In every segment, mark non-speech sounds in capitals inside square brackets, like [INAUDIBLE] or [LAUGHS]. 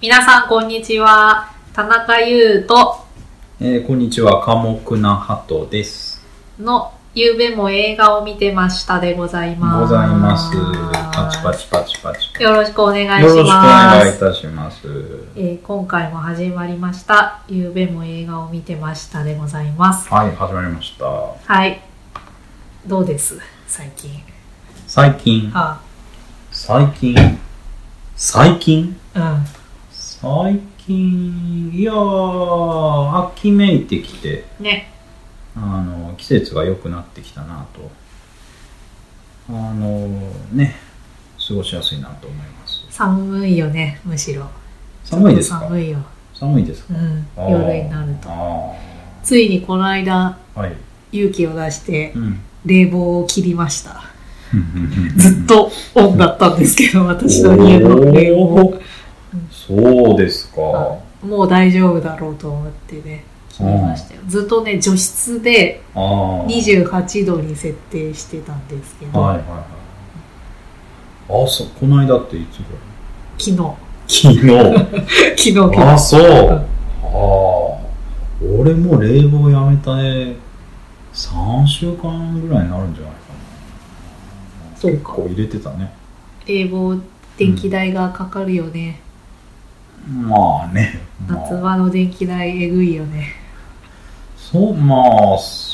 皆さん、こんにちは。田中優斗えーこんにちは、寡黙な鳩です。のゆうべも映画を見てましたでございます。ございます。パチパチパチパチ。よろしくお願いします。よろしくお願いいたします。えー今回も始まりました。ゆうべも映画を見てましたでございます。はい、始まりました。はい。どうです？最近。最近、あ、最近、最近？うん。最近、いやー、秋めいてきて、ね。あの、季節が良くなってきたなと。あの、ね、過ごしやすいなと思います。寒いよね、むしろ。寒いですか？寒いよ。寒いですか？うん。夜になると。あついにこの間、ーはい。勇気を出してう、ん。冷房を切りました。ずっとオンだったんですけど、私の家の冷お房。ーそうですか。もう大丈夫だろうと思ってね、切りましたよ。ずっとね、除湿でああ。28度に設定してたんですけど、はいはいはい。あ、そう、この間っていつぐら昨日、い昨日。昨日、[LAUGHS] あ、今そう。ああ。俺も冷房やめたね。3週間ぐらいになるんじゃないかな。そうか結構入れてたね。冷房、電気代がかかるよね。まあね。まあ、夏場の電気代えぐいよね。そう、まあ、そ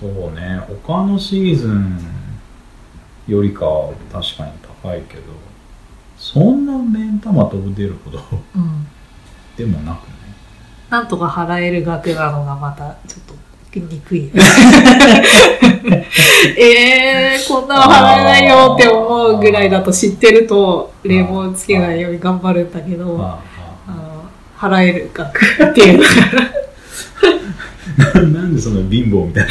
そうね。他のシーズンよりかは確かに高いけど、そんな目ん玉飛ぶ出るほどうん。でもなくね。なんとか払える額なのがまたちょっと憎い。[LAUGHS] えー、こんなの払えないよって思うぐらいだと知ってると冷房つけないように頑張るんだけど、払える額っていうのがあ、[LAUGHS] なんでその貧乏みたい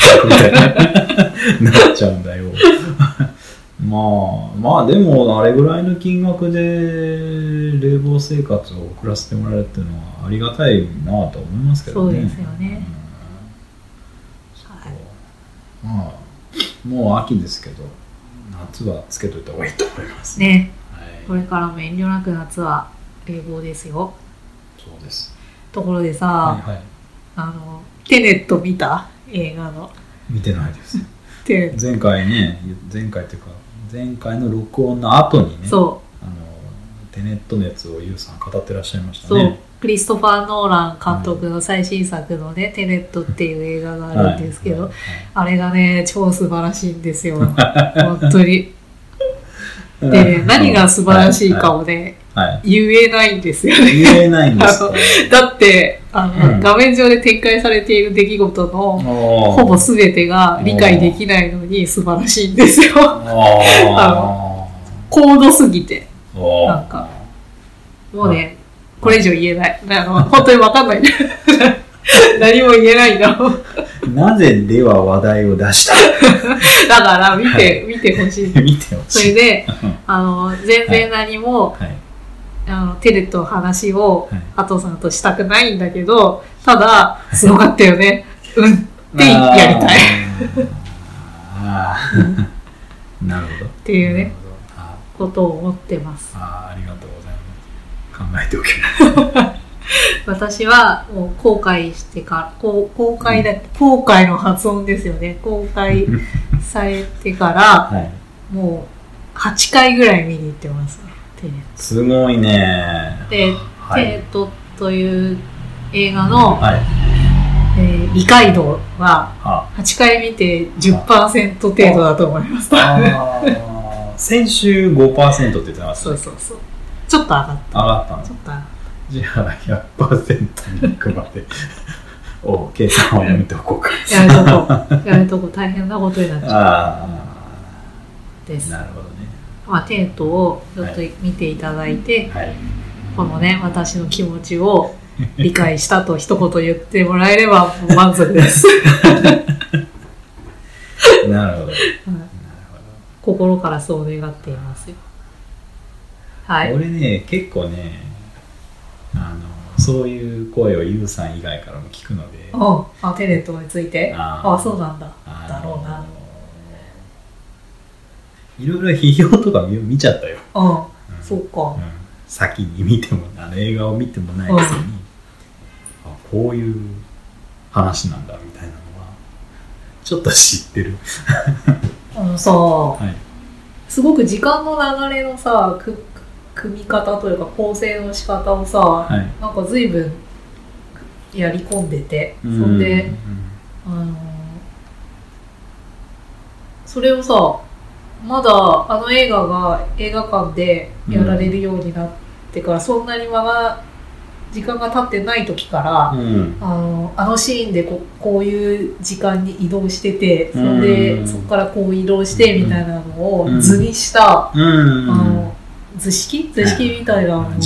ななっちゃうんだよ。[LAUGHS] まあ、まあでも、あれぐらいの金額で冷房生活を送らせてもらえるっていうのはありがたいなと思いますけどね。そうですよねうんまあ、もう秋ですけど、夏はつけといた方がいいと思います。ね、こはい。れからも遠慮なく夏は冷房ですよ。そうです。ところでさ、はいはい。あの、テネット見た？映画の。見てないです。テネット。前回ね、前回っていうか、前回の録音の後にね、そあのテネット熱をユウさん語ってらっしゃいましう、そうたね。。クリストファー・ノーラン監督の最新作のね、テネットっていう映画があるんですけど、はいあれがね、超素晴らしいんですよ。[LAUGHS] 本当に。でね、何が素晴らしいかをね、はい、はい言えないんですよね。言えないんですか、だって、あの、うん画面上で展開されている出来事のほほぼ全てが理解できないのに素晴らしいんですよ。[LAUGHS] あ高度すぎて。ーなんかもうね、これ以上言えない。あの、本当にわかんない。[LAUGHS] 何も言えないんだもん。なぜでは話題を出した？[LAUGHS] だから見て、見てほしい。見てほしい。それで、うんあの、全然何も、はい。あの、テレと話をはい、加藤さんとしたくないんだけど、ただ、すごかったよね。[LAUGHS] うん。ってやりたい。[LAUGHS] なるほど。っっていうね、あことを思ってます。あー、ありがとうございます。考えておきます。[LAUGHS] 私はもう公開してから、こう公開だ、公開の発音ですよね。公開されてから、はい。もう8回ぐらい見に行ってますすごいね。で、はいテという映画の、はい。えー理解度はあ8回見て10%程度だと思います。先週5%って言ってましたそうそうそう。ちょっと上がった。上がったんですちょっとじゃあ100%に行くまで [LAUGHS] お計算をやめておこうかた。やめとこう。やめとこう。大変なことになっちゃ [LAUGHS] あうです。あなるほどねまあ、テネットをちょっと見ていただいて、はいこのね、私の気持ちを理解したと一言言ってもらえれば満足です。[LAUGHS] なるほど心からそう願っていますよ。はい。俺ね結構ねあのそういう声をユウさん以外からも聞くのでおあ、テネットについて？あーあそうなんだ。だろうな。いろいろ批評とか見見ちゃったよ、うん。うん。そうか。うん。先に見てもあの映画を見てもないくせに、あこういう話なんだみたいなのはちょっと知ってる、あのさ、はい、すごく時間の流れのさ、く組み方というか構成の仕方をさ、はい。なんか随分やり込んでて、そうん。んで、あのそれをさ、まだあの映画が映画館でやられるようになってから、そんなに間が、時間が経ってない時から、うん。あのあのシーンでここういう時間に移動してて、それでうんそこからこう移動してみたいなのうん。を図にした、うん。あの図式？図式みたいなのを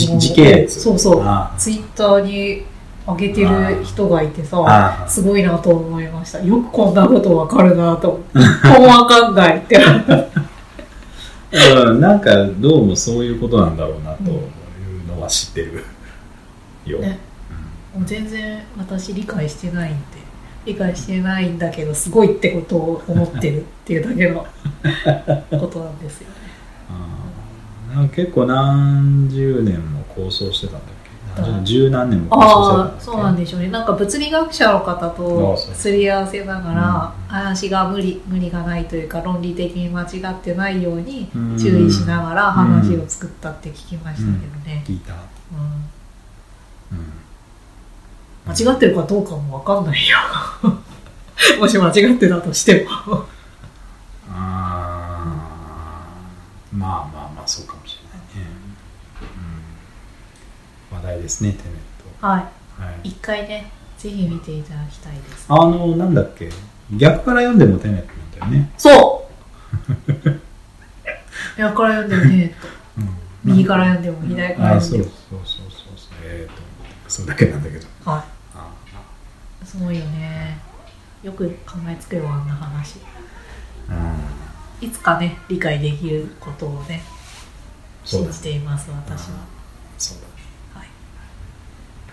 そうそう。あ。ツイッターに上げてる人がいてさあすごいなと思いました。よくこんなことわかるなと思って。一本わかんないって。うん。なんかどうもそういうことなんだろうなというのは知ってるよ、ね。もう全然私理解してないんで。理解してないんだけどすごいってことを思ってるっていうだけの [LAUGHS] ことなんですよね。あーなんか結構何十年も構想してたんだっけ？何十何年もああそうなんでしょうね。なんか物理学者の方とすり合わせながら話が無理無理がないというか論理的に間違ってないようにうん。注意しながら話を作ったって聞きましたけどね、聞いた、うん。うん。間違ってるかどうかもわかんないよ。[LAUGHS] もし間違ってたとしてもあーまあまあまあそうかもしれないね、うん、話題ですねテネット、はい。はい、一回ねぜひ見ていただきたいです。あのなんだっけ？逆から読んでもテネットなんだよね、そう。[LAUGHS] やから読んでもねうん、右から読んでも左から読んでも。そうそうそうそうえー、とそれだけなんだけど。はあいすごいよね。よく考えつくよあんな話。あいつかね理解できることをね信じています私は、そうだ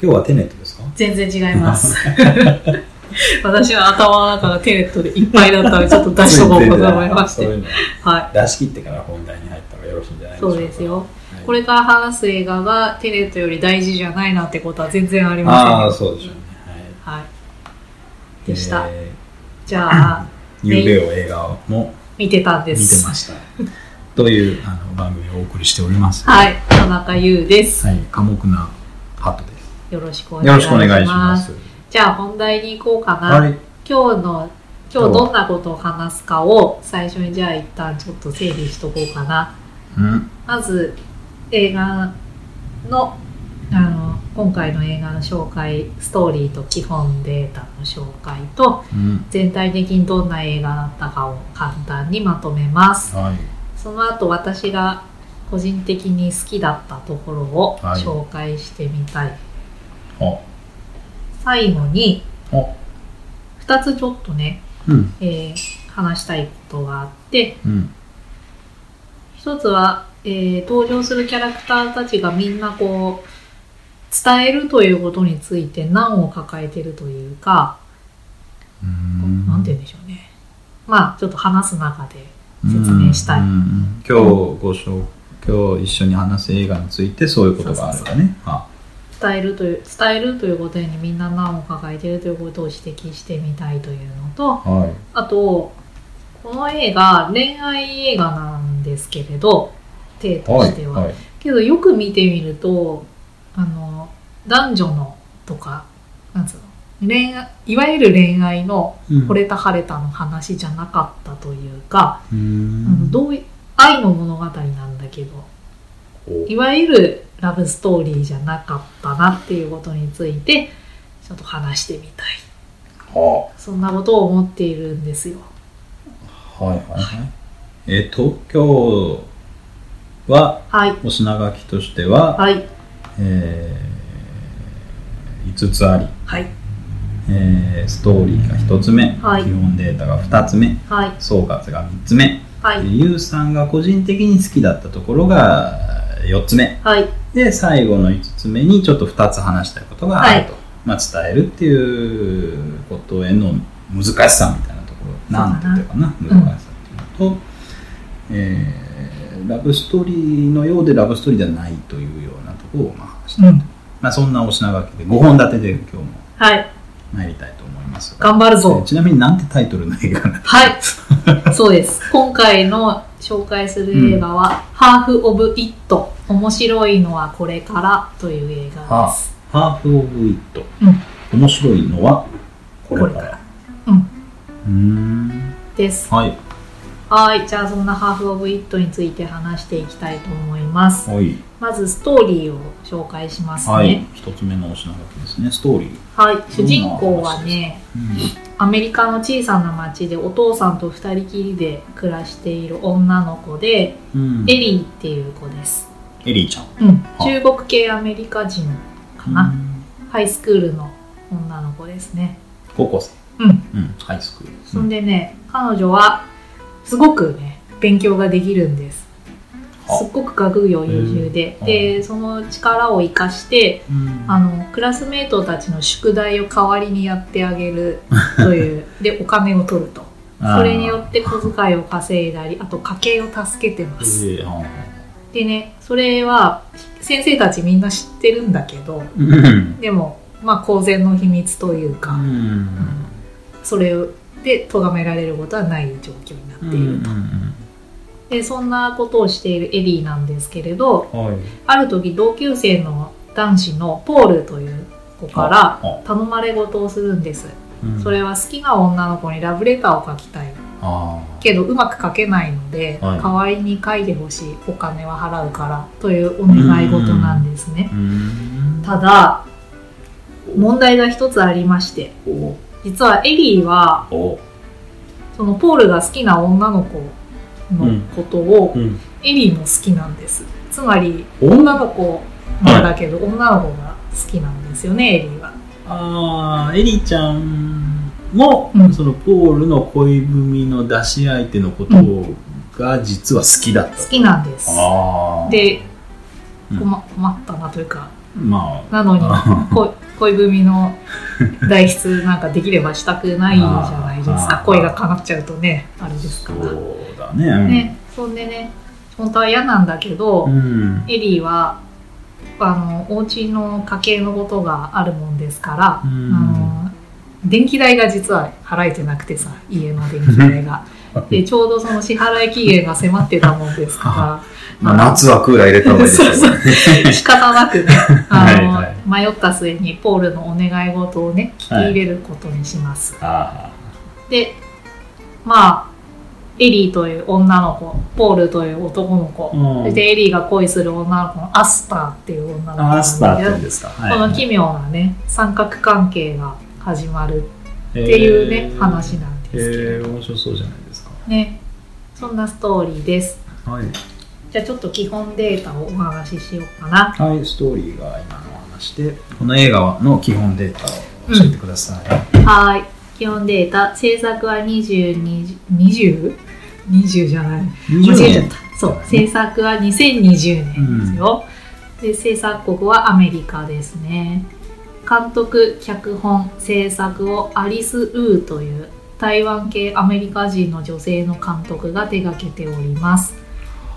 今日はテネットですか？全然違います。[LAUGHS] 私は頭の中がテネットでいっぱいだったのでちょっと出しとこうかと思いまして。そうい出し切ってから本題に入った方がよろしいんじゃないいでしょうか。そうですよ。はい。これから話す映画がテネットより大事じゃないなんてことは全然ありあまあそうでしょうね。はい。せんはい。でした、えじゃあーニューベオ映画も見てたんで見てすました。というあの番組をお送りしております。はい。田中優です、はい。寡黙なハットよろしくお願いします。じゃあ本題に行こうかな、はい。今日の今日どんなことを話すかを最初にじゃあ一旦ちょっと整理しとこうかな。うん。まず映画のあの今回の映画の紹介ストーリーと基本データの紹介とうん。全体的にどんな映画だったかを簡単にまとめます。はい。その後私が個人的に好きだったところをはい。紹介してみたい、あ最後にあ。2つちょっとね、うん。えー話したいことがあってうん。一つは、えー登場するキャラクターたちがみんなこう伝えるということについて難を抱えているというか、うーん。なんて言うんでしょうね。まあちょっと話す中で説明したい。今日ご紹今日一緒に話す映画についてそういうことがあるかね。あ伝えるという伝えるということにみんな難を抱えているということを指摘してみたいというのとはい。あとこの映画恋愛映画なんですけれど体とはいしては、はいけどよく見てみるとあの男女のとかなんつうの恋愛いわゆる恋愛のうん。惚れた晴れたの話じゃなかったというか、うーあのんどうい愛の物語なんだけどお。いわゆるラブストーリーじゃなかったなっていうことについてちょっと話してみたい。はそんなことを思っているんですよ。あはいはい。はい。えっと今日ははい。お品書きとしては、はい。えー、5つあり、はい。えーストーリーが1つ目、はい。基本データが2つ目。はい。総括が3つ目、はい。ゆうさんが個人的に好きだったところが4つ目はいで最後の5つ目にちょっと2つ話したいことがあると、まあ、伝えるっていうことへの難しさみたいなところなんて言うかな難しさっていうのと、えーラブストーリーのようでラブストーリーではないというようなところをまあ話して、うん。まあ、そんなお品書きで5本立てで今日もはい。参りたいと思いますが頑張るぞ。ちなみになんてタイトルの映画なんですか？はい。そうです。今回の紹介する映画は、ハーフ・オブ・イット。面白いのはこれからという映画です。ハーフ・オブ・イット。うん。面白いのはこれからら。うんです。はいはい。じゃあそんなハーフ・オブ・イットについて話していきたいと思います。はいまずストーリーを紹介しますね。はい一つ目のお品書きですねストーリー、はい。主人公はね、うアメリカの小さな町でお父さんと二人きりで暮らしている女の子で、んうんエリーっていう子です。エリーちゃんうん。は中国系アメリカ人かな。ハイスクールの女の子ですね。高校生うん。うんハイスクールそんでね、彼女はすごくね、勉強ができるんです。はすっごく学業優秀で、で、その力を生かして、うん。あの、クラスメートたちの宿題を代わりにやってあげるという、[LAUGHS] で、お金を取ると。それによって小遣いを稼いだり、あと家計を助けてます。ええ。はでね、それは先生たちみんな知ってるんだけど、あうん。でも、まあ公然の秘密というか、うん。それで咎められることはない状況になっていると。で、そんなことをしているエリーなんですけれど、はい。ある時同級生の男子のポールという子からあ頼まれ事をするんです。うん。それは好きな女の子にラブレターを書きたい。あけどうまく書けないので、はい。代わりに書いてほしい。お金は払うからというお願い事なんですね。ただ、問題が一つありまして、お。実はエリーはお。そのポールが好きな女の子のことを、うん。エリーも好きなんです。つまり、お？女の子なんだけど、女の子が好きなんですよね、エリーは。ああエリーちゃんも、うん。そのポールの恋文の出し相手のことが実は好きだった。好きなんです。で、うん。困困ったなというか、まあ。なのに [LAUGHS] あ恋恋文の代筆なんかできればしたくないじゃないです。[LAUGHS] か恋が叶っちゃうとね、あれですから。そうだねうんね、そんでね、本当は嫌なんだけど、うんエリーは、あの、お家の家計のことがあるもんですから、うんあの電気代が実は払えてなくてさ、家の電気代が。[LAUGHS] で、ちょうどその支払い期限が迫ってたもんですかまあ、夏はクーラー入れた方がいいですよそうそう。ら、仕方なくね、[LAUGHS] あの、はい迷った末にポールのお願い事をね、聞き入れることにします。あで、まあ、エリーという女の子、ポールという男の子、うん。そしてエリーが恋する女の子のアスターっていう女の子アスターって言うんですか、はいこの奇妙なね、三角関係が始まるっていうね、話なんですけど、ー、面白そうじゃないですか。ね、そんなストーリーです。はい、じゃあちょっと基本データをお話ししようかな。はい、ストーリーが今のお話でこの映画の基本データを教えてください、はい。基本データ、制作は20、20? 20じゃない。20間違えちゃった。そう。制作は2020年ですよ。で、制作国はアメリカですね。監督、脚本、制作をアリス・ウーという台湾系アメリカ人の女性の監督が手掛けております。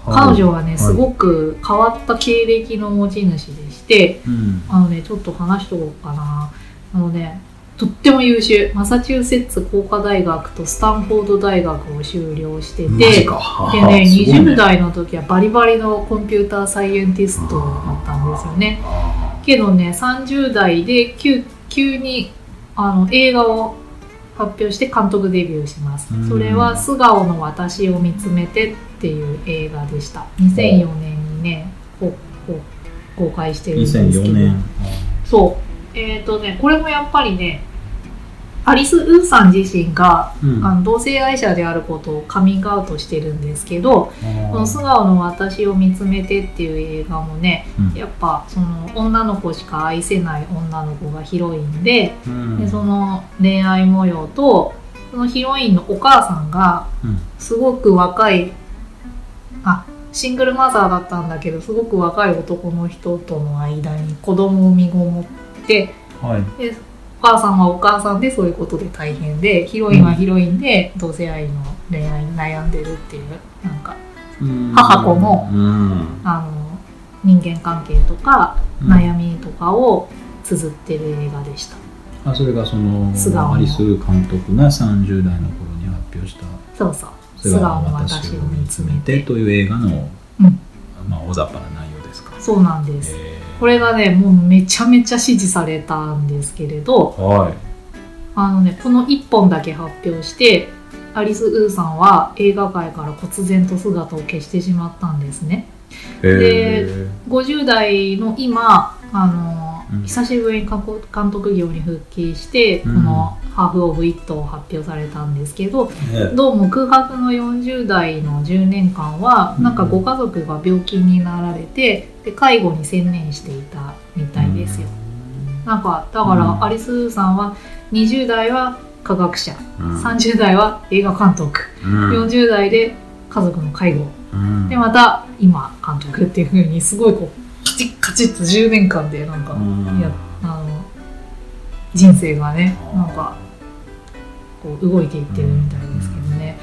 彼女はね、すごく変わった経歴の持ち主でして、うんあのね、ちょっと話しとこうかな。あのね、とっても優秀。マサチューセッツ工科大学とスタンフォード大学を修了してて、かでね、すごい20代の時はバリバリのコンピューターサイエンティストだったんですよね。あけどね、30代で急急にあの映画を発表して監督デビューしますうん。それは素顔の私を見つめてっていう映画でした。2004年にね、公開してるんですけど。2004年。そう。えっ、とね、これもやっぱりね、アリス・ウーさん自身が、うん。あの同性愛者であることをカミングアウトしてるんですけど、この素顔の私を見つめてっていう映画もね、うん。やっぱその女の子しか愛せない女の子がヒロインで、うん。でその恋愛模様と、そのヒロインのお母さんがうん。すごく若い、あ、シングルマザーだったんだけど、すごく若い男の人との間に子供を身ごもって、はい。でお母さんはお母さんでそういうことで大変でヒロインはヒロインで同性愛の恋愛に悩んでるっていうなんか母子のうん。あの人間関係とかうん。悩みとかを綴ってる映画でした。あそれがそのアリス・監督が30代の頃に発表した。そうそう。「素顔の私私をを見見つめてて」という映画の、うんまあ、大雑把な内容ですか。そうなんです。えーこれがね、もうめちゃめちゃ支持されたんですけれど、はいあのね、この1本だけ発表して、アリス・ウーさんは映画界から忽然と姿を消してしまったんですね。え50代の今、あの、うん久しぶりに監督業に復帰して、うん。このハーフ・オブ・イットを発表されたんですけど、ーどうも空白の40代の10年間は、うん。なんかご家族が病気になられて、で介護に専念していたみたいですよ。なんか、だから、うん。アリスーさんは20代は科学者、うん。30代は映画監督、うん。40代で家族の介護、うん。で、また今監督っていう風にすごいこう、カチッカチッと10年間でなんか、うんやあの、人生がね、なんか、こう動いていってるみたいですけどね。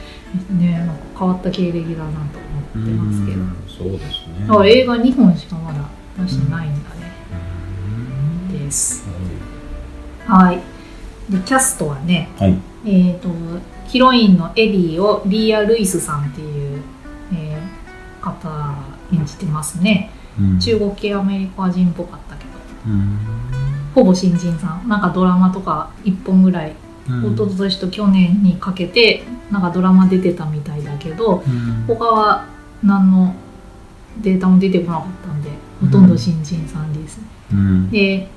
ね、なんか変わった経歴だなと思ってますけど。うんそうですねだから映画2本しかまだ出してないんだね。うんです。はい。で、キャストはね、はいえっ、と、ヒロインのエリーをリーア・ルイスさんっていう、えー方が演じてますね。うん。中国系アメリカ人っぽかったけど、うん。ほぼ新人さん。なんかドラマとか1本ぐらい、うん。一昨年と去年にかけて、なんかドラマ出てたみたいだけど、うん。他は何のデータも出てこなかったんで、ほとんど新人さんです。ね。うん。で、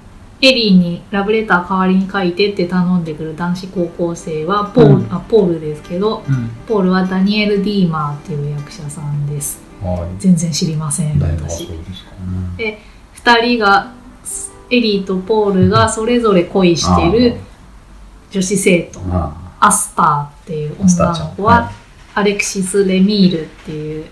エリーにラブレター代わりに書いてって頼んでくる男子高校生はポール、うん。あポールですけど、うん。ポールはダニエル・ディーマーっていう役者さんです。はい。全然知りません、はそう私。ですかで二人が、エリーとポールがそれぞれ恋してる女子生徒、あアスターっていう女の子は、はアレクシス・レミールっていう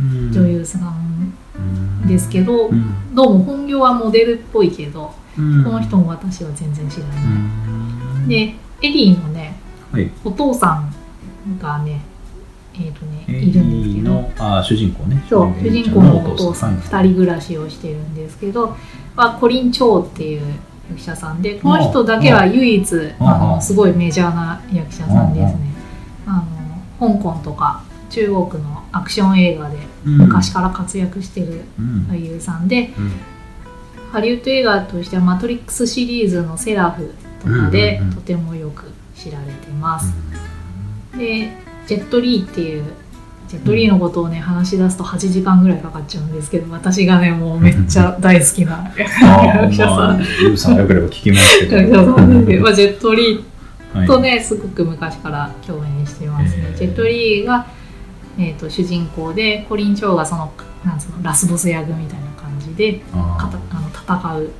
うん。女優さんうんですけど、うん。どうも本業はモデルっぽいけど、うん。この人も私は全然知らうない。ん。で、エリーのね、はい。お父さんがね、えっ、とね、エいるんですけど、リーのあ主人公ね。そう、主人公のお父さん、はい二人暮らしをしてるんですけど、まあ、コリン・チョウっていう役者さんで、この人だけは唯一、ああ。の、あすごいメジャーな役者さんですね。あの、香港とか中国のアクション映画で昔から活躍してるうん。俳優さんで、うん。ハリウッド映画としてはマトリックスシリーズのセラフとかでうんうんうんとてもよく知られてます。で、ジェットリーっていう、ジェットリーのことをね、話し出すと8時間ぐらいかかっちゃうんですけど、私がね、もうめっちゃ大好きな [LAUGHS] 役者さん。さんがよければ聞きます [LAUGHS] あ、ジェットリはいーとね、すごく昔から共演してますね。ジェットリーが、えー、と主人公で、コリン・チョウがその、なんつうの、ラスボス役みたいな感じで、あかたあの戦う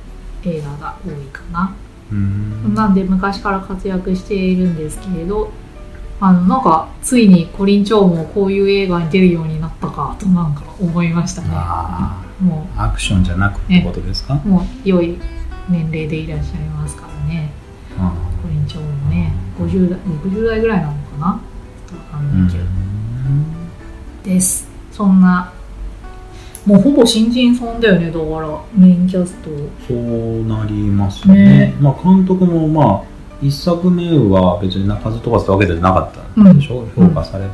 映画が多いかな。んなんで昔から活躍しているんですけれど、あの、なんか、ついにコリン・チョウもこういう映画に出るようになったかとなんか思いましたね。あもーアクションじゃなくってことですか？う、もう良い年齢でいらっしゃいますからね。あコリン・チョウもね、50代、60代ぐらいなのかな？ちょっとわかーんないけど。です。そんな、もうほぼ新人さんだよね、だから、メインキャスト。そうなりますねねまあ監督もまあ一作目は別に数飛ばすわけじゃなかったんでしょ、うん評価されて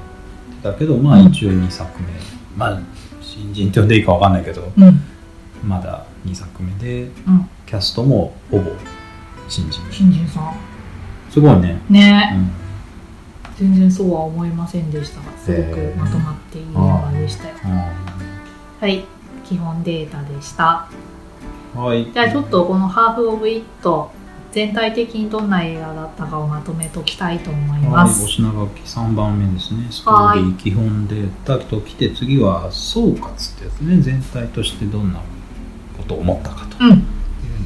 たけど、まあうん一応2作目まあ新人って呼んでいいかわかんないけどうん。まだ2作目でうん。キャストもほぼ新人新人さん。すごいね、ね、うん全然そうは思いませんでしたが、すごくまとまっていい映画でしたよ。あはい。基本データでした。ーはいじゃあちょっとこのハーフ・オブ・イット、全体的にどんな映画だったかをまとめときたいと思いはい、おます。品書き3番目ですね。ストーリー、基本データときて、次は総括ってやつね。全体としてどんなことを思ったかとうん。いう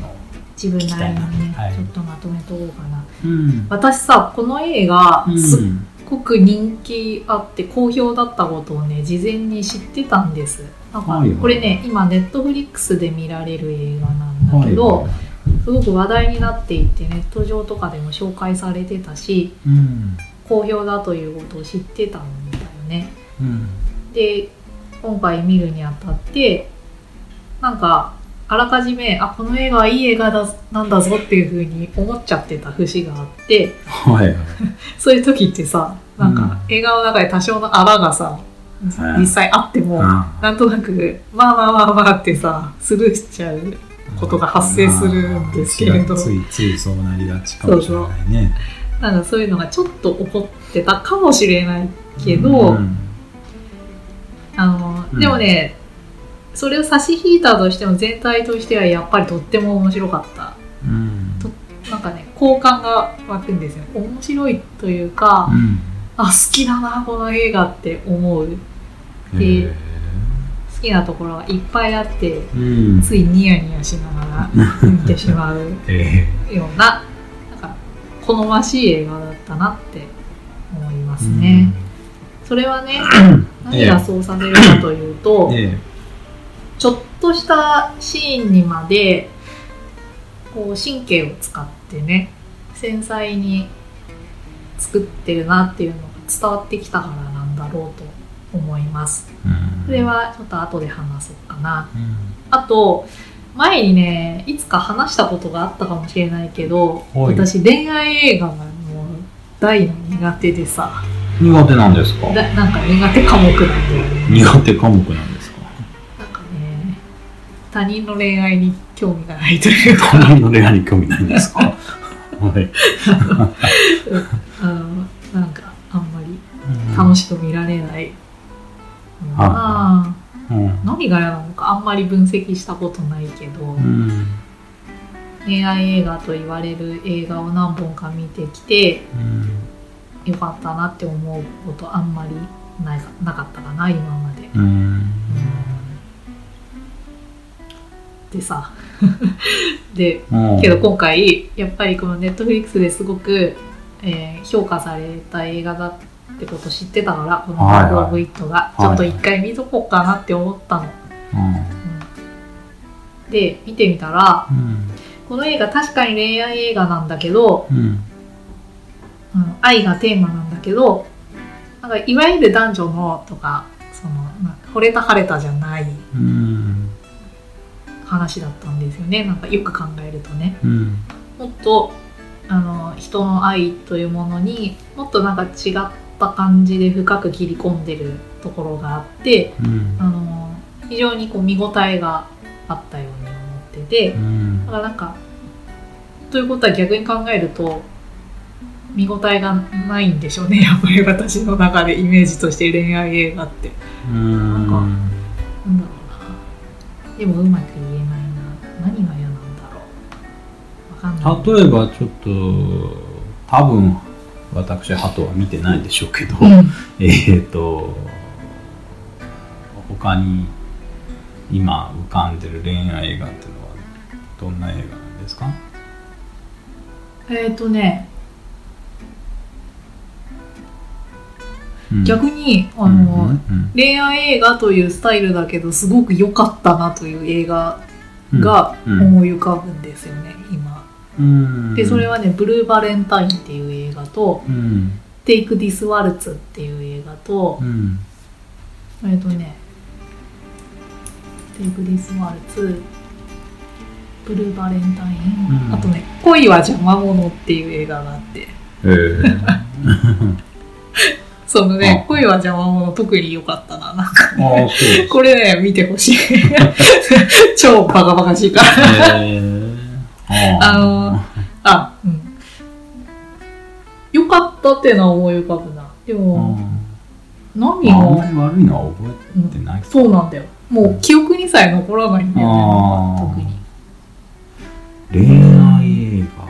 のを。自分なりにね、はいちょっとまとめとこうかな。うん。私さ、この映画、うんすっごく人気あって好評だったことをね、事前に知ってたんです。なんかはいはいこれね、今ネットフリックスで見られる映画なんだけど、はいはいすごく話題になっていてネット上とかでも紹介されてたしうん。好評だということを知ってたんだよねうん。で今回見るにあたってなんかあらかじめあこの映画はいい映画だなんだぞっていう風に思っちゃってた節があってはいはい。[LAUGHS] そういう時ってさなんか映画の中で多少の泡がさうん実際あっても、なんとなくまあまあまあまあってさスルーしちゃうことが発生するんですけれど。まあついついそうなりがちかもしれないね。なんかそういうのがちょっと起こってたかもしれないけど、うん。あのうん。でもね、それを差し引いたとしても全体としてはやっぱりとっても面白かった。うん。となんかね好感が湧くんですよ。面白いというか、うん。あ好きだなこの映画って思う。へー。好きなところがいっぱいあってうん。ついニヤニヤしながら見てしまうえようななんか好ましい映画だったなって思いまーすね、それはね [CLEARS THROAT] 何がそうさせるかというと、うんえ。ちょっとしたシーンにまでこう神経を使ってね繊細に作ってるなっていうのが伝わってきたからなんだろうと思います。えうん。それはちょっと後で話そうかな。うん。あと前にねいつか話したことがあったかもしれないけどはい。私恋愛映画がもう大の苦手でさ。苦手なんですか？だなんか苦手科目なんだよね。苦手科目なんですか？なんかね他人の恋愛に興味がないというか。他人の恋愛に興味ないんですか？はい。[LAUGHS] あのなんかあんまり楽しく見られないな、うん。何が嫌なのかあんまり分析したことないけど、うん。恋愛映画と言われる映画を何本か見てきてうん。よかったなって思うことあんまりないなかったかな今まで。うん。でさ。[LAUGHS] でうん。けど今回やっぱりこのネットフリックスですごく、えー評価された映画だってこと知ってたからこの「はいはい。バード・オブ・イット」がちょっと一回見とこうかなって思ったの。ううん。で見てみたらん。この映画確かに恋愛映画なんだけど、うん。うん、愛がテーマなんだけどなんかいわゆる男女のとかそのまあ惚れた晴れたじゃないうん。話だったんですよね。なんかよく考えるとね。うん。もっとあの人の愛というものにもっとなんか違った感じで深く切り込んでるところがあってうん。あの非常にこう見応えがあったように思っててうん。だからなんかということは逆に考えると見応えがないんでしょうねやっぱり私の中でイメージとして恋愛映画って。うん。なんだろうな。でもうまく言えないな。何が嫌なんだろう。わかんない。例えばちょっと多分私ハトは見てないでしょうけど、うん。えっと他に今浮かんでる恋愛映画っていうのはどんな映画なんですか？えっ、とねうん。逆にあうんの、うん。恋愛映画というスタイルだけどすごく良かったなという映画うんがうん。思い浮かぶんですよね、今うんでそれはね「ブルーバレンタイン」っていう映画とうん「テイク・ディス・ワルツ」っていう映画とうん。えっとね「テイク・ディス・ワルツ」ブルーバレンタイン、うん。あとね「恋は邪魔者」っていう映画があって。えー。[LAUGHS] そのねあ「恋は邪魔者」特に良かったななんか。ああそうです。これね見てほしい。[LAUGHS] 超バカバカしいから。えーあのあ、うん。よかったっていうのは思い浮かぶな。でうも、ん。何あんまが、り悪いのは覚えてないそうなんだよ。もう記憶にさえ残らないんだよね、特に。恋愛映画。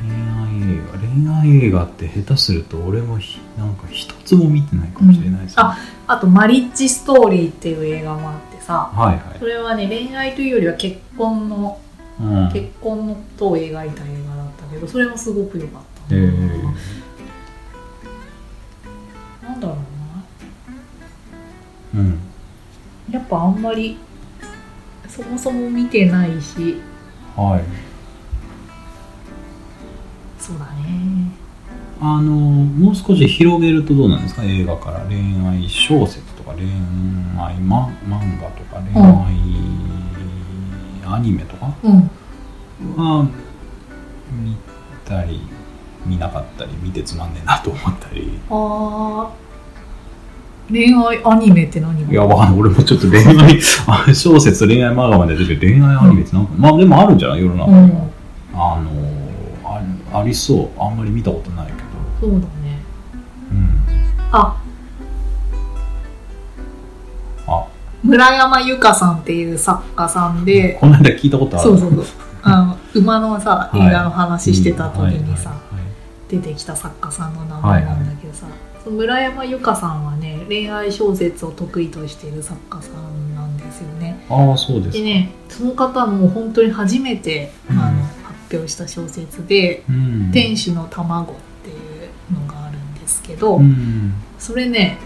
恋愛映画。恋愛映画って下手すると俺もひなんか一つも見てないかもしれないです、ね。うん。ああと、マリッジストーリーっていう映画もあってさ、はいはい。それはね、恋愛というよりは結婚の、うん。結婚のことを描いた映画だったけど、それもすごく良かった。な。えー。なんだろうな。うん。やっぱあんまり、そもそも見てないし、はい。そうだね。あのもう少し広げるとどうなんですか？映画から。恋愛小説とか恋まあ今漫画とか恋愛、アニメとか？うん。は見たり見なかったり見てつまんねえなと思ったり。あー。恋愛アニメって何いやわかんない。俺もちょっと恋愛あ [LAUGHS] 小説恋愛漫画まで出て恋愛アニメってなんか、まあでもあるんじゃない？世の中。には、うん。あのあありそう。あんまり見たことないけど。そうだね。うん。あ村山由佳さんっていう作家さんで、この間聞いたことある。そうそうそう。あの馬のさはい。映画の話してた時にさ、はい出てきた作家さんの名前なんだけどさ、その村山由佳さんはね恋愛小説を得意としている作家さんなんですよね。ああそうですか。でねその方も本当に初めて、うん。あの発表した小説でうん「天使の卵」っていうのがあるんですけど、うん。それね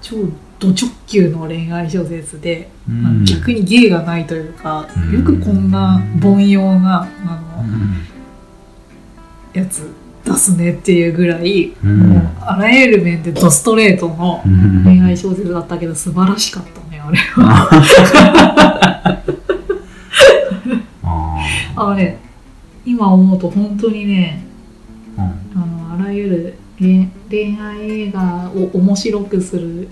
超ド直球の恋愛小説で、うん。逆に芸がないというか、うん。よくこんな凡庸なあの、うん。やつ出すねっていうぐらい、うん。もうあらゆる面でドストレートのうん。恋愛小説だったけど素晴らしかったねあれは。あ [LAUGHS] あのね今思うと本当にねあのあらゆる恋恋愛映画を面白くするはい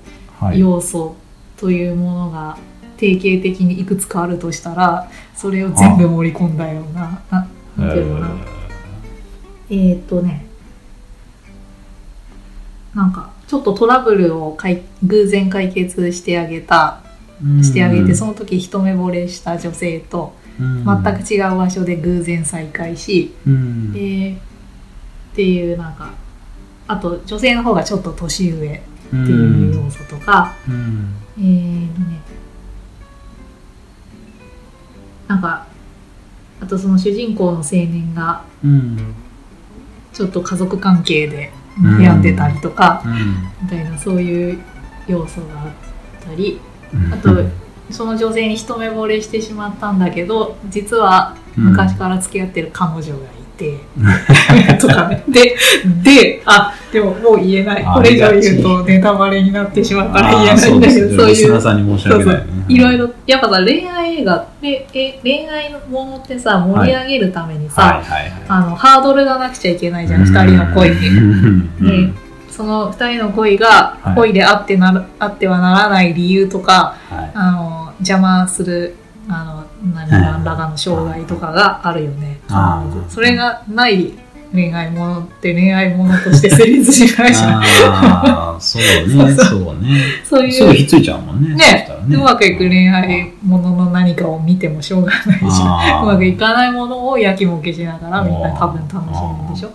要素というものが定型的にいくつかあるとしたらそれを全部盛り込んだようなななんていうのかな。えーっとね。なんかちょっとトラブルをかい偶然解決してあげたうん。してあげて、その時一目惚れした女性とうん。全く違う場所で偶然再会し、うん。えーっていうなんかあと女性の方がちょっと年上っていう要素とか、うん。えーとねなんかあとその主人公の青年がうんちょっと家族関係で悩んでたりとか、うんみたいなそういう要素があったりうん。あとその女性に一目惚れしてしまったんだけど実は昔から付き合ってる彼女がいて、[LAUGHS] とか。ねでであでももう言えない。あこれ以上言うとネタバレになってしまうから言えないんだけどそそうういう。リスナーさんに申し訳ない。ろいろやっぱさ恋愛映画でえ恋愛のものってさ盛り上げるためにさ、はいはいはい。あのハードルがなくちゃいけないじゃん二人の恋に。[LAUGHS] うん。でその二人の恋がはい。恋であってなる、あってはならない理由とかはい。あの邪魔するあの何らかの障害とかがあるよね、それがない恋愛ものって恋愛ものとして成立しないじゃんああそうね。[LAUGHS] そう。ね。そういう。っついちゃうもんね。そねしたらうまくいく恋愛ものの何かを見てもしょうがないじゃんうまくいかないものをやきもきしながらみんな多分楽しむんでしょ。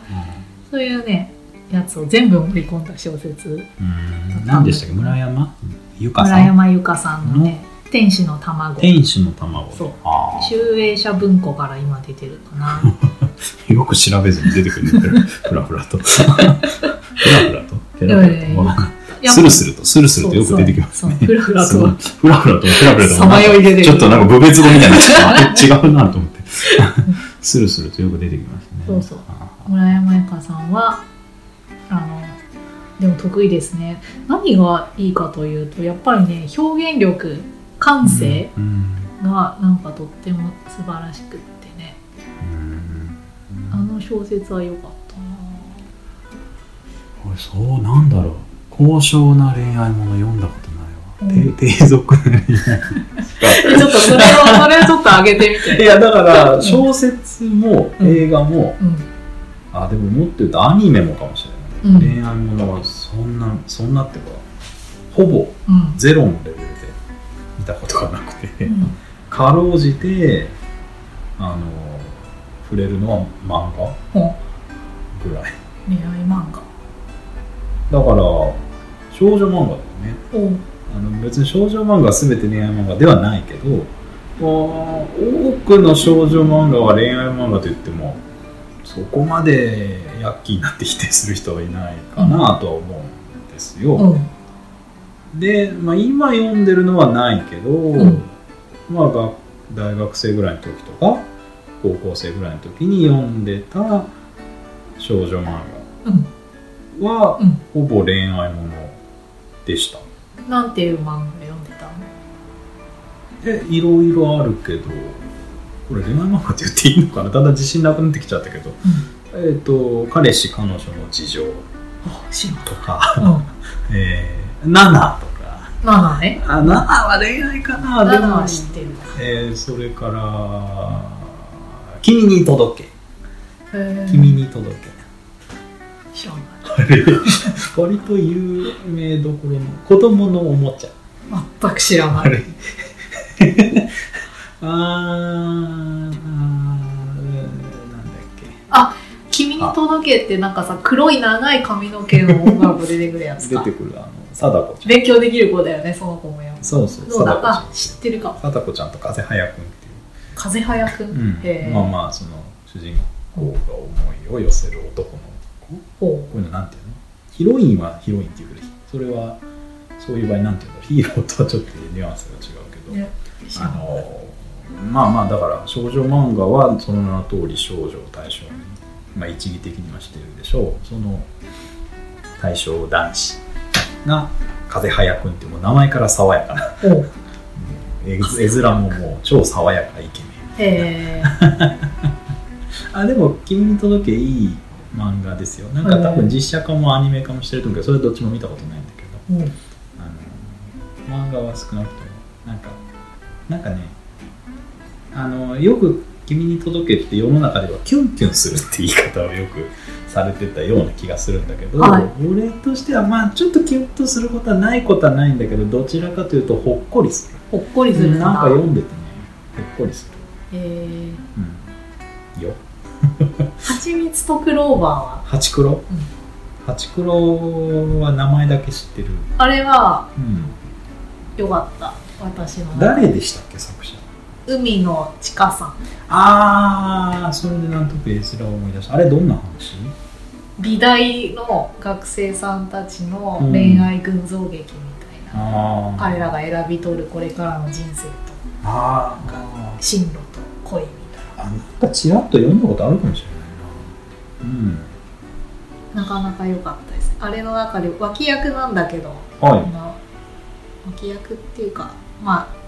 そういうねやつを全部盛り込んだ小説うん。何でしたっけ？村山？由香さ村ん山由佳さんのね「天使の卵」天使の卵。そう。あ集英社文庫から今出てるかな。あ [LAUGHS] よく調べずに出てくる [LAUGHS] んだ [LAUGHS] よふらふらと。ふらふらと。ふらふらとスルスルと。スルスルとよく出てきますね。ふらふらと。ふらふらとふらふらと。さまよい出てくる。ちょっとなんか部別語みたいにな違うなと思って。スルスルとよく出てきますね。そうそう。あ村山由佳さんはあのでも得意ですね。何がいいかというとやっぱりね表現力感性うん。がなんかとっても素晴らしくってね。うん。あの小説は良かったな。俺そうなんだろう。高尚な恋愛もの読んだことないわ、うん。低低俗な恋愛。[LAUGHS] ちょっとそれをそれをちょっと上げてみて。いやだから小説もうん。映画も、うん。あでももっと言うとアニメもかもしれない、うん。恋愛ものはそんなそんなってかほぼうん。ゼロのレベル。で見たことがなくて、うん。かろうじてあの触れるのは漫画？ほぐらい。恋愛漫画。だから少女漫画だよね。お。あの別に少女漫画は全て恋愛漫画ではないけど多くの少女漫画は恋愛漫画といってもそこまでヤッキーになって否定する人はいないかなとは思うんですよ、うんで、まあ、今読んでるのはないけど、ん。まあが大学生ぐらいの時とか高校生ぐらいの時に読んでた少女漫うん。画は、うん。ほぼ恋愛ものでした。なんていう漫画読んでたの？えいろいろあるけどこれ恋愛漫画って言っていいのかな？だんだん自信なくなってきちゃったけど、えっ、と彼氏彼女の事情とか、うん。[LAUGHS] えー、ナナとか。7ね。あナナは恋愛かな。で7もは知ってる。えー、それから「君に届け」へ「君に届け」知らない。あ [LAUGHS] れ割と有名どころの子供のおもちゃ。全く知らない。あー [LAUGHS] あーなんだっけ。君に届けってなんかさ黒い長い髪の毛の女の子出てくるやつ出かてくるあの貞子ちゃん。勉強できる子だよねその子もよそうそうどうだあ知ってるかも。貞子ちゃんと風早くんって風早く？ん、いう、へえ。まあまあその主人公が思いを寄せる男の子。ほこういうのなんていうの？ヒロインはヒロインっていうけどそれはそういう場合なんていうんだろう。ヒーローとはちょっとニュアンスが違うけど、あのまあまあだから少女漫画はその名の通り少女を対象に、まあ、一義的にはしてるでしょう。その対象男子が風早くんってもう名前から爽やかな。絵絵面ももう超爽やかなイケメンへえ。[LAUGHS] あでも「君に届け」いい漫画ですよ。なんか多分実写化もアニメ化もしてると思うけどそれどっちも見たことないんだけど。うん。あの漫画は少なくともなんかなんかねあのよく「君に届け」って世の中ではキュンキュンするって言い方をよくされてたような気がするんだけど、はい。俺としてはまあちょっとキュンとすることはないことはないんだけどどちらかというとほっこりする。ほっこりするなんか読んでてねほっこりする、へえうん、よ。蜂蜜とクローバーは？[LAUGHS] ハチクロ、ハチクロは名前だけ知ってる、あれはうん、よかった。私の誰でしたっけ作者海の地下さ。んああそれでなんとか絵面を思い出した。あれどんな話？美大の学生さんたちの恋愛群像劇みたいな、あ彼らが選び取るこれからの人生と。あ進路と恋みたいあなんかちらっと読んだことあるかもしれないな。ななかなか良かったです。あれの中で脇役なんだけど、うんはい、脇役っていうかまあ、うんうん、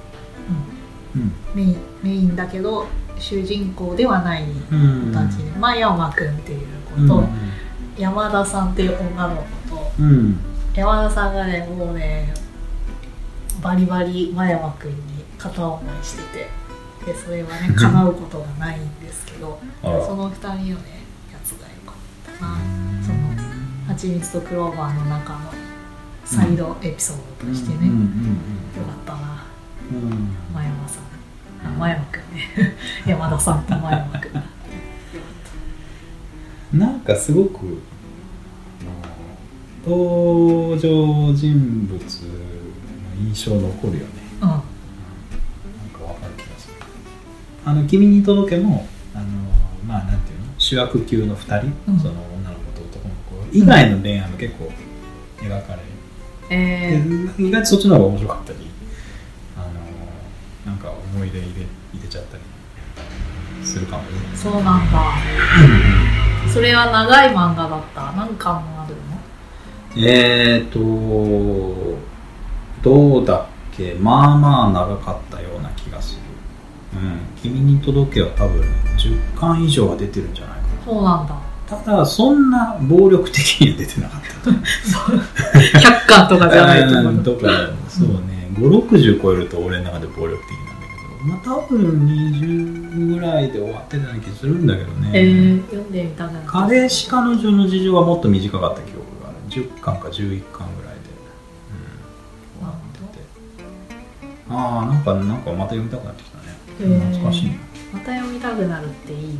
メインメインだけど主人公ではない子うん。たちで、真山くんっていう子うん。と、山田さんっていう女の子とうん。山田さんがねもうねバリバリ真山くんに片思いしてて。でそれはね [LAUGHS] 叶うことがないんですけどその二人のねやつが良かったな。その「はちみつとクローバー」の中のサイドエピソードとしてね、よかったなうんうん。真山さん。あ真山くん。ね山田さん。と真山くん。なん。かすごく登場人物の印象残るよねうん。なん。かわかる気がするあの「君に届けも」あのまあなん。ていうの主役級の2人、うん。その女の子と男の子以外の恋愛も結構描かれる、えー、意外とそっちの方が面白かったりなんか思い出入れ入れちゃったりするかもね。そうなんだ。それは長い漫画だった。何巻もあるの？えーとどうだっけ？まあまあ長かったような気がする。うん「君に届け」は多分10巻以上は出てるんじゃないかそうなんだ。なただそんな暴力的には出てなかった100 [LAUGHS] 巻とかじゃないとう。ん思うとかそうね560超えると俺の中で暴力的なんだけどまあ多分20ぐらいで終わってたような気するんだけどね、えー、読んでみたくな彼氏彼女の事情はもっと短かった記憶がある。10巻か11巻ぐらいで、うん、終わっててああなんかなんかまた読みたくなってきたね。へー懐かしいな。また読みたくなるっていいね。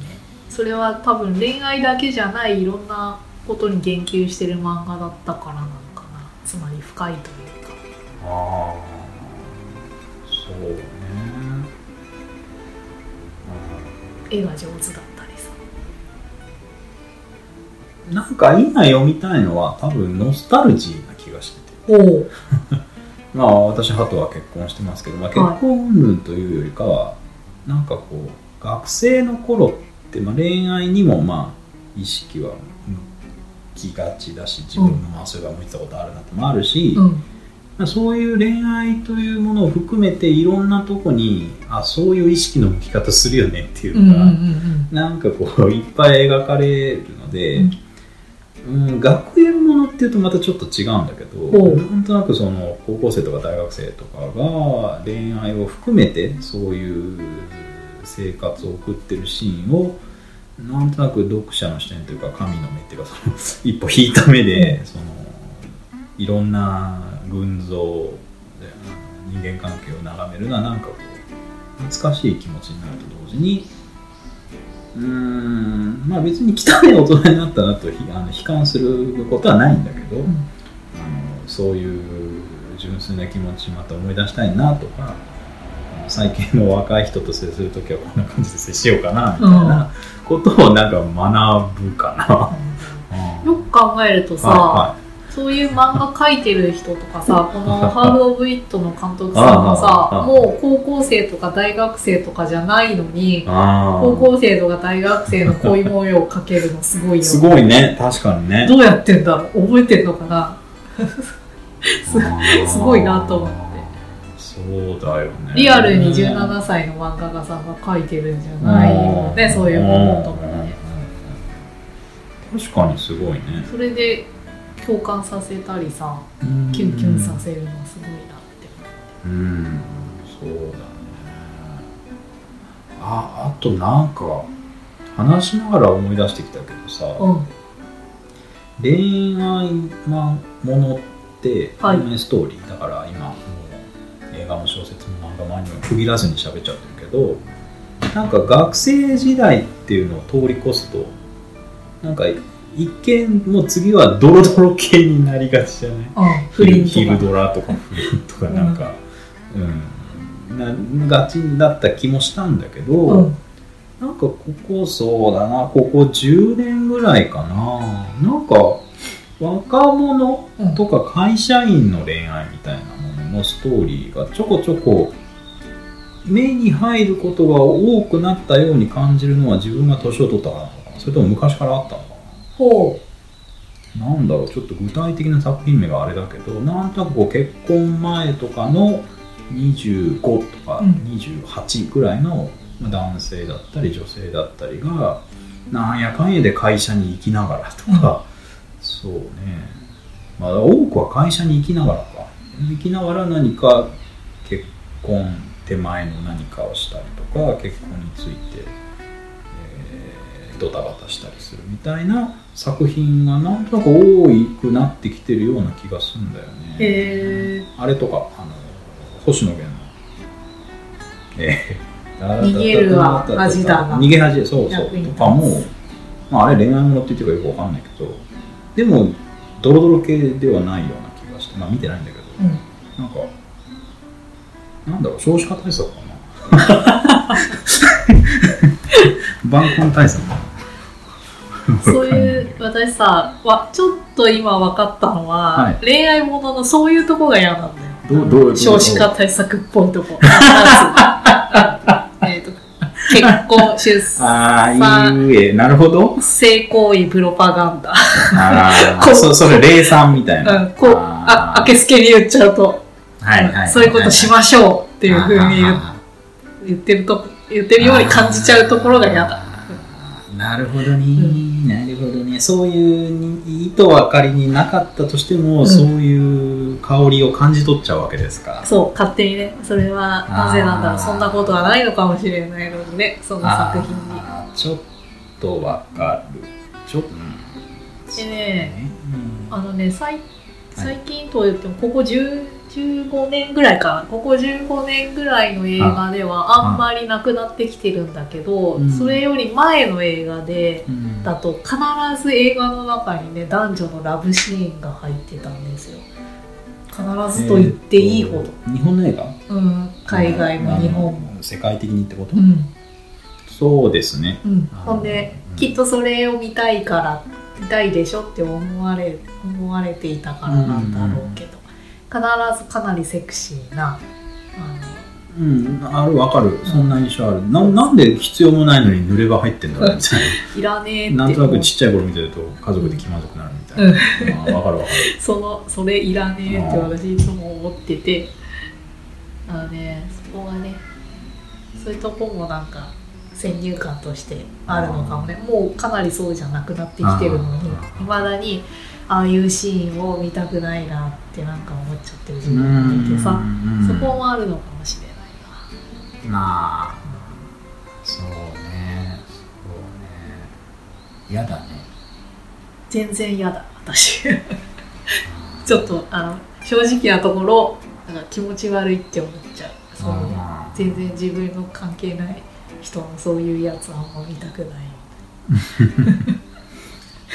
それは多分恋愛だけじゃないいろんなことに言及してる漫画だったからなのかな。つまり深いというか。ああそうね絵が上手だったりさ。うんなんか今読みたいのは多分ノスタルジーな気がしてて。おお [LAUGHS] まあ私ハトは結婚してますけど、まあ、結婚云々というよりかは、なんかこう学生の頃って、まあ、恋愛にもまあ意識は向きがちだし自分もまあそういえば向いてたことあるなってもあるし、うんまあそういう恋愛というものを含めていろんなとこにあそういう意識の向き方するよねっていううんうんうんなんかこういっぱい描かれるので、うん、学園ものっていうとまたちょっと違うんだけどなんとなくその高校生とか大学生とかが恋愛を含めてそういう生活を送ってるシーンをなんとなく読者の視点というか神の目っていうかその一歩引いた目で、そのいろんな群像で人間関係を眺めるのはなんかこう難しい気持ちになると同時にうーんまあ別に汚い大人になったなとひあの悲観することはないんだけど、ん。あのそういう純粋な気持ちまた思い出したいなとか最近の若い人と接する時はこんな感じで接しようかなみたいなことをなんか学ぶかな。うんよく考えるとさ、はそういう漫画描いてる人とかさ、[LAUGHS] このハーフ・オブ・イットの監督さんもさ、あもう高校生とか大学生とかじゃないのに高校生とか大学生の恋模様を描けるのすごいよ。[LAUGHS] すごいね。確かにね。どうやってんだろう？覚えてんのかな？[LAUGHS] すすごいなと思って。そうだよね。リアルに17歳の漫画家さんが描いてるんじゃないよね、そういうものとかね。確かにすごいね。それで共感させたりさ、キュンキュンさせるのすごいなって。うんそうだねああとなんか話しながら思い出してきたけどさ、うん。恋愛まものってはい恋愛ストーリーだから今もう映画も小説も漫画もアニメも区切らずに喋っちゃってるけどなんか学生時代っていうのを通り越すとなんか一見もう次はドロドロ系になりがちじゃない？うん。不倫ヒルとか。ドラとか不倫とかなんか、うん、ながちだった気もしたんだけど、うん。なんかここそうだなここ10年ぐらいかな。なんか若者とか会社員の恋愛みたいなもののストーリーがちょこちょこ目に入ることが多くなったように感じるのは自分が年を取ったからなのかな？それとも昔からあったのかなんだろうちょっと具体的な作品名があれだけどなんとなくこう結婚前とかの25とかうん。28ぐらいのまあ男性だったり女性だったりがなんやかんやで会社に行きながらとか、そうね。まあ多くは会社に行きながらか。行きながら何か結婚手前の何かをしたりとか結婚について、えードタバタしたりするみたいな作品がなんとなく多くなってきてるような気がするんだよう。ね。へえ。あれとか、あの、星野源の、えー、逃げるは恥だな [LAUGHS] 逃げ恥、そうそう。とかも、まあ、あれ恋愛ものって言ってるかよくわかんないけど、でも、ドロドロ系ではないような気がして、まあ見てないんだけど、うん。なんか、なんだろう、少子化対策かな。[LAUGHS] 晩婚対策かな。[LAUGHS] そういう、私さ、わ、ちょっと今分かったのは、はい恋愛もののそういうとこが嫌なんだよ。どうどう少子化対策っぽいとこ。[LAUGHS] えっと、結婚、出産、ああ、いうえ、なるほど。性行為、プロパガンダ。ああ、[LAUGHS] そそれ、霊産みたいな。うん、こう、あ、あけすけに言っちゃうと、はいはいはい。そういうことしましょうっていうふうに言ってると、言ってるように感じちゃうところが嫌だ。ーなるほどね、なるほどね。そういう意図は仮になかったとしても、ん。そういう香りを感じ取っちゃうわけですか。そう、勝手にね、それはなぜなんだろう、そんなことはないのかもしれないのにね、その作品に。ちょっとわかる。ちょっと、うん。でね、うん。あのね、最最近と言っても、ここ10 15年ぐらいか。な、ここ15年ぐらいの映画ではあんまりなくなってきてるんだけどうん、それより前の映画で、うんだと必ず映画の中にね、男女のラブシーンが入ってたんですよ。必ずと言っていいほど。えーと日本の映画？うん、海外も日本。も。世界的にってこと、うん。そうですね。うん、ほんで、うん。きっとそれを見たいから見たいでしょって思われ思われていたからなんだろうけど、必ずかなりセクシーなあのうん、あるわかる。そんな印象ある。ななんで必要もないのに濡れ場入ってんだろうみたいいらねえってな。なんとなくちっちゃい頃見てると家族で気まずくなるみたいな。あーわかるわかる。そのそれいらねえって私いつも思っててあのねそこがねそういうとこもなんか先入観としてあるのかもねもうかなりそうじゃなくなってきてるのにいまだにああいうシーンを見たくないなってなんか思っちゃってる自分がいてさうんそこもあるのかもしれないなまあ、そうね。そうね。嫌だね。全然嫌だ私ちょっとあの正直なところなんか気持ち悪いって思っちゃうそういうあー全然自分の関係ない人のそういうやつはもう見たくない [LAUGHS]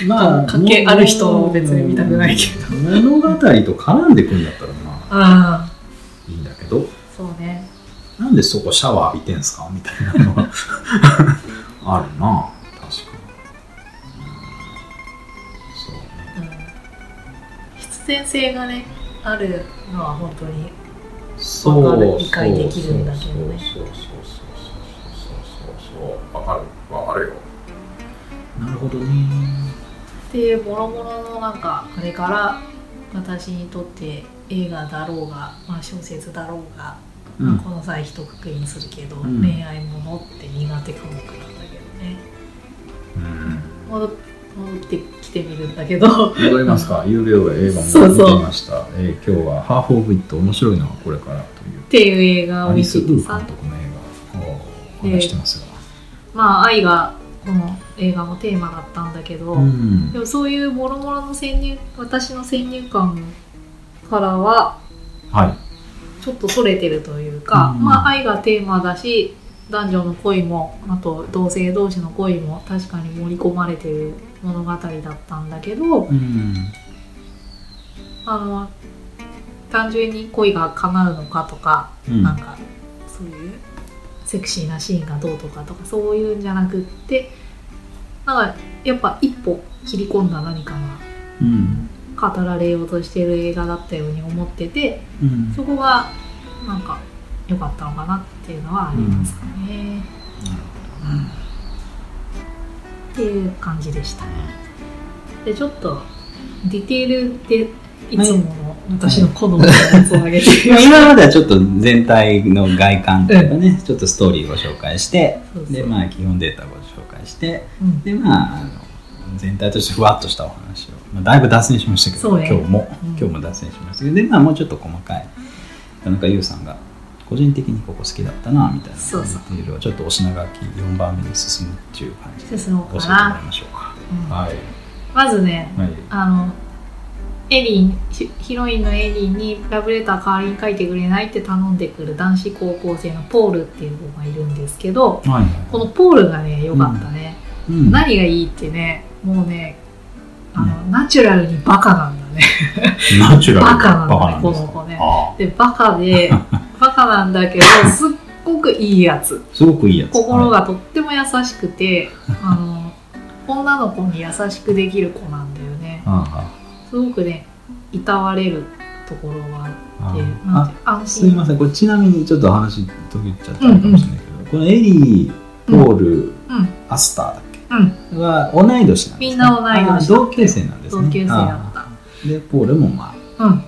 まあ、関係ある人は別に見たくないけど。物語と絡んでくんだったらまあああ。いいんだけど、そうね。なんでそこシャワー浴びてんすかみたいなのが [LAUGHS] あるな。確かに。うんそうね。うん。必然性がねあるのは本当にそう理解できるんだけどね。そうそうそうそうそうそうそう。わかる。わかるよ。なるほどねっていうもろもろのなんかあれから私にとって映画だろうが、まあ、小説だろうが、うんまあこの際一括りにするけど、ん恋愛ものって苦手科目なんだけどね。うん。戻戻ってきてみるんだけど。戻りますか。[LAUGHS] 有料映画そうそうも見てみました。えー今日は「ハーフ・オブ・イット面白いのはこれから」という。っていう映画を見アリス・ウー監ててさ督の映画をお話してますが、まあ愛がこの映画のテーマだったんだけど、うん。でもそういうもろもろの先入私の先入観からははい。ちょっとそれてるというか、うん。まあ愛がテーマだし男女の恋もあと同性同士の恋も確かに盛り込まれてる物語だったんだけどうん。あの単純に恋が叶うのかとか、うん。なんかそういうセクシーなシーンがどうとかとかそういうんじゃなくってなんかやっぱ一歩切り込んだ何かうんが語られようとしてる映画だったように思っててうん。そこがなんか良かったのかなっていうのはありますかね、っていう感じでしたね。でちょっとディテールでいつもの私の好みのやつをあげて。[LAUGHS] 今まではちょっと全体の外観というかね、ちょっとストーリーをご紹介してでまあ基本データをしてうん。でまああの全体としてふわっとしたお話を、まあ、だいぶ脱線しましたけど、ね。今日も、うん。今日も脱線しましたけどでまあもうちょっと細かい。田中優さんが個人的にここ好きだったなみたいなそうそう。ディテールをちょっとお品書き4番目に進むっていう感じで進もうからな、いましょうか、うん。はい。まずねはい。あのエリンヒヒロインのエリンにラブレター代わりに書いてくれないって頼んでくる男子高校生のポールっていう子がいるんですけどはいこのポールがね良かったね、うん。何がいいってねもうねあの、ナチュラルにバカなんだね。ナチュラルバカなんだねこの子ね。あでバカで [LAUGHS] バカなんだけどすっごくいいやつ。あすごくいいやつ。心がとっても優しくて、あの女の子に優しくできる子なんだよね。あすごくねいたわれるところがああってあなんて安すいません。これちなみにちょっと話途切っちゃったかもしれないけど、このエリー、ポール、うん。アスターだっけ？うん。は同い年なんです、ね、みんな同い年同級生なんですね。同級生だっあー。でポールもまたうん。あ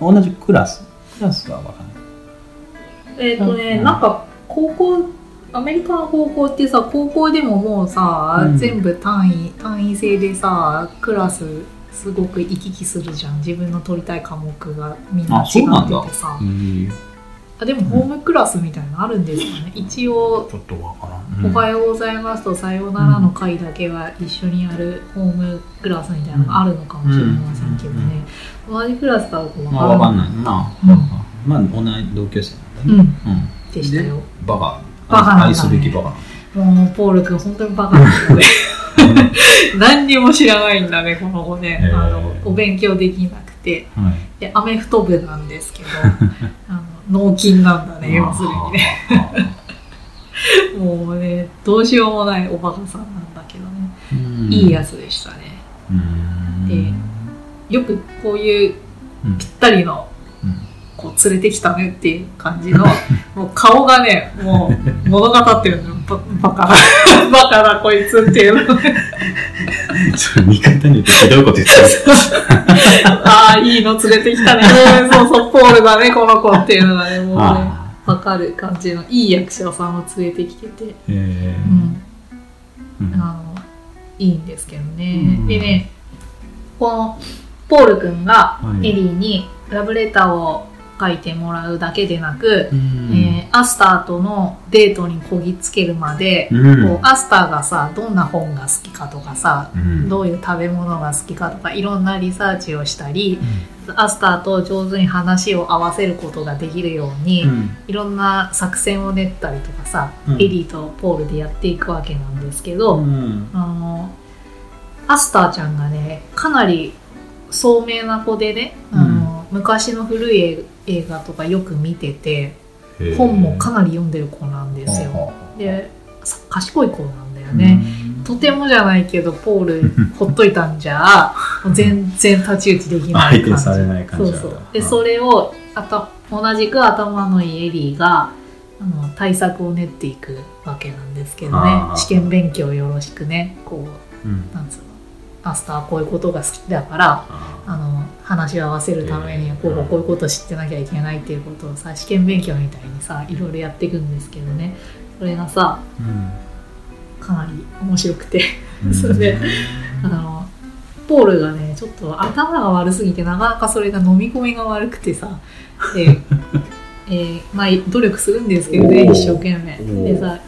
同じクラス。クラスは分かんない。えっ、とね、うん。なんか高校アメリカの高校ってさ高校でももうさ、うん。全部単位単位制でさクラスすごく行き来するじゃん。自分の取りたい科目がみんなあ違そうなんだ。っててさ。あでもホームクラスみたいなのあるんですかね。一応ちょっと分からん、「おはようございます」と「さようなら」の回だけは一緒にやるホームクラスみたいなのがあるのかもしれませんけどね、同じクラスかどうかまあ分かんなないいな、うん。まあ同い同級生うなんだね、ん。うん。でしたよ。バカ愛すべきバカもうポール君本当にバカなんだね。何にも知らないんだねこの子ね、へー。あのお勉強できなくて。はい。でアメフト部なんですけどあの脳筋なんだね要するにね。もうねどうしようもないおバカさんなんだけどね、いいやつつでしたね。うん。でよくこういううん。ぴったりのうん子連れてきたねっていう感じの [LAUGHS] もう顔がねもう物語ってるのババカな [LAUGHS] バカなこいつっていうの。それ見方によってひどいこと言ってる。[LAUGHS] ああいいの連れてきたね。そうそうポールだねこの子っていうのがね。もうねあわかる感じのいい役者さんを連れてきてて、えうん、ーうん。あのいいんですけどね、うんでねこのポール君がはい。エリーにラブレターを書いてもらうだけでなく、うん。えーアスターとのデートにこぎつけるまで、うん。こうアスターがさどんな本が好きかとかさ、うん。どういう食べ物が好きかとかいろんなリサーチをしたり、アスターと上手に話を合わせることができるように、うん。いろんな作戦を練ったりとかさ、うん。エリーとポールでやっていくわけなんですけど、うん。あのアスターちゃんがねかなり聡明な子でね、あの昔の古い映映画とかよく見てて本もかなり読んでる子なんですよ。でさ賢い子なんだよね。とてもじゃないけどポール [LAUGHS] ほっといたんじゃ全然太刀打ちできない感じ。されない感じそうそう。でそれをあた同じく頭のいいエリーがあの対策を練っていくわけなんですけどね。試験勉強よろしくね。こううん。なんつうのアスターはこういうことが好きだからああの話を合わせるためにえー。こうこういうことを知ってなきゃいけないっていうことをさ試験勉強みたいにさいろいろやっていくんですけどね。それがさかなり面白くて。うん。それであのポールがねちょっと頭が悪すぎてなかなかそれが飲み込みが悪くてさ。で、[LAUGHS] えーまあ努力するんですけどね一生懸命。でさ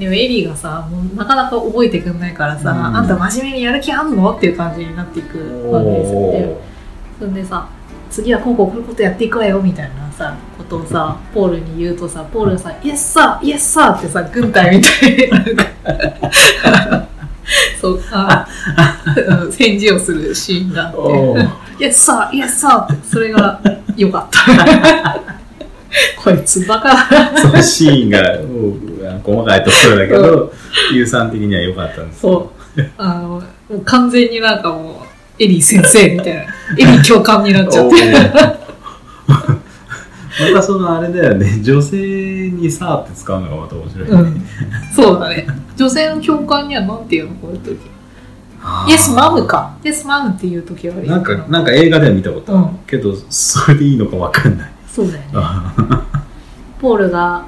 でもエリーがさもうなかなか覚えてくんないからさ、うん。あんた真面目にやる気あんの？っていう感じになっていくわけですよね。それでさ次はこうこうこういうことやっていくわよみたいなさことをさポールに言うとさポールがさ「イエスサーイエスサー」ってさ軍隊みたいになんか [LAUGHS] そうあうん返事をするシーンがあって。おー「イエスサーイエスサー」ってそれが良かった。[LAUGHS] こいつバカだそのシーンがうん細かいところだけど、有酸的には良かったんです。そう。あのもう完全になんかもうエリー先生みたいなエリー教官になっちゃって。[LAUGHS] またそのあれだよね。女性にさーって使うのがまた面白い、ね。うん、そうだね。女性の教官にはなんて言うのこういう時？イエスマムか。イエスマムっていう時はあるなんかなんか映画では見たことある、うん。けどそれでいいのかわかんない。そうだよね。あポールが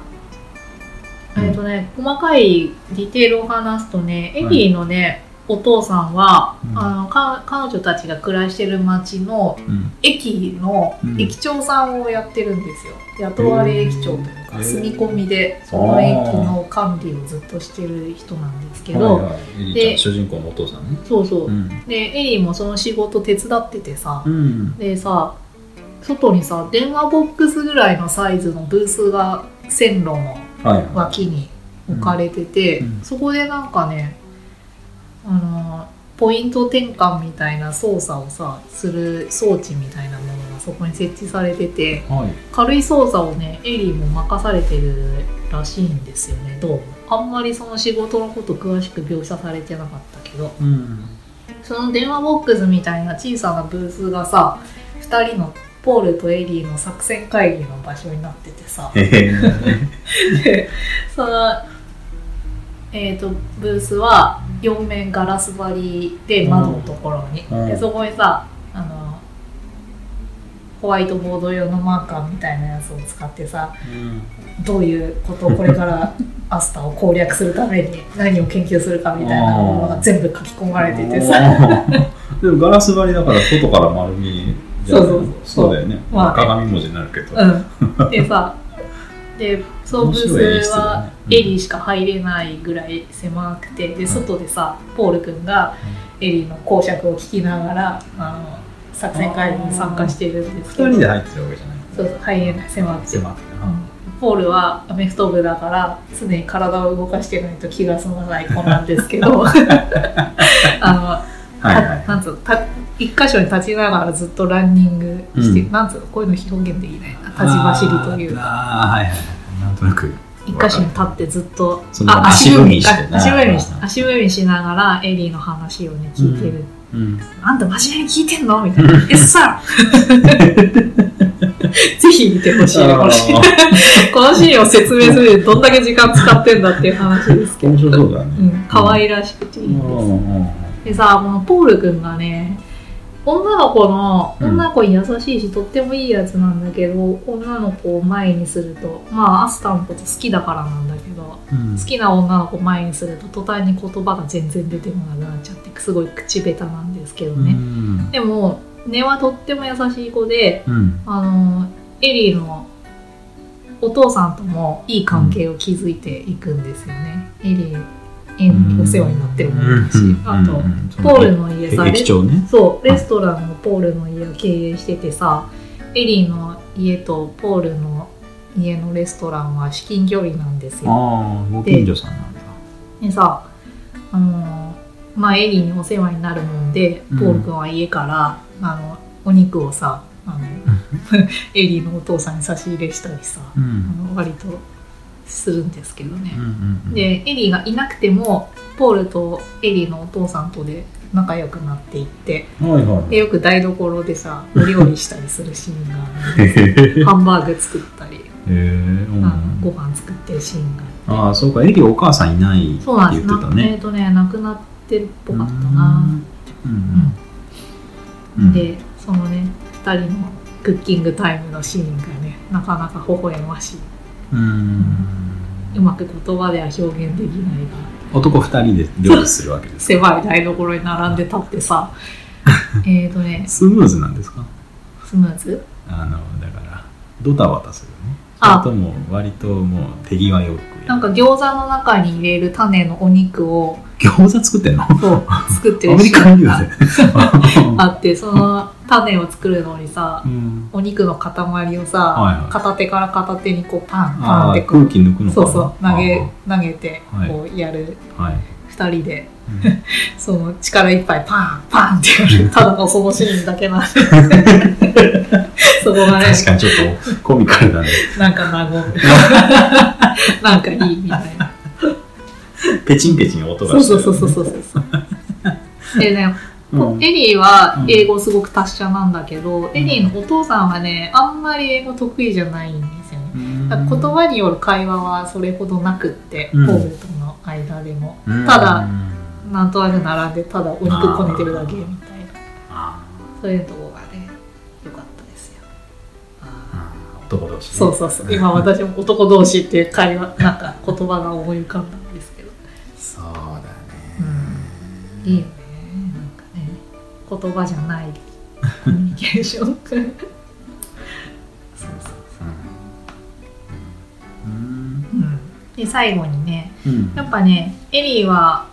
えっ、とね細かいディテールを話すとねエリーのね、お父さんは、うん。あのか彼女たちが暮らしてる町のうん。駅のうん。駅長さんをやってるんですよ。雇われ駅長というかへー。住み込みでその駅の管理をずっとしてる人なんですけど、はいはい。で主人公のお父さんね。そうそう、うん、でエリーもその仕事手伝っててさ、うん、でさ外にさ電話ボックスぐらいのサイズのブースが線路の脇に置かれてて、うん。そこでなんかねあのポイント転換みたいな操作をさする装置みたいなものがそこに設置されててはい。軽い操作をねエリーも任されてるらしいんですよね。どう？もあんまりその仕事のこと詳しく描写されてなかったけど。うん。その電話ボックスみたいな小さなブースがさ2人のポールとエリーの作戦会議の場所になっててさ。でそのえー、とブースは4面ガラス張りで窓のところに、うん。でそこにさあのホワイトボード用のマーカーみたいなやつを使ってさどういうことをこれから [LAUGHS] アスターを攻略するために何を研究するかみたいなものが全部書き込まれててさ。でもガラス張りだから外から丸見そうそうそう。だよね、まあ。鏡文字になるけど、うん、でさ [LAUGHS] でそのブースはエリーしか入れないぐらい狭くてで外でさポール君がエリーの講釈を聞きながらあの作戦会議に参加しているんですけど。二人で入ってるわけじゃない。そうそう入れない狭くて、狭くて。うん。ポールはアメフト部だから常に体を動かしてないと気が済まない子なんですけど。[LAUGHS] あのはいはい。たなんつうのた一箇所に立ちながらずっとランニングして、うん。なんつうのこういうの表現できないな立ち走りという。かあーあーはいはい。なんとなく。一箇所に立ってずっとその足踏みしてな。足踏みし足踏みしながらエリーの話をね聞いてる、うんあんた真面目に聞いてんの？みたいな「えっさ!」[LAUGHS] ぜひ見てほしい。ね、このシー。ン。[LAUGHS] このシーンを説明するのにどんだけ時間使ってんだっていう話ですけど。面白そうだね。うん、可愛らしくていいんです。でさ、このポール君がね、女の子の、うん女の子に優しいし、とってもいいやつなんだけど、女の子を前にすると、まあ、アスターのこと好きだからなんだけど、うん好きな女の子前にすると、途端に言葉が全然出てこなくなっちゃって、すごい口下手なんですけどうね。ん。でも、根はとっても優しい子で、うん。あの、エリーのお父さんともいい関係を築いていくんですよね。エリー、お世話になってるものだし、あと、ポールの家さ、ね。そう、レストランのポールの家を経営しててさ、エリーの家とポールの家のレストランは至近距離なんですよ。ああ、ご近所さんなんだ。でさ、あのまあ、エリーにお世話になるもんで、うんポール君は家から、あの、お肉をさ、あの、[LAUGHS] エリーのお父さんに差し入れしたりさ、あうん。の割とするんですけどね。うんで、エリーがいなくても、ポールとエリーのお父さんとで仲良くなっていって、はいはい。でよく台所でさ、お料理したりするシーンがあるんで [LAUGHS] ハンバーグ作ったり、へえ、うんご飯作ってるシーンがあって。ああ、そうか、エリお母さんいないって。言ってたね。なえっ、とね、亡くなってるっぽかったな。で、そのね、二人のクッキングタイムのシーンがね、なかなか微笑ましい。うん。うまく言葉では表現できないが、男二人で料理するわけです。狭い台所に並んで立ってさ、[LAUGHS] えっとね、スムーズなんですか？スムーズ？あの、だから、ドタバタするね。あとも、割ともう手際よく。なんか餃子の中に入れる種のお肉を餃子作ってんの？そう作ってアメリカン牛があで。[LAUGHS] って、その種を作るのにさう、ん。お肉の塊をさ、はいはい。片手から片手にこうパンパンって、こう空気抜くのかな？そうそう投げ投げてはい。こうやるあはい。二人で。うん。[LAUGHS] その力いっぱいパンパンってやる。[LAUGHS] ただのそのシーンだけなんでそこがね確かにちょっとコミカルだね。なんか和む。なんかいいみたいなペチンペチン音がる。そうそうそうそうそうでねうん。エリーは英語すごく達者なんだけど、エリーのお父さんはねあんまり英語得意じゃないんですよね。だから言葉による会話はそれほどなくって、うん。ポールとの間でも。うん。ただなんとなく並んでただお肉こねてるだけみたいな。あそういうとこがね良かったですよ。男同士ね。そうそうそう。今私も男同士って会話なんか言葉が思い浮かんだいいよね。なんかね。言葉じゃないコミュニケーション。そうそうう。ん。うん。で最後にねうん。やっぱねエリーは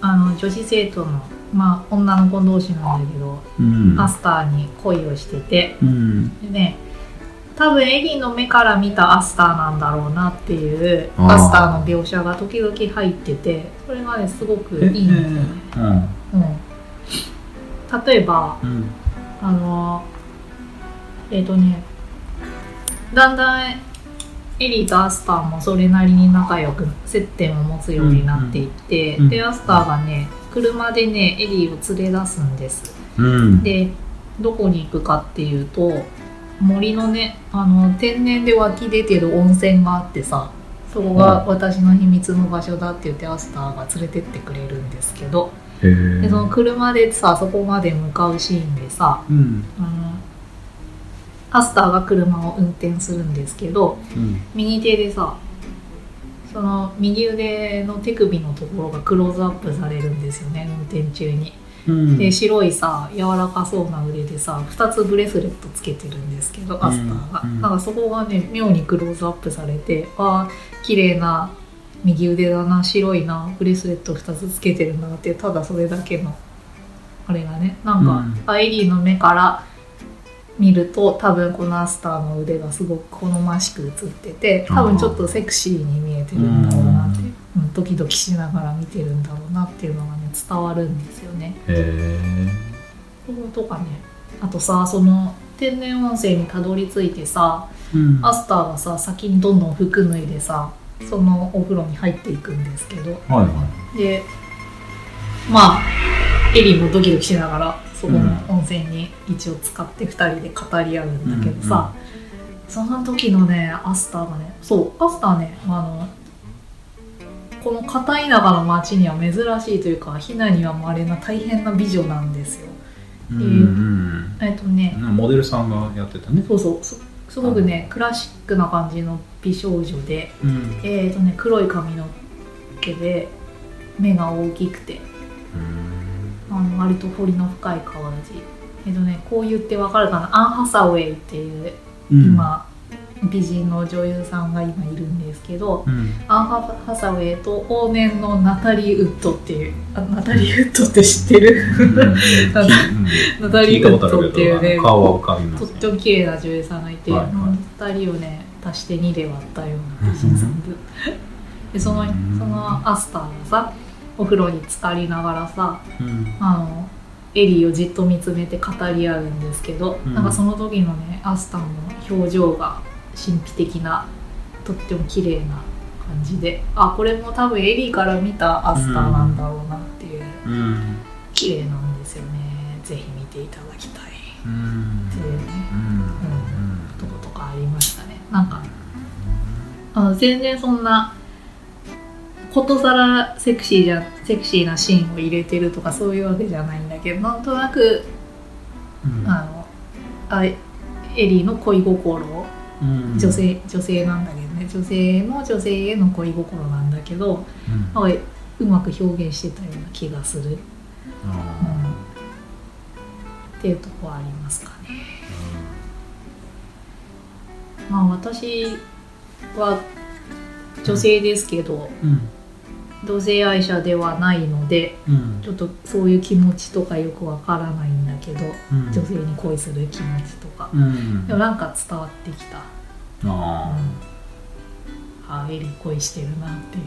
あの女子生徒のまあ女の子同士なんだけど、うん。アスターに恋をしてて。うん。でね多分エリーの目から見たアスターなんだろうなっていうアスターの描写が時々入っててそれがねすごくいいんですよね、うん。うん、例えばうん。あのえっ、とねだんだんエリーとアスターもそれなりに仲良く接点を持つようになっていって、うんうん。でアスターがね車でねエリーを連れ出すんです。うん。でどこに行くかっていうと森のねあの天然で湧き出てる温泉があってさそこが私の秘密の場所だって言ってアスターが連れてってくれるんですけどでその車でさそこまで向かうシーンでさうん。アスターが車を運転するんですけどうん。右手でさその右腕の手首のところがクローズアップされるんですよね運転中に。うん。で白いさ柔らかそうな腕でさ2つブレスレットつけてるんですけどアスターが、うん。なんかそこがね妙にクローズアップされてああ綺麗な右腕だな白いなブレスレット2つつけてるなってただそれだけのあれがねなんか、うん。アイリーの目から見ると多分このアスターの腕がすごく好ましく映ってて多分ちょっとセクシーに見えてるんだろうなって、うんドキドキしながら見てるんだろうなっていうのがね伝わるんですよね。へえとかね。あとさその天然温泉にたどり着いてさうん。アスターがさ先にどんどん服脱いでさそのお風呂に入っていくんですけど。はいはでまあエリーもドキドキしながらそこの温泉に一応使って2人で語り合うんだけどさ、その時のねアスターがねそうアスターねあのこの片田舎の町には珍しいというかひなには稀な大変な美女なんですよ。うんうん。えっとねうんモデルさんがやってたね。そうそう。そすごくねクラシックな感じの美少女でうん。えっとね黒い髪の毛で目が大きくて。あの割と彫りの深い顔だしえっとねこう言ってわかるかなアン・ハサウェイっていううん。今、美人の女優さんが今いるんですけどうん。アン・ハハサウェイと往年のナタリー・ウッドっていうあナタリー・ウッドって知ってる？うん。うんナナタリー・ウッドっていうねとっても綺麗な女優さんがいて、はいはい。2人をね足して2で割ったような美人さんで。[LAUGHS] でそのうん。そのアスターがさお風呂に浸かりながらさうん。あのエリーをじっと見つめて語り合うんですけど、うん。なんかその時のねアスターの表情が神秘的なとっても綺麗な感じで。あこれも多分エリーから見たアスターなんだろうなっていう、うん綺麗なんですよね。ぜひ見ていただきたい。うんっていうね。うん。とことかありましたね。なんかあの全然そんなことさらセクシーじゃセクシーなシーンを入れてるとかそういうわけじゃないんだけどなんとなくうん。あのあエリーの恋心をうん。女性女性なんだけどね。女性の女性への恋心なんだけどうん。うまく表現してたような気がする、あっていうとこはありますかね。まあ私は女性ですけど、同性愛者ではないのでうん。ちょっとそういう気持ちとかよくわからないんだけど、うん。女性に恋する気持ちとか、うん。でもなんか伝わってきた、ああエリー恋してるなっていう。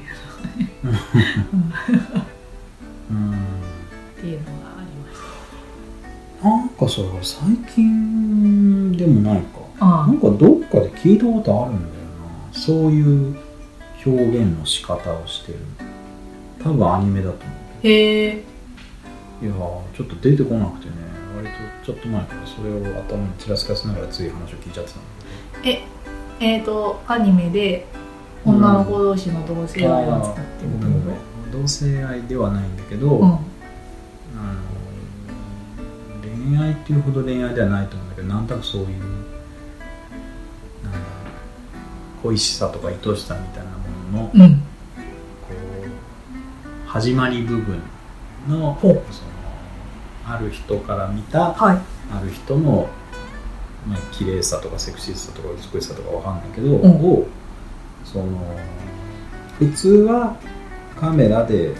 ーうん。っていうのがありましなんかさ最近でもないか。たあ。なんかどっかで聞いたことあるんだよな。そういう表現の仕方をしてる多分アニメだと思う。へえいやーちょっと出てこなくてね。割とちょっと前からそれを頭にちらつかせながらつい話を聞いちゃってたええー、とアニメで女の子同士の同性愛を使ってるごめん同性愛ではないんだけど、うん。あの恋愛っていうほど恋愛ではないと思うんだけどなんとなくそういう恋しさとか愛しさみたいなもののこうん。う始まり部分のそのある人から見たはい。ある人の、まあ綺麗さとかセクシーさとか美しさとかわかんないけど、うん。をその普通はカメラで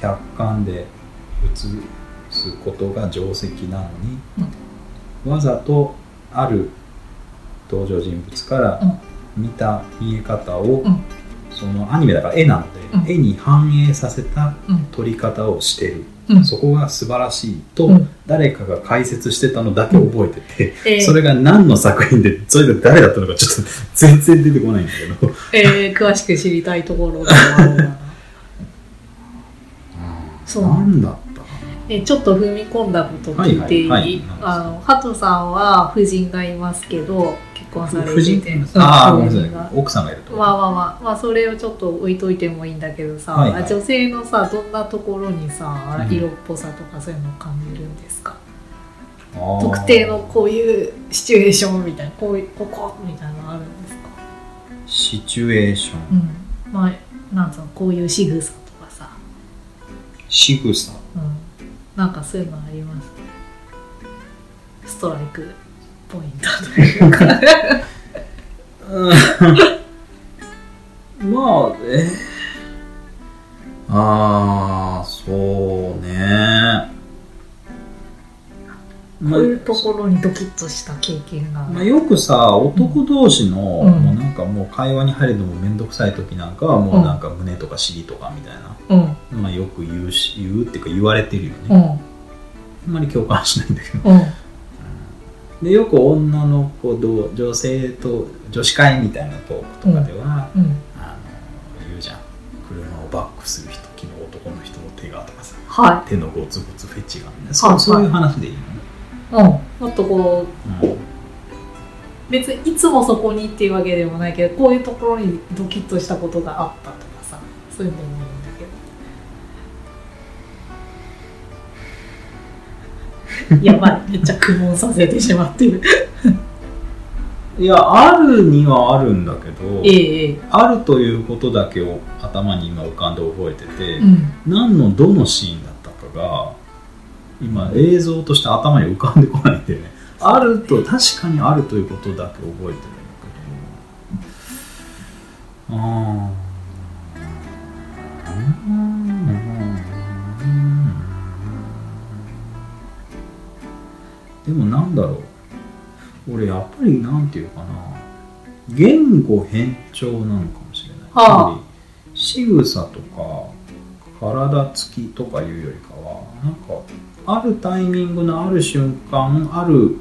客観で映すことが定石なのに、わざとある登場人物から見た見え方を、うん。そのアニメだから絵なので、うん絵に反映させたうん。撮り方をしてる、うん。そこが素晴らしいと、うん。誰かが解説してたのだけ覚えてて、えーそれが何の作品でそれが誰だったのかちょっと全然出てこないんだけど、えー詳しく知りたいところではあるな [LAUGHS] そう。何だった？かえちょっと踏み込んだこと聞いていい、はいはいはい。あのハトさんは夫人がいますけど結婚さなれててああごめんなさい。夫人が奥さんがいると、まあまあまあ、まあ、それをちょっと置いといてもいいんだけどさ、はいはい。女性のさどんなところにさうん。色っぽさとかそういうのを感じるんですか、あー。特定のこういうシチュエーションみたいなこういうここみたいなのあるんですか？シチュエーション、うん。まあなんつうのこういう仕草とかさ、仕草。うん、なんかそういうのあります？ストライクポイントというか [LAUGHS] まあえああそうね。こういうところにドキッとした経験が、まあ、よくさ男同士の、うん。もうなんかもう会話に入るのも面倒くさい時なんかはもうなんか胸とか尻とかみたいな、うん。まあ、よく言うし言うっていうか言われてるよね、うん。あんまり共感しないんだけど。うんでよく女の子と女性と女子会みたいなトークとかでは、うん。あの言うじゃん。車をバックする時の男の人の手がとかさは手のゴツゴツフェチがみたいそうそういう話でいいの？ね、い、うん、もっとこうん。う別にいつもそこにっていうわけでもないけどこういうところにドキッとしたことがあったとかさそういうのも [LAUGHS] やばいめっちゃ苦悶させてしまってる。いやあるにはあるんだけど、えあるということだけを頭に今浮かんで覚えてて、うん。何のどのシーンだったかが今映像として頭に浮かんでこないんでね。あると確かにあるということだけ覚えてるんだけど。あーでもなんだろう。俺やっぱりなんていうかな。言語偏重なのかもしれない、はあ。仕草とか体つきとかいうよりかはなんかあるタイミングのある瞬間ある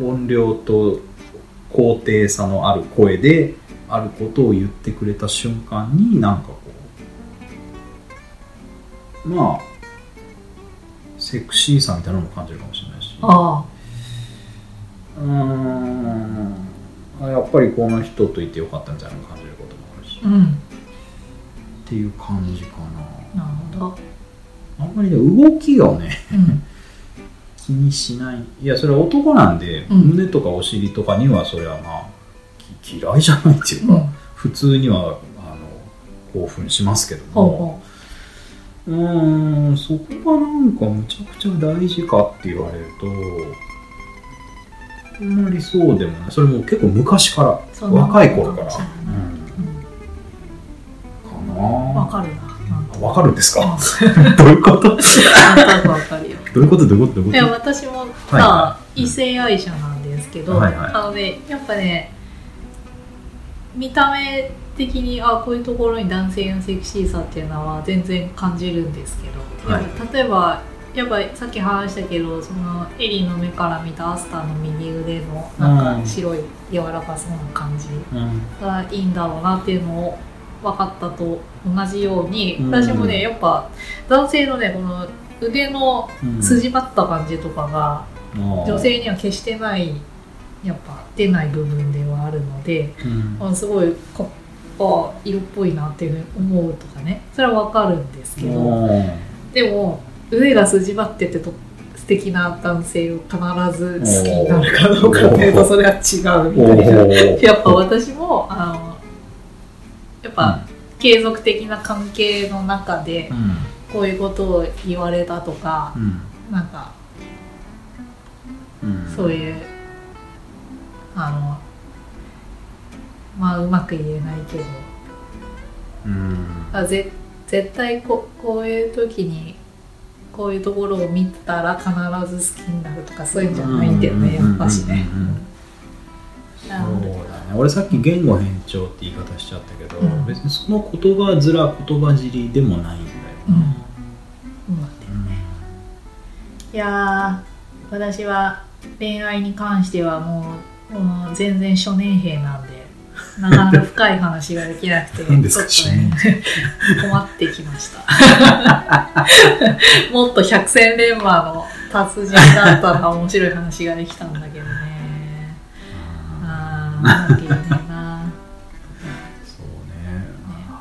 音量と高低差のある声であることを言ってくれた瞬間になんかこうまあセクシーさみたいなのも感じるかもしれないし。あうーん。あやっぱりこの人といてよかったみたいなの感じることもあるし、あうん。っていう感じかな。なるほど。あんまりね動きをねうん。[LAUGHS] 気にしない。いやそれは男なんで、うん。胸とかお尻とかにはそれはまあき [LAUGHS] 嫌いじゃないっていうか、うん。普通にはあの興奮しますけども。ほうーんそこがなんかむちゃくちゃ大事かって言われるとあんまりそうでもない。それも結構昔から若い頃から、うん、かな。うんわかるな。わかるんですか？うん。[LAUGHS] どういうこと？どなんとなくわかるよ。ういうこと？どういうこと？どういういやこ私もさ、はいはい異性愛者なんですけど、はいはいあのねやっぱね見た目的にあこういうところに男性のセクシーさっていうのは全然感じるんですけど、はい。例えばやっぱさっき話したけどそのエリーの目から見たアスターの右腕のなんうんか白い柔らかそうな感じがいいんだろうなっていうのを分かったと同じように、うん。私もねやっぱ男性のねこの腕のうん。筋張った感じとかが女性には決してないやっぱ出ない部分ではあるので、うん。あすごいかあ色っぽいなっていうふうに思うとかね。それは分かるんですけど、うんでも腕が筋張っててと素敵な男性を必ず好きになるかどうかっていうとそれは違うみたいな。やっぱ私もあのやっぱ継続的な関係の中でうん。こういうことを言われたとかう、ん。なんかうん。そういうあのまあうまく言えないけど。うん。あぜ絶対ここういう時にこういうところを見たら必ず好きになるとかそういうんじゃないんだよねやっぱしね。そうだね。俺さっき言語変調って言い方しちゃったけど、うん。別にその言葉面言葉尻でもないんだよういやー私は恋愛に関してはもうもう全然初年兵なんでなかなか深い話ができなくて [LAUGHS] ちょっとね困ってきました。[LAUGHS] もっと百戦錬磨の達人だったら面白い話ができたんだけどね。あー。なんだっな。そうね。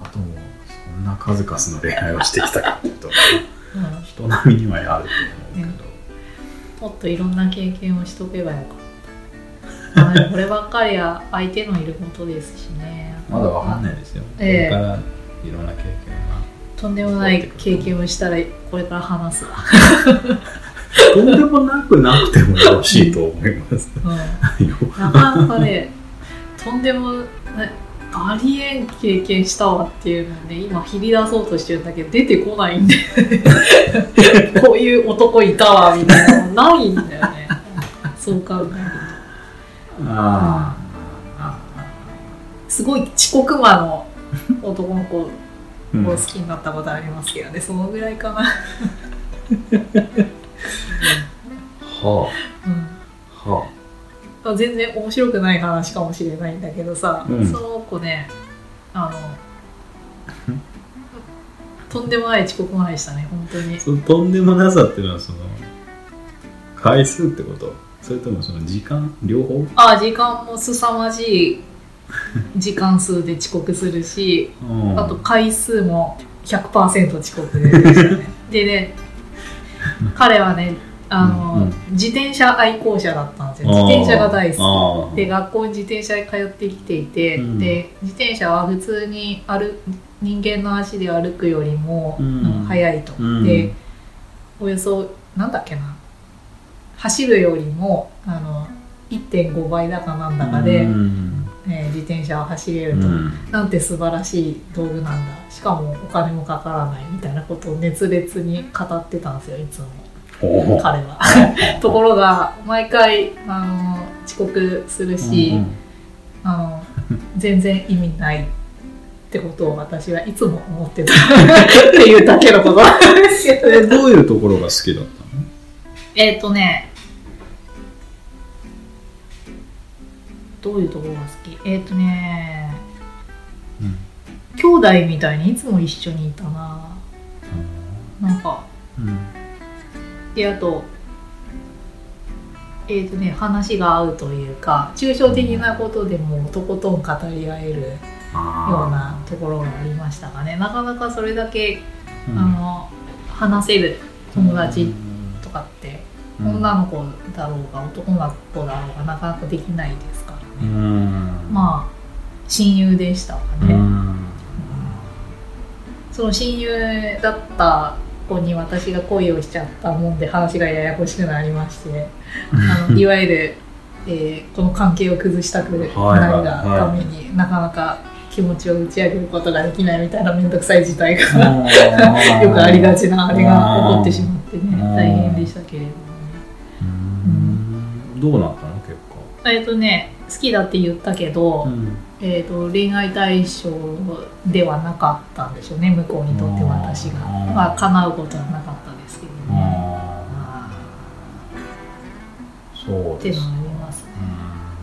あともそんな数々の恋愛をしてきたかっていうとうん。人並みにはあると思うけど、もっといろんな経験をしとけばよかった。こればっかりは相手のいることですしね。まだわかんないですよ、ええこれからいろんな経験とんでもない経験をしたらこれから話すわ。が [LAUGHS] とんでもなくなくてもよろしいと思いますうん、よなかなかね、とんでもなありえん経験したわっていうのをね、今切り出そうとしてるんだけど出てこないんで、[LAUGHS] こういう男いたわみたいなのないんだよね。そう考えると。ああすごい遅刻魔の男の子うん。を好きになったことありますけどね、そのぐらいかな。はうん。あ。はまあ全然面白くない話かもしれないんだけどさ、うん。その子ねあのとんでもない遅刻魔でしたね本当に。あそのとんでもなさっていうのはその回数ってこと？それともその時間両方？あ時間も凄まじい時間数で遅刻するしうん。あと回数も100%遅刻で。ね [LAUGHS] でね彼はねあの、うんうん。自転車愛好者だったんですよ。自転車が大好き。で学校に自転車で通ってきていて、うん。で自転車は普通に歩人間の足で歩くよりも、うん。うん速いと、うん。でおよそなんだっけな走るよりもあの1.5倍だかなんだかで、うん。えー自転車を走れうると、ん。なんて素晴らしい道具なんだ。しかもお金もかからないみたいなことを熱烈に語ってたんですよいつも。彼は。[LAUGHS] ところが毎回あの遅刻するし、うんうん。あの全然意味ないってことを私はいつも思ってた。[LAUGHS] っていうだけのことどういうところが好きだったの？えっとねどういうところが好き？えっ、とね兄弟みたいにいつも一緒にいたな。なんかうん。であとえっ、とね話が合うというか抽象的なことでもとことん語り合えるようあなところがありましたかね。なかなかそれだけ、ーうん。あの話せる友達とかって、うん女の子だろうが男の子だろうがなかなかできないですからうね、ん。まあ親友でしたかね、うん。その親友だった子に私が恋をしちゃったもんで話がややこしくなりまして [LAUGHS] あのいわゆる、えーこの関係を崩したくないがために、なかなか気持ちを打ち上げることができないみたいな面倒くさい事態が [LAUGHS] よくありがちなあれが起こってしまってねうん。大変でしたけれどもどうなったの？結えっ、とね好きだって言ったけど、果うん。えー、と恋愛対象ではなかったんでしょうね向こうにとって私が。うんまあ叶うことはなかったですけどね。そうです。ね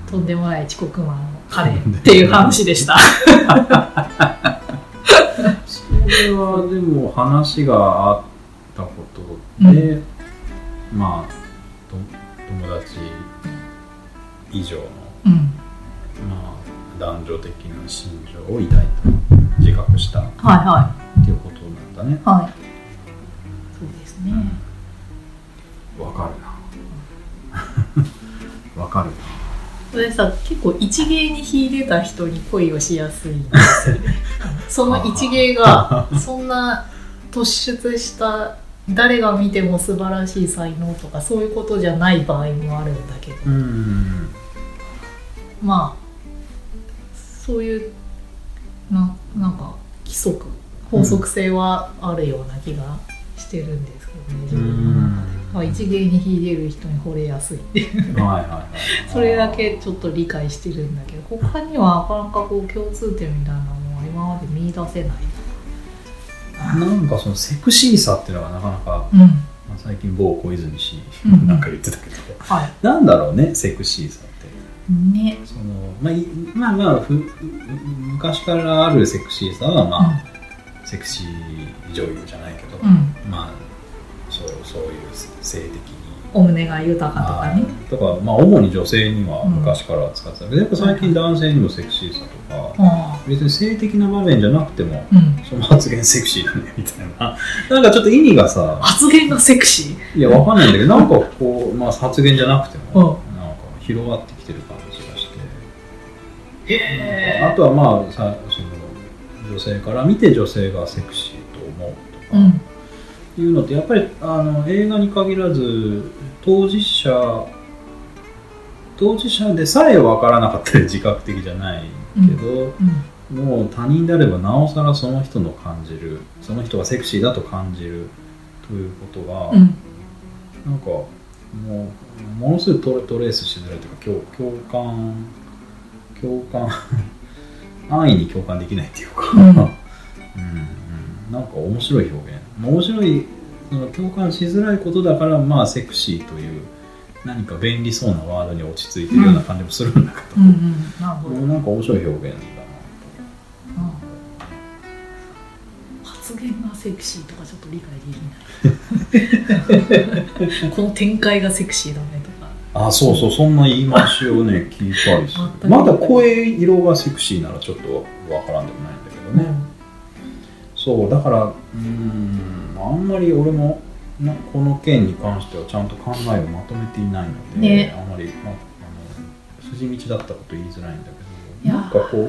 うん。とんでもない遅刻魔の彼っていう話でした。それはでも話があったことで、まあと友達以上の、うん。まあ、男女的な心情を抱いた自覚したっはい。はていうことなんだね。いはい。そうですね。わかるな。[LAUGHS] わかるな。それさ結構一芸に秀でた人に恋をしやすいんですよね。[LAUGHS] その一芸がそんな突出した誰が見ても素晴らしい才能とかそういうことじゃない場合もあるんだけど、うんまあそういうななんか規則法則性はあるような気がしてるんですけどね、自分の中で、まあ、一芸に秀でる人に惚れやすいっていう。はいはいはい。それだけちょっと理解してるんだけど他にはなかなかこう共通点みたいなのは今まで見出せないな。んかそのセクシーさっていうのがなかなか、うん。まあ、最近某小泉氏うん。なんか言ってたけど、はなんだろうねセクシーさ。っていね。そのまあいまあまあふふ昔からあるセクシーさはまあ、セクシー女優じゃないけど、うん、うん、まあそうそういう性的に。お胸が豊かとかね。とかまあ主に女性には昔から使ってた。けど、やっぱ最近男性にもセクシーさとか、あ別に性的な場面じゃなくてもその発言セクシーだねみたいな。[LAUGHS] なんかちょっと意味がさ発言がセクシー？いやわかんないんだけどなんかこう、まあ、発言じゃなくても広がってきてる感じがして。へあとはまあさその女性から見て女性がセクシーと思うとか。うん。いうのってやっぱりあの映画に限らず当事者当事者でさえ分からなかったり自覚的じゃないけど、うん。もう他人であればなおさらその人の感じるその人がセクシーだと感じるということが、うん。なんかもうものすごいトレトレースしづらいというか共共感共感安易に共感できないっていうか、うん。うんうん。なんか面白い表現。面白いその共感しづらいことだからまあセクシーという何か便利そうなワードに落ち着いてるような感じもするんだけど、うんうんうなんか面白い表現だうん発言がセクシーとかちょっと理解できない [LAUGHS] この展開がセクシーだねとか。あそうそうそんな言い回しをね聞いたりす。るまだ声色がセクシーならちょっとわからんでもないんだけどね、そうだからうーんあんまり俺もなこの件に関してはちゃんと考えをまとめていないので、ね。あんまり、まあ、あの筋道だったこと言いづらいんだけどなんかこう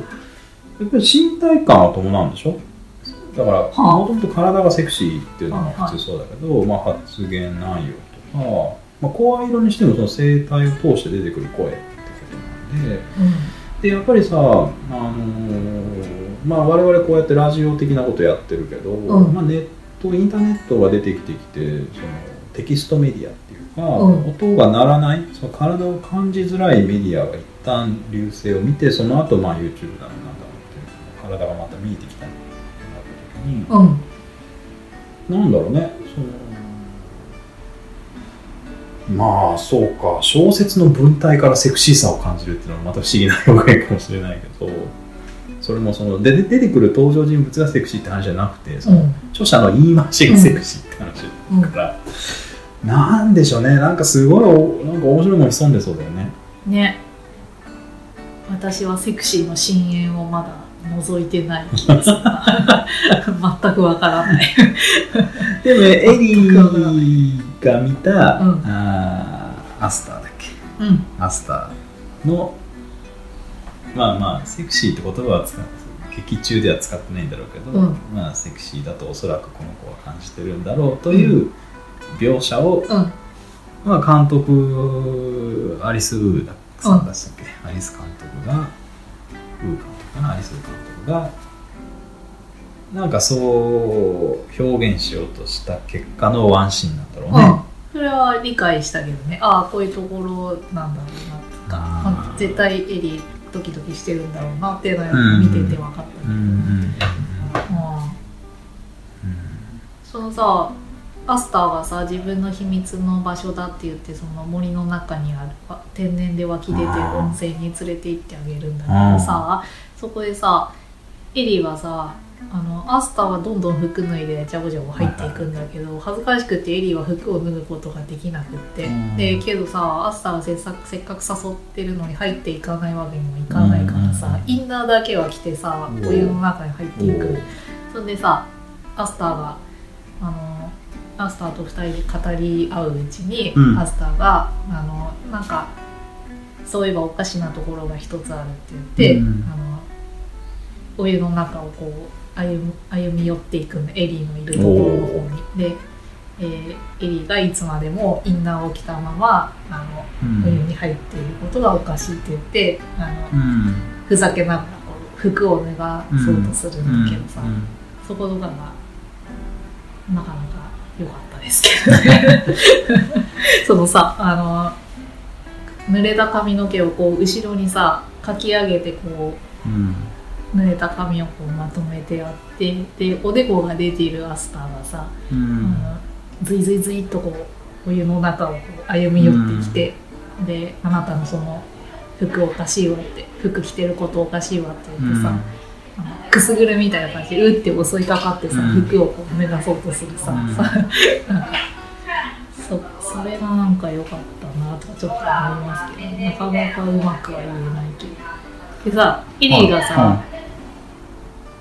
やっぱり身体感は伴うんでしょ？だからはあもともと体がセクシーっていうのははいはい。普通そうだけど、まあ、発言内容とか、まあ、声色にしてもその声帯を通して出てくる声ってことなんででやっぱりさ、あのーまあ、我々こうやってラジオ的なことやってるけど、うん。まあ、ネットインターネットが出てきてきてそのテキストメディアっていうか、うん。音が鳴らないその体を感じづらいメディアが一旦流星を見てその後まあ YouTube だのなんだろうっていう体がまた見えてきたってなった時に、うん。なんだろうね。まあそうか。小説の文体からセクシーさを感じるっていうのはまた不思議な表現かもしれないけど。それもそので出てくる登場人物がセクシーって話じゃなくてその、著者の言い回しがセクシーって話うんだから、なんでしょうね。なんかすごいおなんか面白いもの潜んでそうだよね。ね。私はセクシーの深淵をまだ覗いてない気がする。な [LAUGHS] 全くわからない。でも [LAUGHS] エリーが見た、うん。あーアスターだっけ？うん。アスターのまあまあセクシーって言葉は使って劇中では使ってないんだろうけど、うん。まあセクシーだとおそらくこの子は感じてるんだろうという描写を、うん。まあ、監督アリス・ウーださんでしたっけ、アリス監督がウー監督かなアリス・監督がなんかそう表現しようとした結果のワンシーンなんだろうね、うん。それは理解したけどね。ああこういうところなんだろうなとか、絶対エリードキドキしてるんだろうなっていうのは見てて分かったけど、そのさアスターがさ自分の秘密の場所だって言ってその森の中にあるあ天然で湧き出てる温泉に連れて行ってあげるんだけどさそこでさエリーはさあのアスターはどんどん服脱いでジャボジャボ入っていくんだけど恥ずかしくてエリーは服を脱ぐことができなくって。うん。でけどさアスターがせっさせっかく誘ってるのに入っていかないわけにもいかないからさうん。インナーだけは着てさお湯の中に入っていく。そんでさアスターがあのアスターと2人で語り合ううちに、うん。アスターがあのなんかそういえばおかしなところが一つあるって言って、うん。あのお湯の中をこう歩む歩み寄っていくのエリーのいるところの方に。で、えーエリーがいつまでもインナーを着たままあのうん。お湯に入っていることがおかしいって言ってあのうん。ふざけながらこう服を脱がそうとするんだけどさ、うん。そことかがなかなか良かったですけどね。[LAUGHS] そのさあの濡れた髪の毛をこう後ろにさかき上げてこうんう濡れた髪をこうまとめてやってでおでこが出ているアスターがさ、あうん。のズイズイズイっとこうお湯の中を歩み寄ってきて、であなたのその服おかしいわって服着てることおかしいわって言ってさ、あのくすぐるみたいな感じでうって襲いかかってさ、うん。服をこう脱がそうとするさ、なんかそそれがなんか良かったなとかちょっと思いますけどなかなかうまくは言えないけど。でさエリーがさ、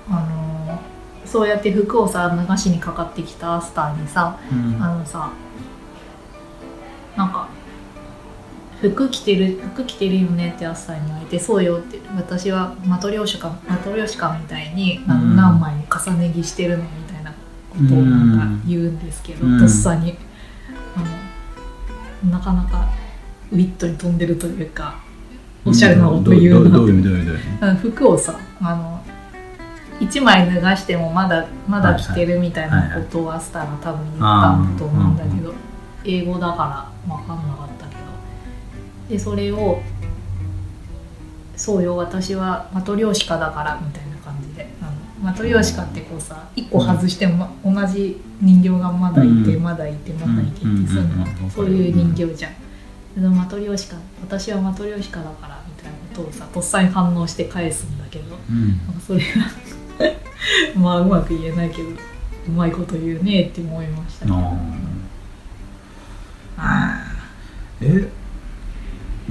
あのーそうやって服をさ脱がしにかかってきたアスターにさうん。あのさなんか服着てる服着てるよねってアスターに言われてそうよって私はマトリョーシカマトリョーシカみたいに何枚も重ね着してるのみたいなことをなんか言うんですけど、うん。とっさにあのなかなかウィットに飛んでるというかおしゃれなこと言うなういう意味どういう意味どういう意味あの服をさあの1枚脱がしてもまだまだ着てるみたいなことをアスターが多分言ったんだと思うんだけど英語だから分かんなかったけどでそれを「そうよ私はマトリョーシカだから」みたいな感じで。あのマトリョーシカってこうさ1個外しても同じ人形がまだいて、うん。まだいてまだいてってうんそういうのそういう人形じゃん。マトリョーシカ私はマトリョーシカだからみたいなことをさとっさに反応して返すんだけどうん。それが [LAUGHS] まあうまく言えないけどうまいこと言うねって思いましたけど。あー。え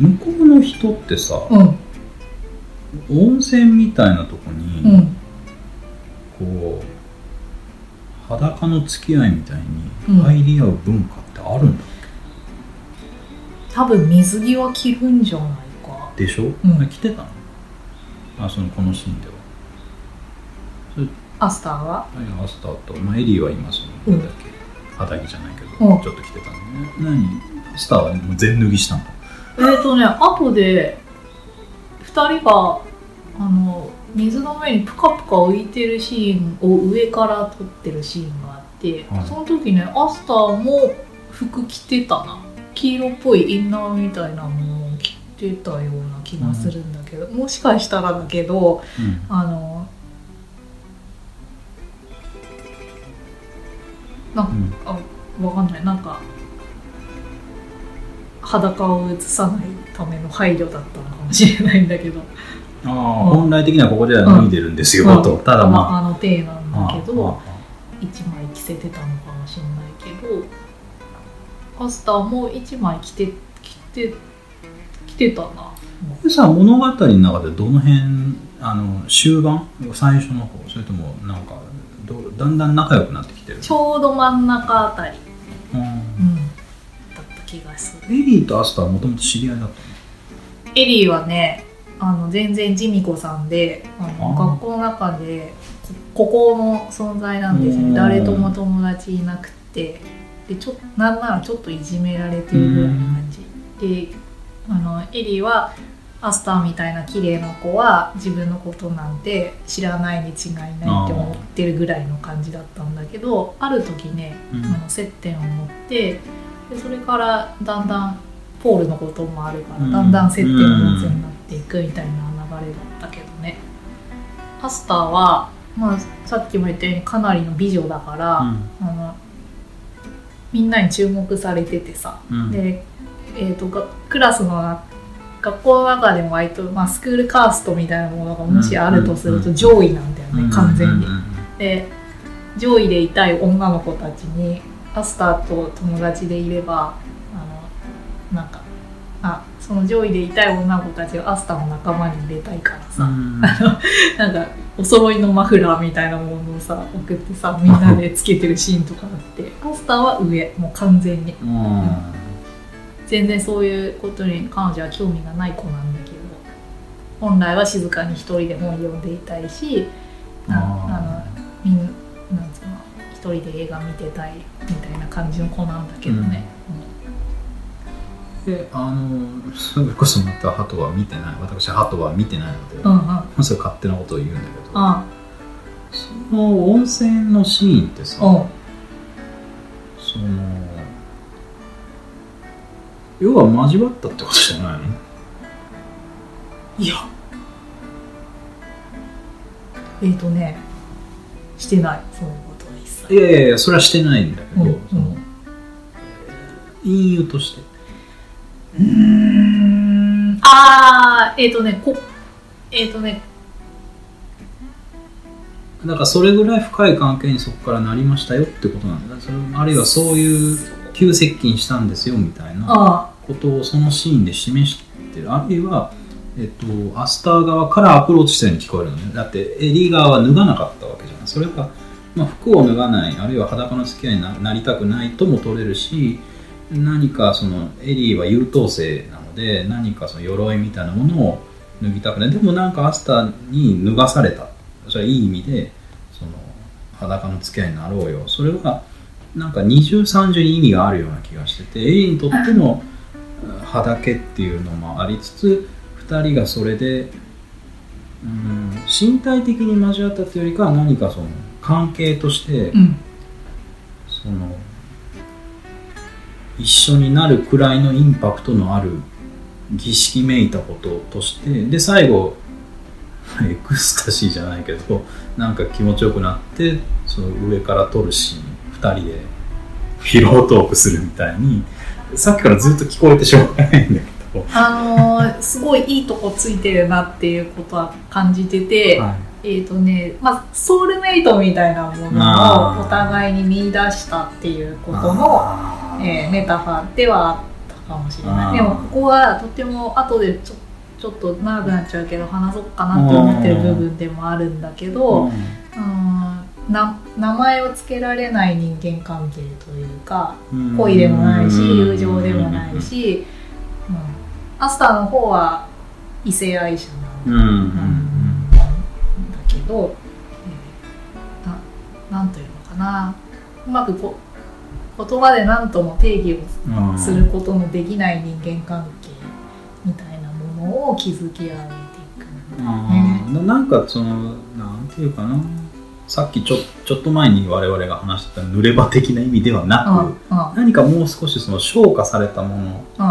の人ってさ、うん。温泉みたいなとこに、うん。こう裸の付き合いみたいうん。に入り合う文化ってあるんだ、多分水着は着るんじゃないか。でしょ、ん。着てたの？あそのこのシーンではアスターは？はいアスターと、まあ、エリーは今その、うん。だっけ。肌着じゃないけど、うん。ちょっと着てたのね。何？アスターはもう全脱ぎしたの？えっ、ー、とね後で2人があの水の上にプカプカ浮いてるシーンを上から撮ってるシーンがあって、はい。その時ねアスターも服着てたな。黄色っぽいインナーみたいなものを着てたような気がするんだけど、もしかしたらだけどうん。あのなんうんあわかんない。なんか裸を映さないための配慮だったのかもしれないんだけど。ああ、本来的にはここでは脱いでるんですよ、うん。とただまあ。の体なんあだけどあ一枚着せてたのかもしれないけどアスターも一枚着て着て着てたな。これさ物語の中でどの辺あの終盤？最初の方それともなんかどだんだん仲良くなってきてる。ちょうど真ん中あたり、うん。うん、だった気がする。エリーとアスターはもともと知り合いだったエリーはねあの全然ジミコさんであの学校の中でこここの存在なんですうん。ね誰とも友達いなくて。でちょなんならちょっといじめられてるぐらいの感じ。であのエリーはアスターみたいな綺麗な子は自分のことなんて知らないに違いないって思ってるぐらいの感じだったんだけどある時ねうん。あの接点を持ってでそれからだんだんポールのこともあるから、うん。だんだん接点を持つようになっていくみたいな流れだったけどね。アスターは、まあ、さっきも言ったようにかなりの美女だから、うん。あのみんなに注目されててさ、うん。で、えー、とがクラスのな学校の中でも割と、まあ、スクールカーストみたいなものがもしあるとするとうん上位なんだよね、完全に。で上位でいたい女の子たちにアスターと友達でいればあのなんかあその上位でいたい女の子たちがアスターの仲間に入れたいからさ、うん。[LAUGHS] なんかお揃いのマフラーみたいなものをさ送ってさみんなでつけてるシーンとかあってアスターは上もう完全に。うん全然そういうことに彼女は興味がない子なんだけど本来は静かに一人で本読んでいたいしなあのみんなんつうの一人で映画見てたいみたいな感じの子なんだけどね、であのそれこそまたハトは見てない。私ハトは見てないので、うん、うん。うんまず勝手なことを言うんだけど。あ。その温泉のシーンってさ、うん。その要は交わったってことじゃないの？いや。えっ、ー、とねしてない。そういうことは一切。いやいやいやそれはしてないんだけど、うんその隠喩として。うーん。ああえっ、ー、とねこえっ、ー、とね。だからそれぐらい深い関係にそこからなりましたよってことなんだ。それあるいはそういう急接近したんですよみたいなあことをそのシーンで示してる。あるいは、えっと、アスター側からアプローチしたように聞こえるのね。だってエリー側は脱がなかったわけじゃないそれが、まあ、服を脱がないあるいは裸の付き合いにななりたくないとも取れるし何かそのエリーは優等生なので何かその鎧みたいなものを脱ぎたくない。でもなんかアスターに脱がされた。それはいい意味でその裸の付き合いになろうよ。それはなんか二重三重に意味があるような気がしててエリーにとってのはだけっていうのもありつつ2人がそれでうん身体的に交わったというよりかは何かその関係として、うん。その一緒になるくらいのインパクトのある儀式めいたこととしてで最後 [LAUGHS] エクスタシーじゃないけどなんか気持ちよくなってその上から撮るシーン2人でフィロートークするみたいにさっきからずっと聞こえてしょうがないんだけど、あのーすごいいいとこついてるなっていうことは感じてて、はい。えっ、とね、まあ、ソウルメイトみたいなものをお互いに見出したっていうことの、えーメタファーではあったかもしれない。でもここはとても後でちょちょっと長くなっちゃうけど話そうかなって思ってる部分でもあるんだけど、うん、な名前を付けられない人間関係というかうん。恋でもないし友情でもないし、うん、アスターの方は異性愛者なんだ,、けど、えーななんというのかな。うまくこ言葉で何とも定義をうんすることのできない人間関係みたいなものを築き上げていくんだよね。あーななんかそのなんていうかなさっきちょちょっと前に我々が話してた濡れ場的な意味ではうんなうん。く、何かもう少しその昇華されたもう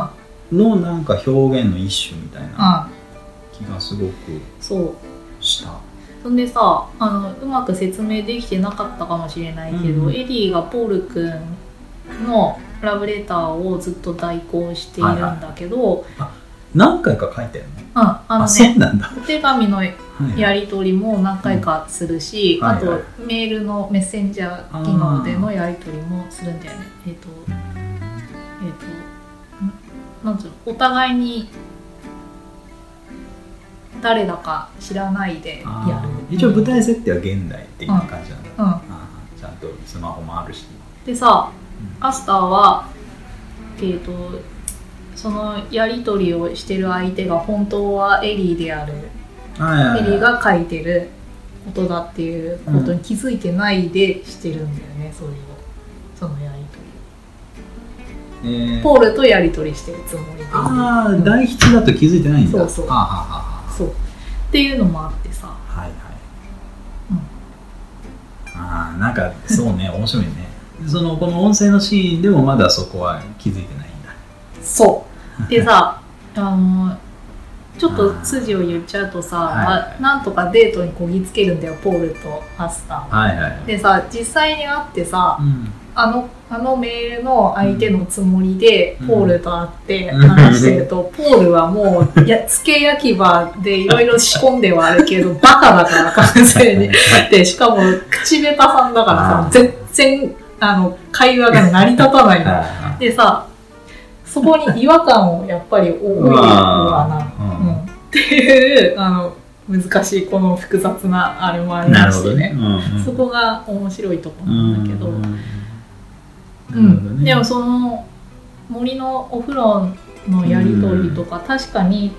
ん。ののなんか表現の一種みたいなうん。気がすごくそう。した。そんでさあのうまく説明できてなかったかもしれないけど、うん。エディがポール君のラブレターをずっと代行しているんだけど、何回か書いてるの？うん、あのねなんだ。お手紙のはいやり取りも何回かするし、あとメールのメッセンジャー機能でのやり取りもするんだよね。えっ、とうんえっ、とんなんつうのお互いに誰だか知らないでやある。ー一応舞台設定は現代的な感じなんだ。うん。あー。ちゃんとスマホもあるし。でさうんアスターはえっ、とそのやり取りをしてる相手が本当はエリーであるはいはいはい。エリーが書いてることだっていうことに気づいてないでしてるんだよね、それをそのやり取りえーポールとやり取りしてるつもりで。ああ、代筆だと気づいてないんだ。そうそう。はあ、はあはあそう。っていうのもあってさ。はあ、はいはい。うん。ああ、なんかそうね、[LAUGHS] 面白いね。その、この音声のシーンでもまだそこは気づいてないんだ。そう。でさあのちょっと筋を言っちゃうとさ、はい。なんとかデートにこぎつけるんだよポールとアスターははいはい。でさ実際に会ってさうん。あのあのメールの相手のつもりでうん。ポールと会ってうん。話してると、[LAUGHS] ポールはもうやつけ焼き場でいろいろ仕込んではあるけどバカだから完全に。でしかも口下手さんだからさ全然あの会話が成り立たないの。はでさそこに違和感をやっぱり覚えるわな、うん。うん。っていうあの難しいこの複雑なあれもあい。りましてねね。うんうん。そこが面白いところなんだけど、うんうん、でもその森のお風呂のやり取りとか、確かに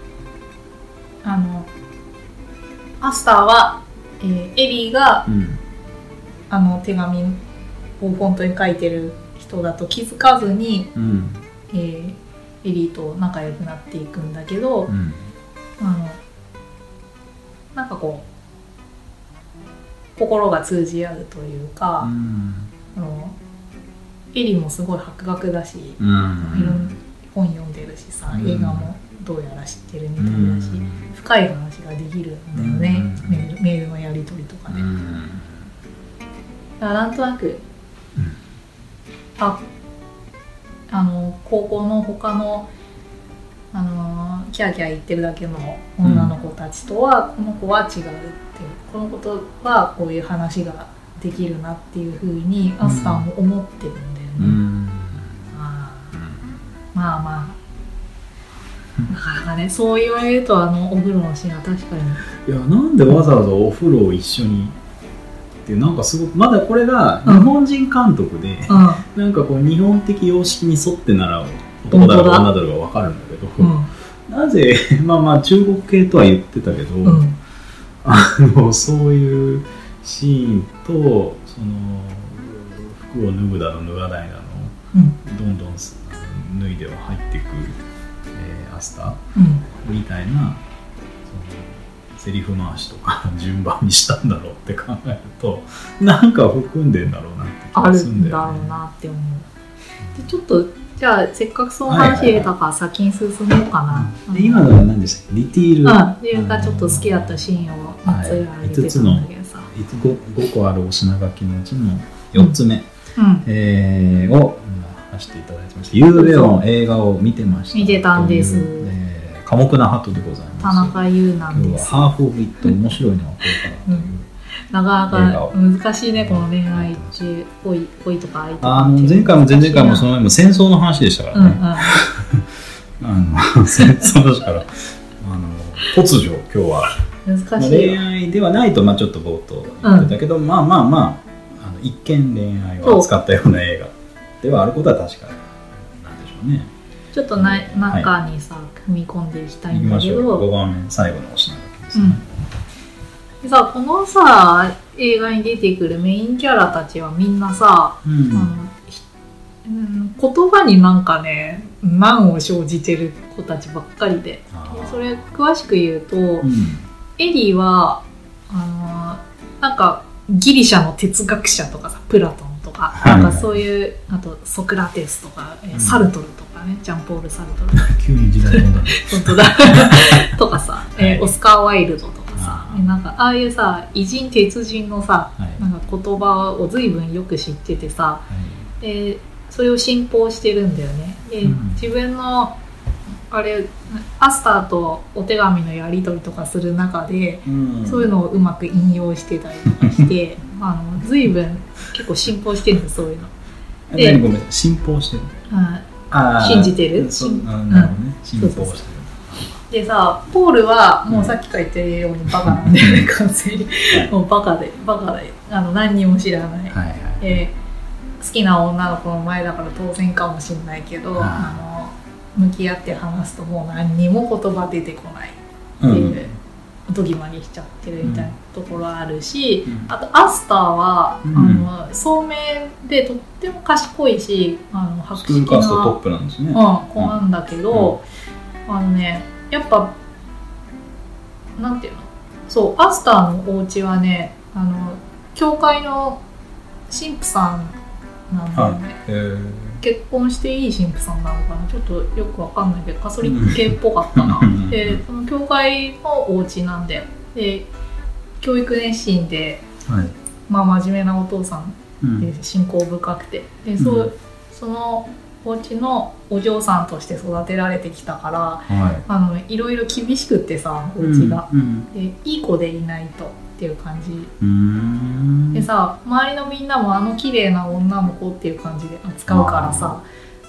あのアスターは、えーエリーがうん。あの手紙を本当に書いてる人だと気づかずに、うん。えーエリーと仲良くなっていくんだけど、うん。あのなんかこう心が通じ合うというか、うん。あのエリーもすごい博学だし、ういろんん。本読んでるしさ、うん映画もどうやら知ってるみうたいだし、ん。深い話ができるんだよね、うんメールメールのやり取りとかね、だからなんとなく、ああの高校の他のあのキャーキャー言ってるだけの女の子たちとは、この子は違うっていうこの子とはこういう話ができるなっていうふうにアスターも思ってるんだよね、うん。まあ。まあまあ。なかなかねそう言われるとあのお風呂のシーンは確かに。いやなんでわざわざお風呂を一緒にっていうなんかすごくまだこれが日うん本人監督で、うなんかこう日本的様式に沿ってなら男だろう女だろうが分かるんだけど、んうん。なぜ [LAUGHS] まあまあ中国系とは言ってたけど、うん。あのそういうシーンとその服を脱ぐだの脱がないだのうん。どんどんす脱いでは入っていく、えーアスタみたいなセリフ回しとか [LAUGHS] 順番にしたんだろうって考えるとなんか含んでんだろうなって気あるがするんんだろだよね。うなって思う。でちょっとじゃあせっかくその話入れたから先に進もうかな、で今のは何でしたっけ？ディティール、うん自分がちょっと好きだったシーンを3つぐらい挙げてたんだけどさ、5, 個あるお品書きのうちの4つ目、うん。えーを今話していただいてました。ゆうべの映画を見てました。見てたんです寡黙な鳩でございます。田中優なんですはハーフ・オブ・イット面白いのはこれからという。なかなか難しいねこの恋愛中恋恋とか愛とかあの前回も前々回もそのの前も戦争の話でしたかうんうんらね。[LAUGHS] あの戦争だからあの突如今日は、難まあしいよ。恋愛ではないと、まあ、ちょっと冒頭言ってたけど、まあまあまああの一見恋愛を扱ったような映画ではあることは確かなんでしょうねちょっとな中にさ、踏み込んでいきたいんだけど、5番目最後の推しなわけですね、うん。でさこのさ映画に出てくるメインキャラたちはみんなさ、うん。あのひうん言葉になんかね難を生じてる子たちばっかりで。それ詳しく言うと、うん。エリーはあのなんかギリシャの哲学者とかさプラトンとか、はいなんかそういうあとソクラテスとか、サルトルとかねジャンポール・サルトル急に時代だ。ね [LAUGHS] 本当だ。[LAUGHS] とかさ、えーはいオスカー・ワイルドとかさなんかああいうさ偉人鉄人のさはい。なんか言葉を随分よく知っててさはい。でそれを信奉してるんだよね。で、うん。自分のあれアスターとお手紙のやり取りとかする中でうん。そういうのをうまく引用してたりとかして [LAUGHS] あの随分結構信奉してるんですそういうの。で何ごめん信奉してるああー信じてる？そう信奉してる。でさポールはもうさっきから言ってるようにバカなんだよね完全に。はい。もうバカでバカであの何にも知らない、はいはいで好きな女の子の前だから当然かもしれないけど、はいあの向き合って話すともう何にも言葉出てこないってうんいう、おとぎまりしちゃってるみたいなところあるし、うん。あとアスターは、うん。あの聡明でとっても賢いしあの博識なカーストトップなんですね。うん、子なんだけど、あのねやっぱなんていうの？そうアスターのお家はねあの教会の神父さんなんだよね、へー結婚していい神父さんなのかな？ちょっとよくわかんないけどカソリック系っぽかったな。うん。でその教会のお家なんだよで教育熱心ではい。まあ真面目なお父さんうん。で信仰深くて。でそう、うん。そのお家のお嬢さんとして育てられてきたからはい。あのいろいろ厳しくってさお家が、うん。でいい子でいないとっていう感じうんうん周りのみんなもあの綺麗な女の子っていう感じで扱うからさ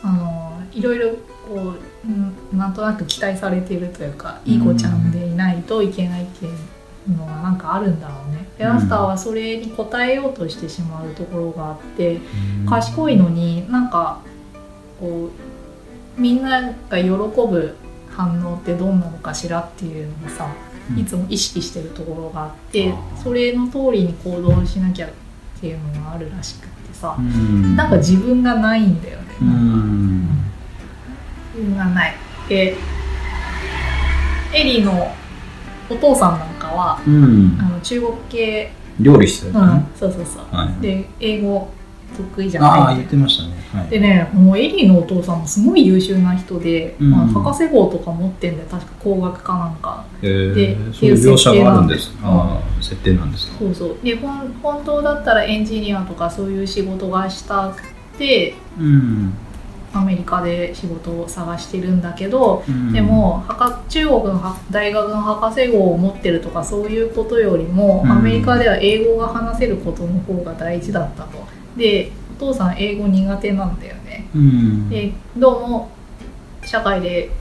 あ。のいろいろこう、うん、なんとなく期待されてるというかいい子ちゃんでいないといけないっていうのがなんかあるんだろうね。でうん。アスターはそれに応えようとしてしまうところがあってうん。賢いのになんかこうみんなが喜ぶ反応ってどんなのかしらっていうのをさうんいつも意識してるところがあってそれの通りに行動しなきゃっていうのがあるらしくってさうん。なんか自分がないんだよね。うん。自分がない。でエリーのお父さんなんかはうん。あの中国系、料理してうたね。ん、そうそうそう。はい。で英語得意じゃああない言ってましたね。はい。でねもうエリーのお父さんもすごい優秀な人で、うん。まあ、博士号とか持ってんだよ。確か工学かなんか。へー。でそういう描写があるんです。ああ設定なんですか。そうそう。でほん本当だったらエンジニアとかそういう仕事がしたくてうん。アメリカで仕事を探してるんだけど、うん。でも博中国の博大学の博士号を持ってるとかそういうことよりも、うん。アメリカでは英語が話せることの方が大事だったとでお父さん英語苦手なんだよね。うん。でどうも社会で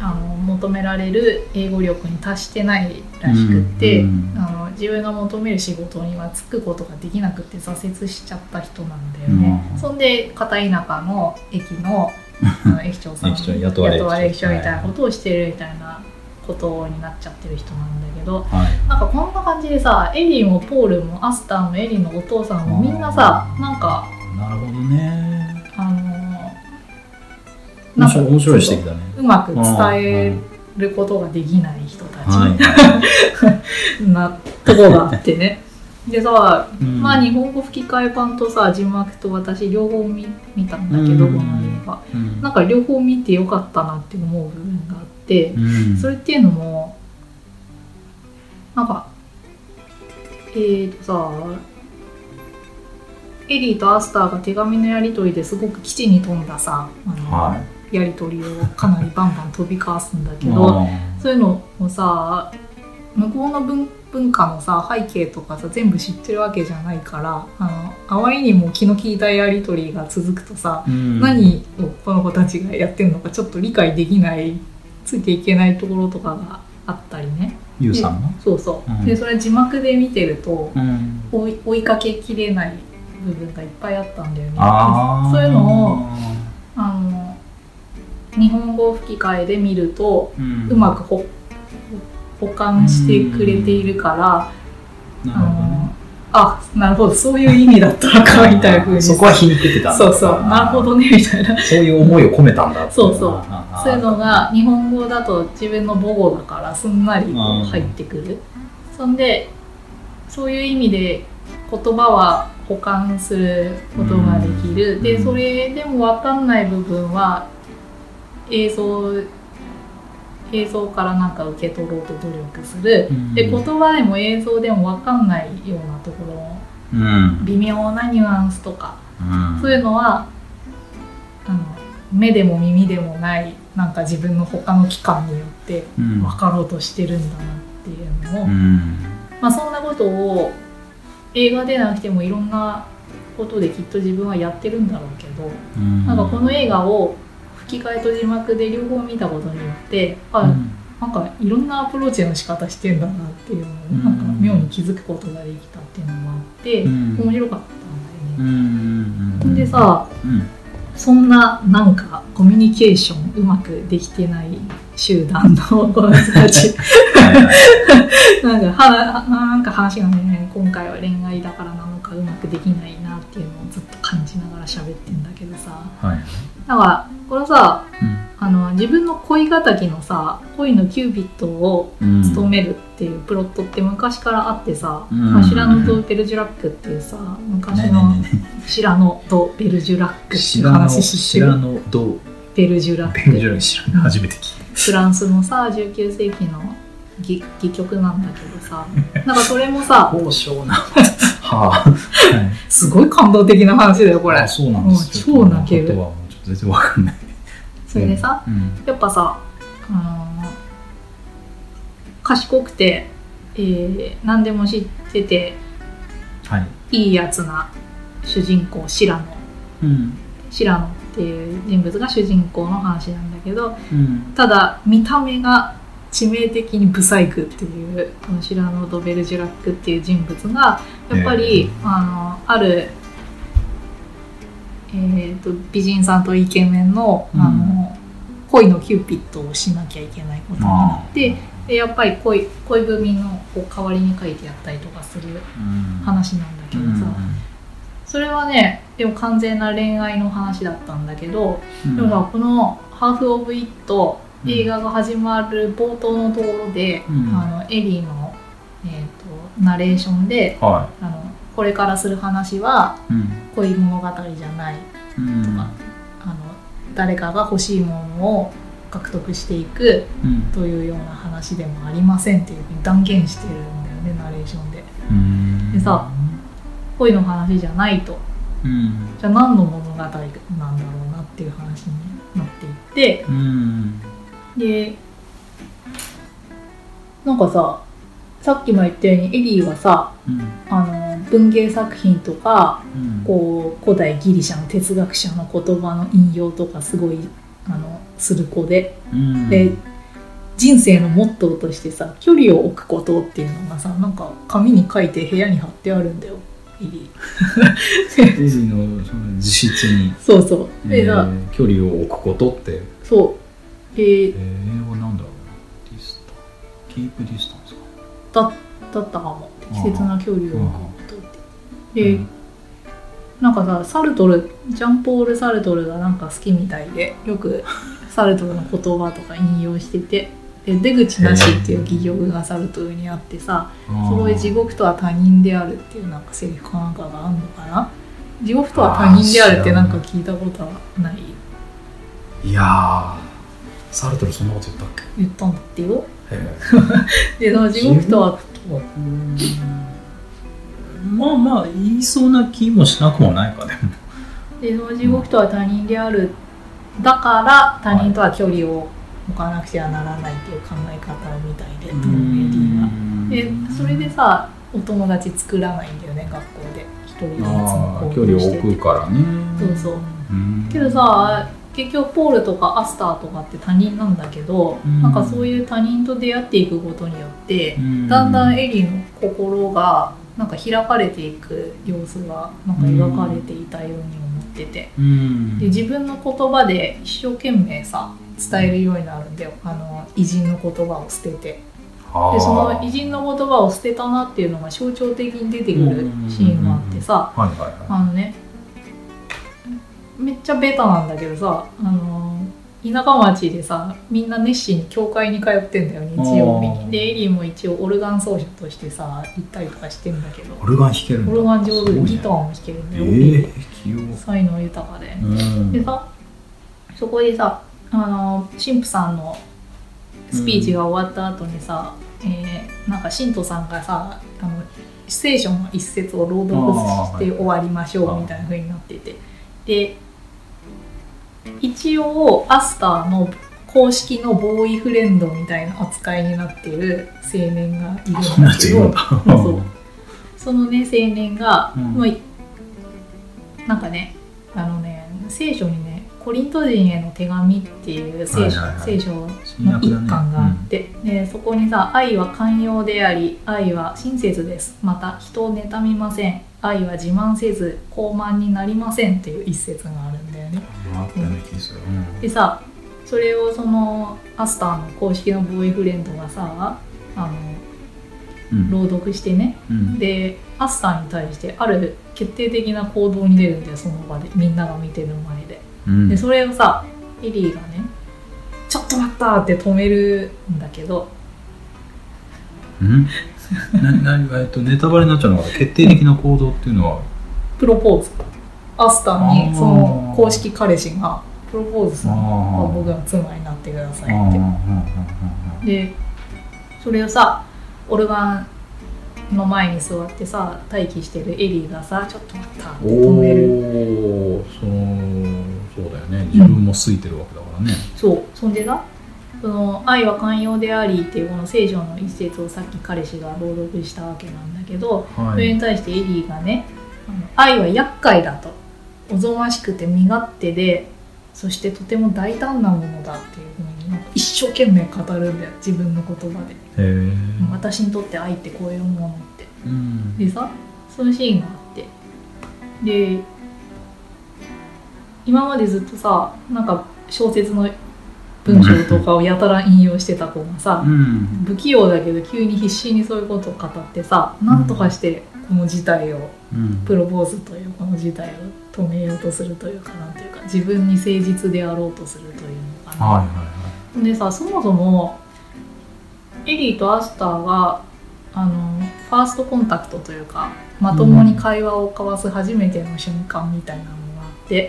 あの求められる英語力に達してないらしくって、うんあの自分が求める仕事には就くことができなくて挫折しちゃった人なんだよね、うん。そんで片田舎の駅のあの駅長さん [LAUGHS] 雇われ駅長みたいなことをしてるみたいなことになっちゃってる人なんだけどはい。なんかこんな感じでさエリーもポールもアスターもエリーのお父さんもみんなさなんかなるほどね。あのー面白い面白いそう指摘だね。うまく伝えることができない人たち、はいはい [LAUGHS] なとこがあってね。でさ、うん。まあ日本語吹き替え版とさ字幕と私両方見見たんだけど、うん。この映画うん。なんか両方見てよかったなって思う部分があって、うん。それっていうのもなんかえーとさエリーとアスターが手紙のやり取りですごく基地に富んださあの、はやり取りをかなりバンバン飛び交わすんだいけど、あそういうのをさ向こうの文文化のさ背景とかさ全部知ってるわけじゃないからあのあまりにも気の利いたやり取りが続くとさ、うん。何をこの子たちがやってるのかちょっと理解できないついていけないところとかがあったりね。ゆうさんの？そうそう、うん。でそれ字幕で見てるとうん。追い追いかけきれない部分がいっぱいあったんだよね。そういうのをあの日本語吹き替えで見るとうん。うまくほ保管してくれているから、なるほどね。あのあなるほど。そういう意味だったのかみたいな風に。そこは皮肉ってたそうそう。なるほどねみたいな。そういう思いを込めたんだ。そうそう。そういうのが日本語だと自分の母語だからすんなりこう入ってくる。そんでそういう意味で言葉は保管することができる。うん。でそれでも分かんない部分は映像映像からなんか受け取ろうと努力する。うん。で言葉でも映像でも分かんないようなところ。のうん。微妙なニュアンスとか。うん。そういうのはあの目でも耳でもないなんか自分の他の器官によってうん。分かろうとしてるんだなっていうのを、うん。まあそんなことを映画でなくてもいろんなことできっと自分はやってるんだろうけど、うん。なんかこの映画を吹き替えと字幕で両方見たことによってあ、うん。なんかいろんなアプローチの仕方してんだなっていうのをうんなんか妙に気づくことができたっていうのもあって、うん。面白かったうんんだよね。でさうん。そんななんかコミュニケーションうまくできてない集団の子たち。なんかはなんか話がね今回は恋愛だからなのかうまくできないなっていうのをずっと感じながら喋ってんだけどさ。はいだからこのさうん。あの自分の恋敵のさ恋のキューピッドをうん。務めるっていうプロットって昔からあってさ、うん。まあシラノ・ド・ベルジュラックっていうさ昔のシラノ・ド・ベルジュラックっていう話知ってる？ベルジュラック。ベンジュラ知らない初めて聞いフランスのさ19世紀の戯戯曲なんだけどさなんかそれもさた高尚な。[LAUGHS] はあ。はい。すごい感動的な話だよこれ。あそうなんです。うん超泣ける。こ全然わかんない。それでさ、うん。やっぱさ、あの賢くて、えー何でも知っててはい。いいやつな主人公シラノうん。シラノっていう人物が主人公の話なんだけどうん。ただ見た目が致命的にブサイクっていうこのシラノ・ド・ベルジュラックっていう人物がやっぱり、えあのある、えー、と美人さんとイケメンの,、あの恋のキューピッドをしなきゃいけないことになってでやっぱり恋恋文のこう代わりに書いてやったりとかするうん。話なんだけどさ、それはねでも完全な恋愛の話だったんだけど、うん。でもさこの「ハーフ・オブ・イット」うん映画が始まる冒頭のところで、うん。あのエリーの、えー、とナレーションではあのこれからする話は恋物語じゃないうん。とか、あの誰かが欲しいものを獲得していくうん。というような話でもありませんっていうふうに断言してるんだよねナレーションで。うん。でさ恋の話じゃないと。うん。じゃあ何の物語なんだろうなっていう話になっていって。うん。でなんかささっきも言ったようにエリーはさうん。あの文芸作品とかうん。こう古代ギリシャの哲学者の言葉の引用とかすごいあのする子で。うん。で人生のモットーとしてさ距離を置くことっていうのがさなんか紙に書いて部屋に貼ってあるんだよエリー。デイジーのその自室に、そうそう。でさ、えー距離を置くことって、そう。でえー、英語なんだろう dista keep distaだだったかも。適切な距離をとって。で、うん。なんかさサルトルジャンポール・サルトルがなんか好きみたいでよく [LAUGHS] サルトルの言葉とか引用してて。で出口なしっていう戯曲がサルトルにあってさそこで地獄とは他人であるっていうなんかセリフかなんかがあるのかな？地獄とは他人であるってなんか聞いたことはない？いやー。サルトルそんなこと言ったっけ？言ったんだってよ。へでその地獄とはまあまあ言いそうな気もしなくもないかでも。でその地獄とは他人である。だから他人とは距離を置かなくてはならないっていう考え方みたいで、トム・メディは。でそれでさお友達作らないんだよね学校で。一人でいつもああ距離を置くからね。そうそう。うん。けどさ結局ポールとかアスターとかって他人なんだけど、うん。なんかそういう他人と出会っていくことによって、うん。だんだんエリーの心がなんか開かれていく様子がなんか描かれていたように思ってて、うん。で自分の言葉で一生懸命さ伝えるようになるんだよ。あの偉人の言葉を捨てて。でその偉人の言葉を捨てたなっていうのが象徴的に出てくるシーンがあってさ、あのねめっちゃベタなんだけどさあの田舎町でさみんな熱心に教会に通ってんだよ日曜日にでエリーも一応オルガン奏者としてさ行ったりとかしてんだけど。いオルガン弾けるオルガン上手でギターも弾けるんだよ、ええ器用。才能豊かで、うん。でさそこでさあの神父さんのスピーチが終わった後にさ、えーなんか神徒さんがさあの聖書の一節を朗読して終わりましょうみたいな風になっててで一応アスターの公式のボーイフレンドみたいな扱いになってる青年がいるんだけどそのね青年が、うん。まあなんかねあのね聖書にねコリント人への手紙っていう聖書,、聖書の一巻があって、でそこにさ「愛は寛容であり愛は親切です。また人を妬みません愛は自慢せず高慢になりません」っていう一節があるんだよね。でさそれをそのアスターの公式のボーイフレンドがさあのうん。朗読してね。うん。でアスターに対してある決定的な行動に出るんだよその場で。みんなが見てる前で。うん。でそれをさエリーがね「ちょっと待った!」って止めるんだけど。うんな [LAUGHS] なえっとネタバレになっちゃうのかな。決定的な行動っていうのは。プロポーズ。アスターにその公式彼氏がプロポーズするあのー。僕が妻になってくださいって。あでそれをさオルガンの前に座ってさ待機してるエリーがさ「ちょっと待った」って止める。おおそうそうだよね。自分も空いてるわけだからね。そう。そんでなその「愛は寛容であり」っていうこの聖書の一節をさっき彼氏が朗読したわけなんだけど、はい。それに対してエリーがね「あの愛は厄介だ」と「おぞましくて身勝手でそしてとても大胆なものだ」っていうふうになんか一生懸命語るんだよ自分の言葉で、私にとって愛ってこういうものって。うん。でさそのシーンがあって。で今までずっとさなんか小説の文章とかをやたら引用してた子がさうん。不器用だけど急に必死にそういうことを語ってさなんとかしてこの事態をうん。プロポーズというこの事態を止めようとするというかなんていうか自分に誠実であろうとするというのかな。はいはいはでさそもそもエリーとアスターがあのファーストコンタクトというかまともに会話を交わす初めての瞬間みたいなの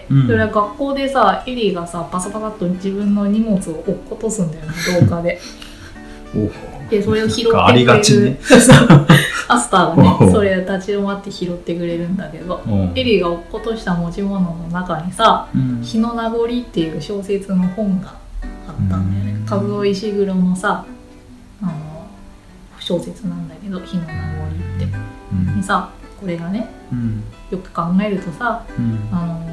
うん。それは学校でさエリーがさパサパサっと自分の荷物を落っことすんだよね [LAUGHS] 廊下で。でそれを拾ってくれる。ありがちね。アスターがねそれ立ち止まって拾ってくれるんだけどうん。エリーが落っことした持ち物の中にさうん。日の名残っていう小説の本があったんだよね。うん。和夫石黒のさあの小説なんだけど日の名残って。うん。でさこれがねうん。よく考えるとさうん。あの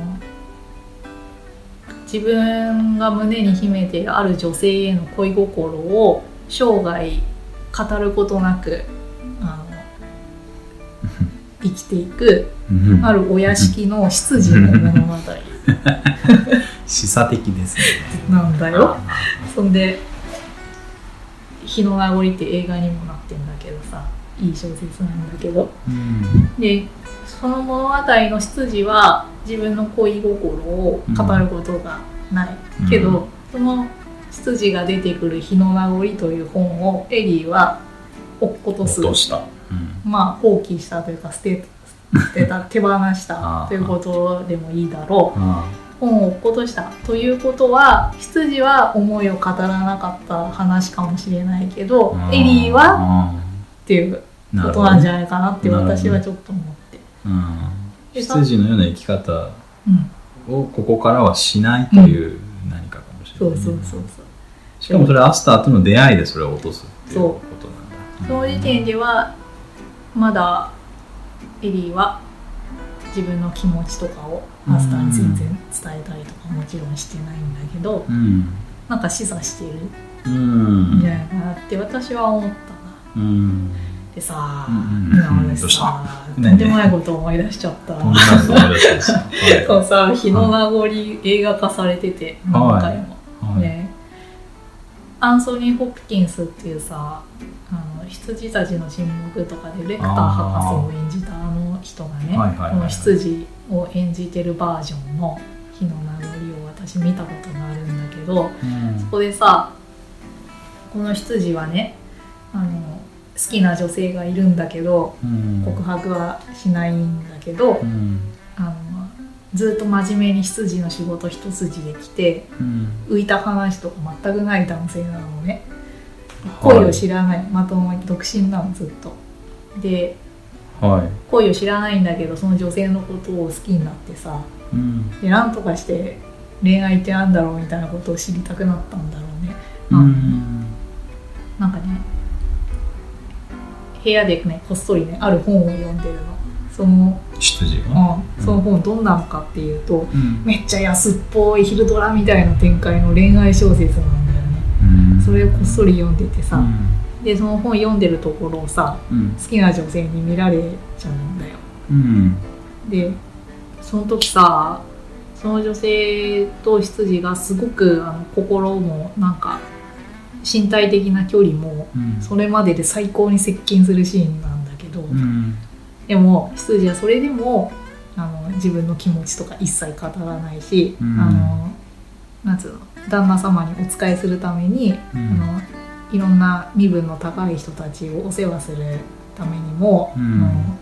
自分が胸に秘めているある女性への恋心を生涯語ることなくあの生きていくうん。あるお屋敷の執事の物語。[LAUGHS] 示唆的ですね。なんだよ。あそんで「日の名残」って映画にもなってんだけどさいい小説なんだけど。うん。でその物語の執事は自分の恋心を語ることがない、うん。けどその執事が出てくる「日の名残」という本をエリーは落っことす落とした。うん。まあ放棄したというか捨て捨てた [LAUGHS] 手放したということでもいいだろう。あ本を落っことした。ということは執事は思いを語らなかった話かもしれないけどあエリーはあっていうあことなんじゃいないかなって私はちょっと思っ羊のような生き方うん、をここからはしないという何かかもしれない、そうそうそうそう。しかもそれアスターとの出会いでそれを落とすっていうことなんだ。その時点ではまだエリーは自分の気持ちとかをマスターに全然伝えたりとかもちろんしてないんだけど、うん。なんか示唆してるうんんじゃないかなって私は思ったな。うんでさ、うんうんうん。した？さ、と何んでもないことを思い出しちゃった。とんでもないこと思い出した [LAUGHS] んです。よそうさ、日の名残映画化されてて、何回も。はい。ね、アンソニー・ホプキンスっていうさあの羊たちの沈黙とかでレクター博士を演じたあの人がね、この羊を演じてるバージョンの「火の名残」を私見たことがあるんだけどうん。そこでさこの羊はねあの好きな女性がいるんだけどうん。告白はしないんだけどうん。あのずっと真面目に羊の仕事一筋で来てうん。浮いた話とか全くない男性なのね。はい。恋を知らない、まともに独身なのずっと。ではい。恋を知らないんだけどその女性のことを好きになってさうん。でなんとかして恋愛ってなんだろうみたいなことを知りたくなったんだろうね。うん。なんかね部屋でねこっそりねある本を読んでるの。その,、羊が？うん、その本どんなのかっていうとうん。めっちゃ安っぽい昼ドラみたいな展開の恋愛小説なんだよね。うん。それをこっそり読んでてさ、うん。でその本読んでるところをさうん。好きな女性に見られちゃうんだよ。うん。でその時さその女性と羊がすごくあの心もなんか身体的な距離もうん。それまでで最高に接近するシーンなんだけど、うん。でも羊はそれでもあの自分の気持ちとか一切語らないし、うん。あのなんつうの旦那様にお仕えするために、うん。あのいろんな身分の高い人たちをお世話するためにも、うん。あの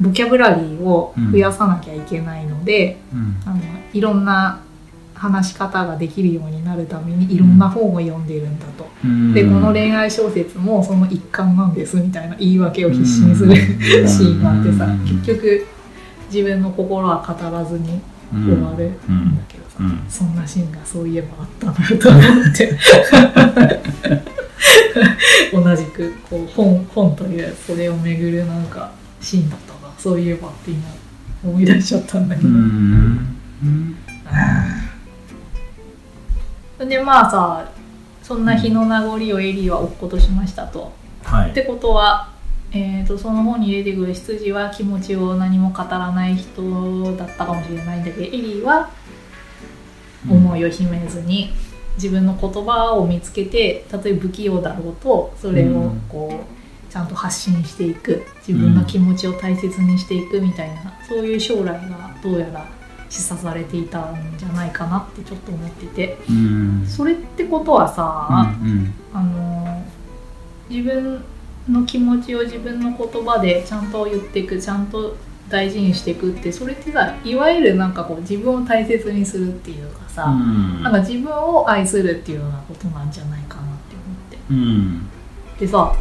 ボキャブラリーを増やさなきゃいけないので、うん。あのいろんな話し方ができるようになるためにいろんな本を読んでるんだと。うん。でこの恋愛小説もその一環なんですみたいな言い訳を必死にするうん。シーンがあってさうん。結局自分の心は語らずに終わるんだけどさ、うん。そんなシーンがそういえばあったなと思って。同じくこう本本というそれをめぐるなんかシーンだったなそういえばって今思い出しちゃったんだけうど、んでまあさそんな日の名残をエリーは落っことしましたと。はい。ってことは、えー、とその本に出てくる羊は気持ちを何も語らない人だったかもしれないんだけどエリーは思いを秘めずに自分の言葉を見つけてたとえ不器用だろうとそれをこうちゃんと発信していく。自分の気持ちを大切にしていくみたいなそういう将来がどうやら示唆されていたんじゃないかなってちょっと思ってて。うん。それってことはさ、うんあの自分の気持ちを自分の言葉でちゃんと言っていくちゃんと大事にしていくってそれってさいわゆるなんかこう自分を大切にするっていうかさ、うん。なんか自分を愛するっていうようなことなんじゃないかなって思って。うん。でさ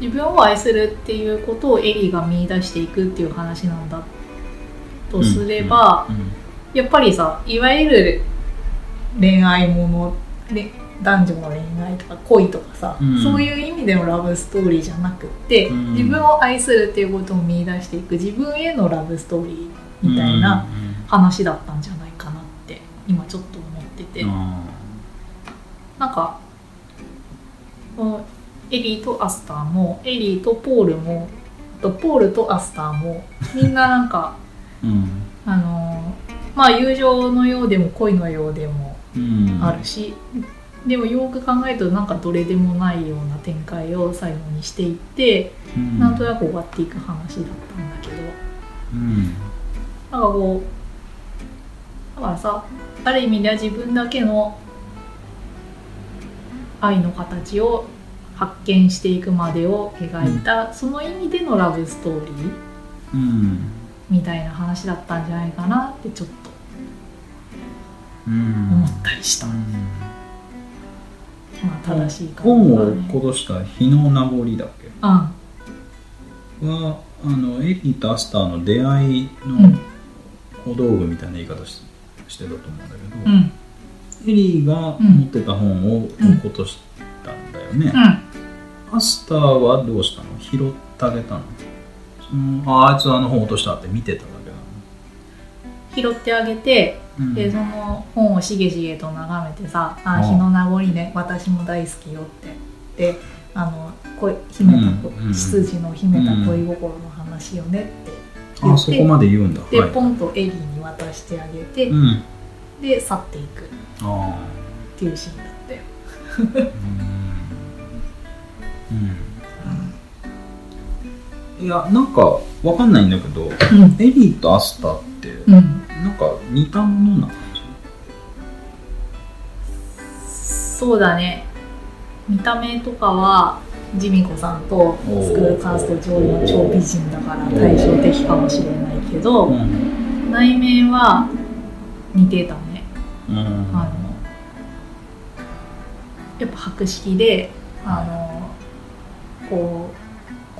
自分を愛するっていうことをエリーが見出していくっていう話なんだとすれば、やっぱりさいわゆる恋愛もので男女の恋愛とか恋とかさ、うん。そういう意味でのラブストーリーじゃなくって、うん。自分を愛するっていうことを見出していく自分へのラブストーリーみたいな話だったんじゃないかなって今ちょっと思ってて、あなんかこのエリーとアスターもエリーとポールもあとポールとアスターもみんななんかーうん。あのまあ友情のようでも恋のようでもうん。あるし、でもよく考えるとなんかどれでもないような展開を最後にしていって、うん。なんとなく終わっていく話だったんだけど。うん。なんかこうだからさある意味では自分だけの愛の形を発見していくまでを描いた、その意味でのラブストーリー。うんみたいな話だったんじゃないかなってちょっとうん。思ったりした、まあ正しいか本を殺した日の名残だっけ？うん。はあのエリーとアスターの出会いうん。の小道具みたいな言い方ししてたと思うんだけど、うん。エリーが持ってた本を落としたんだよね、アスターはどうしたの？拾ってあげたの？そのああいつあの本落としたって見てただけなの。拾ってあげてうん。でその本をしげしげと眺めてさ「あうん。日の名残ね私も大好きよ」って。であの恋秘めたこうん事の秘めた恋心の話よねって言ってあそこまで言うんだ。で、はい。ポンとエリーに渡してあげて、うん。で去っていく。っあていうシーンだったよ。うん、いやなんかわかんないんだけどうん。エリーとアスターってうん、なんか似たものな感じ？そうだね。見た目とかはジミコさんとスクールカースト上位の超美人だから対照的かもしれないけど、うん。内面は似てたね。うん。あのやっぱ博識であのこう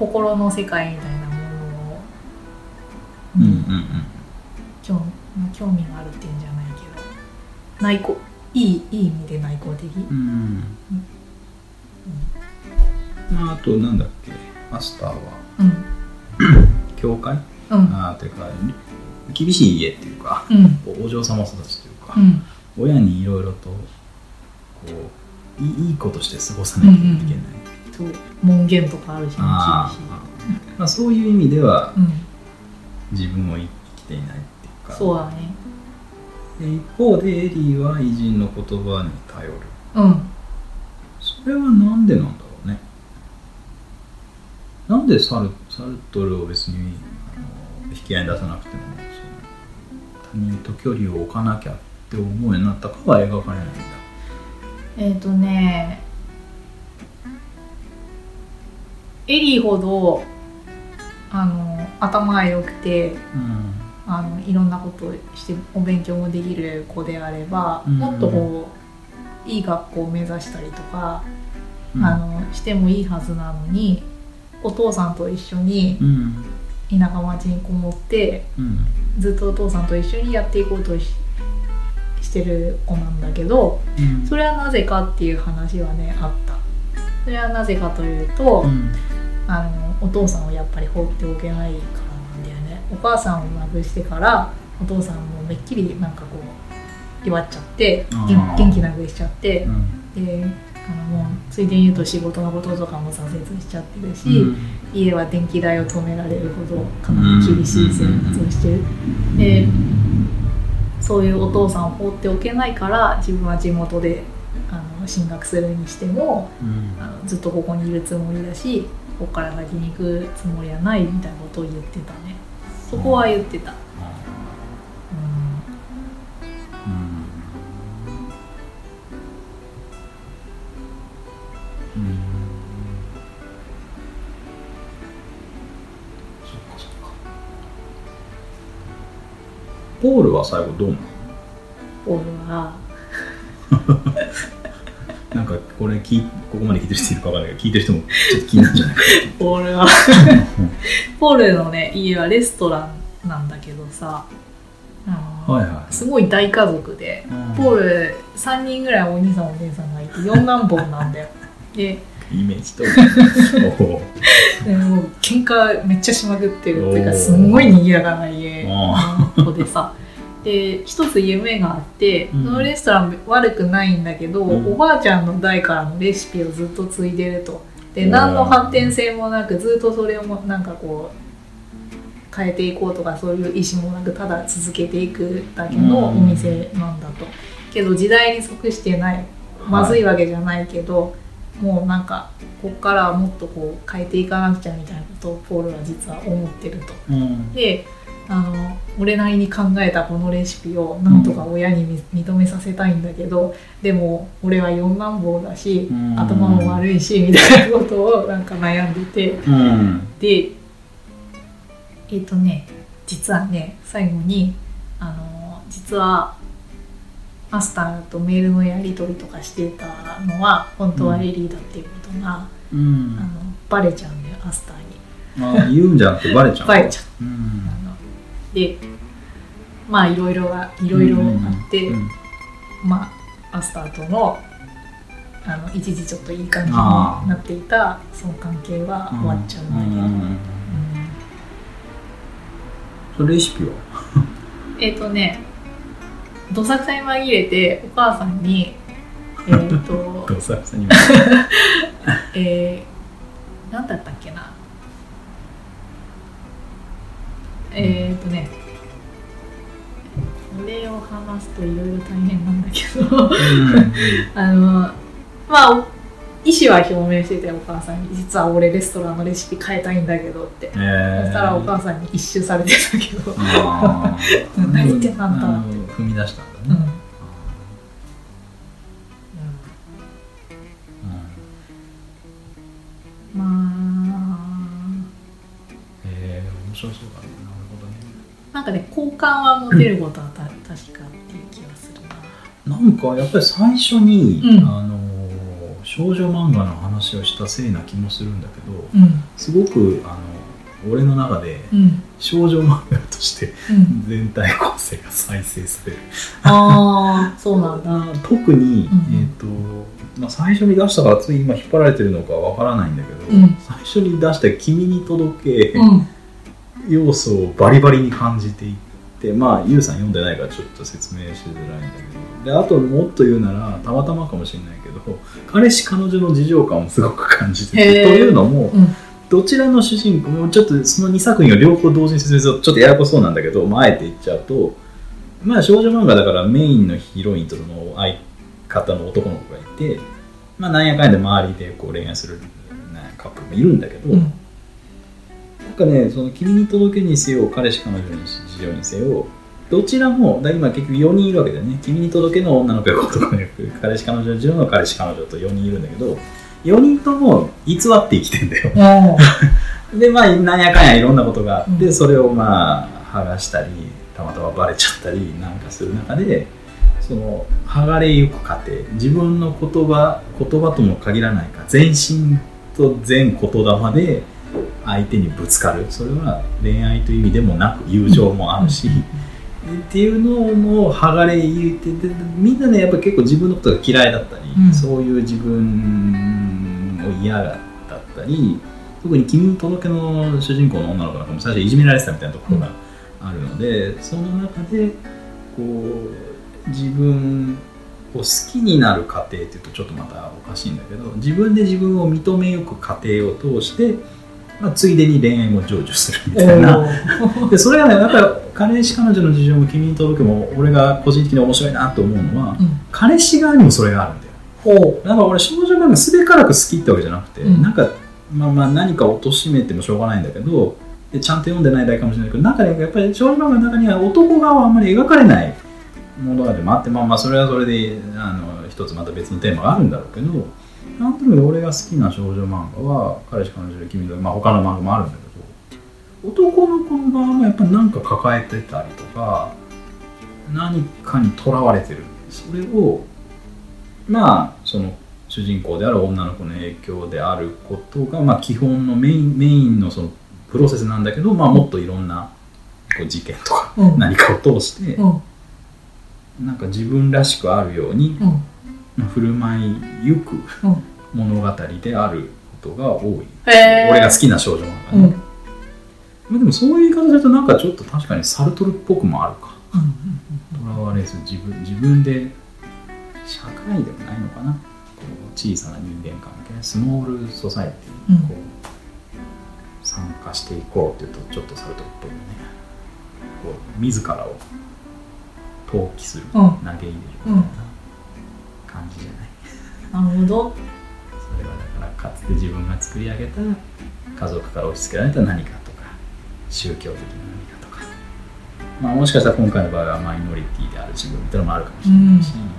心の世界みたいなものを、うんうん興興味があるっていうんじゃないけど内向いいいい意味で内向的、うんうん。まああとなんだっけ？アスターは。うん。[COUGHS] 教会？うん。ああていうか厳しい家っていうかうん。お嬢様育ちというか、うん。親にいろいろとこういいいいことして過ごさなきゃいけない、そう門限とかあるしいあまあ、そういう意味ではうん。自分を生きていないっていうか。そうだね。で一方でエリーは偉人の言葉に頼る。うん。それはなんでなんだろうね。なんでサルサルトルを別にあの引き合いに出さなくても他人と距離を置かなきゃって思うようになったかは描かれないんだ。えっ、とねエリーほどあの頭が良くてうん。あのいろんなことをしてお勉強もできる子であれば、うん。もっとこういい学校を目指したりとか、うん。あのしてもいいはずなのにお父さんと一緒にうん。田舎町にこもってうん。ずっとお父さんと一緒にやっていこうとししてる子なんだけどうん。それはなぜかっていう話はねあった。それはなぜかというと、うんあのお父さんをやっぱり放っておけないからなんだよね。お母さんを亡くしてからお父さんもめっきりなんかこう弱っちゃって元気なくしちゃってうん。であのもうついでに言うと仕事のこととかも挫折しちゃってるし、うん。家は電気代を止められるほどかなり厳しい生活をしてる、でそういうお父さんを放っておけないから自分は地元であの進学するにしてもうん。あのずっとここにいるつもりだしここから先に行くつもりはないみたいなことを言ってたね。そこは言ってた、うん、うん。うん。そっかそっか。ポールは最後どうなの？ポールはなんかこれ聞いここまで聞いてる人いるかわかんないけど聞いてる人もちょっと気になるんじゃないかポールは。[LAUGHS] ポールのね家はレストランなんだけどさ。はいはいすごい大家族でポール3人ぐらいお兄さんお姉さんがいて四男坊なんだよ。[LAUGHS] でイメージと [LAUGHS] でもう喧嘩めっちゃしまくってるっていうかすんごい賑やかな家あの子でさで一つ夢があって、うん。そのレストラン悪くないんだけど、うん。おばあちゃんの代からのレシピをずっと継いでると。で何の発展性もなくずっとそれをもなんかこう変えていこうとかそういう意思もなくただ続けていくだけのお店なんだと、けど時代に即してない。まずいわけじゃないけど、もうなんかこっからはもっとこう変えていかなくちゃみたいなことをポールは実は思ってると。うん。であの俺なりに考えたこのレシピをなんとか親にみ認めさせたいんだけどでも俺は四男坊だしうん。頭も悪いしみたいなことをなんか悩んでて。うん。でえっ、とね実はね最後にあの実はマスターとメールのやり取りとかしてたのは本当はエリーだっていうことが、うん。あのバレちゃうんだよアスターに。あ言うんじゃなくてバレちゃう [LAUGHS] バレちゃう。うんでまあいろいろがいろいろあって、うん。まあアスターとのあの一時ちょっといい感じになっていたその関係は終わっちゃうんだけど、うんうんそれレシピは？[LAUGHS] えっ、とねどさくさに紛れてお母さんに [LAUGHS] えっ、とどさくさに [LAUGHS] えー、なんだったっけな？えっ、とねこれを話すといろいろ大変なんだけど。[LAUGHS] あのまあお意思は表明しててお母さんに実は俺レストランのレシピ変えたいんだけどって、えそしたらお母さんに一周されてたけど、何言ってんだ。あんたうん踏み出したんだうん。ね、まあ。えー、面白そうなんかね好感は持てることはた確かっていう気がするな。なんかやっぱり最初に、うん。あのー少女漫画の話をしたせいな気もするんだけどうん。すごくあの俺の中でうん。少女漫画としてうん。全体構成が再生される。ああそうなんだ。[LAUGHS] あ特に、うん。えっ、と、まあ、最初に出したからつい今引っ張られてるのかわからないんだけど、うん。最初に出した「君に届け」うん要素をバリバリに感じていってまあゆうさん読んでないからちょっと説明しづらいんだけど。であともっと言うならたまたまかもしれないけど彼氏彼女の事情感をすごく感じてて。というのも、うん。どちらの主人公もちょっとその2作品を両方同時に説明するとちょっとややこそうなんだけど、まあ、あえて言っちゃうとまあ少女漫画だからメインのヒロインとその相方の男の子がいてまあなんやかんやで周りでこう恋愛する、ね、カップルもいるんだけど、うんかね、その君に届けにせよ、彼氏彼女に事情にせよ、どちらも、だ今結局4人いるわけだよね。君に届けの女の子が男の子、彼氏彼女の事情の彼氏彼女と4人いるんだけど、4人とも偽って生きてんだよ。お [LAUGHS] で、まあ、なんやかんやいろんなことがあって、うんそれをまあ、剥がしたり、たまたまバレちゃったりなんかする中で、その、剥がれゆく過程、自分の言葉、言葉とも限らないか、全身と全言霊で相手にぶつかる。それは恋愛という意味でもなく、友情もあるし、っていうのの剥がれ言ってでみんなねやっぱ結構自分のことが嫌いだったり、うんそういう自分を嫌だったり特に「君に届け」の主人公の女の子なんかも最初いじめられてたみたいなところがあるので、その中でこう自分を好きになる過程っていうとちょっとまたおかしいんだけど自分で自分を認めゆく過程を通して、まあ、ついでに恋愛も成就するみたいな。でそれがねやっぱり彼氏彼女の事情も君に届けも俺が個人的に面白いなと思うのは、うん。彼氏側にもそれがあるんだよ。ほだから俺少女漫画すべからく好きってわけじゃなくて、うん。なんかまあまあ何かを貶めてもしょうがないんだけどでちゃんと読んでないだけかもしれないけど中でやっぱり少女漫画の中には男側はあんまり描かれない物語もあってまあまあそれはそれであの一つまた別のテーマがあるんだろうけどなんとなく俺が好きな少女漫画は彼氏彼女で君とまあ他の漫画もあるんだけど男の子の側もやっぱり何か抱えてたりとか何かにとらわれてるそれをまあその主人公である女の子の影響であることが、まあ、基本のメインメインのそのプロセスなんだけど、まあ、もっといろんなこう事件とかううん。何かを通してうん。なんか自分らしくあるようにうん。まあ振る舞いゆくうん物語であることが多い。俺が好きな少女漫画ね、うん。まあ、でもそういう言い方するとなんかちょっと確かにサルトルっぽくもあるか。うんとらわれず自分自分で社会でもないのかな。小さな人間関係スモールソサイティにこう、参加していこうっていうとちょっとサルトルっぽいよね。こう自らを投棄する、うん。投げ入れるみたいな感じじゃない、なるほどそれはだからかつて自分が作り上げた家族から押し付けられた何かとか宗教的な何かとか。まあもしかしたら今回の場合はマイノリティである自分みたいなのもあるかもしれないし、うん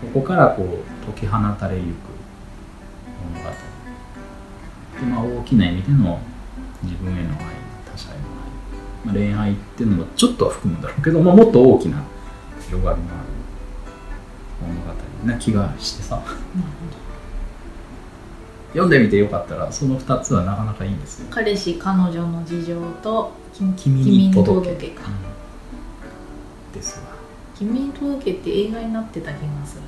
ここからこう解き放たれゆく物語で、まあ、大きな意味での自分への愛他者への愛、まあ、恋愛っていうのもちょっとは含むんだろうけど、まあ、もっと大きな広がりのある物語な気がしてさ。読んでみてよかったらその2つはなかなかいいんですよ。彼氏彼女の事情と君君に届けか。うん。ですわ君に届けって映画になってた気がする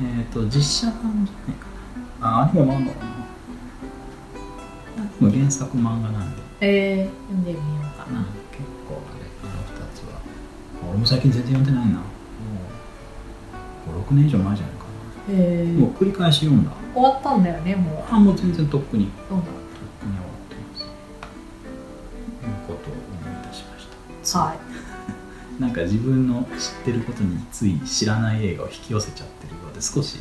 えっ、と実写版じゃないかな。あアニメもあんのかな。でも原作漫画なんで、えー、読んでみようかな、結構あれあの2つは。俺も最近全然読んでないな。もう56年以上前じゃないか。えなもう繰り返し読んだ。終わったんだよねもあもう全然とっくに。うそうなんとっくに終わってます。いうことを思い出しました。だはい。[LAUGHS] なんか自分の知ってることについ知らない映画を引き寄せちゃってるようで少し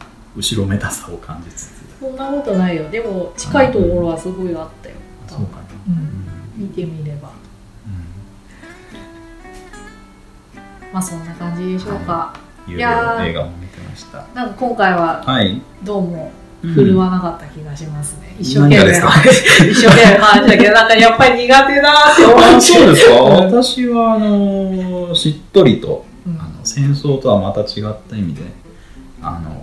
あの後ろめたさを感じつつ。そんなことないよ。でも近いところはすごいあったよ。あそうかな、うん。見てみれば。まあそんな感じでしょうか、うん、有いやー料映画も見てましたなんか今回ははい。どうもうん。振るわなかった気がしますね、一生懸命何がですか？[LAUGHS] 一生懸命話したけどなんかやっぱり苦手だーって思ってあそうですか、うん。私はあのしっとりとうん。あの戦争とはまた違った意味であの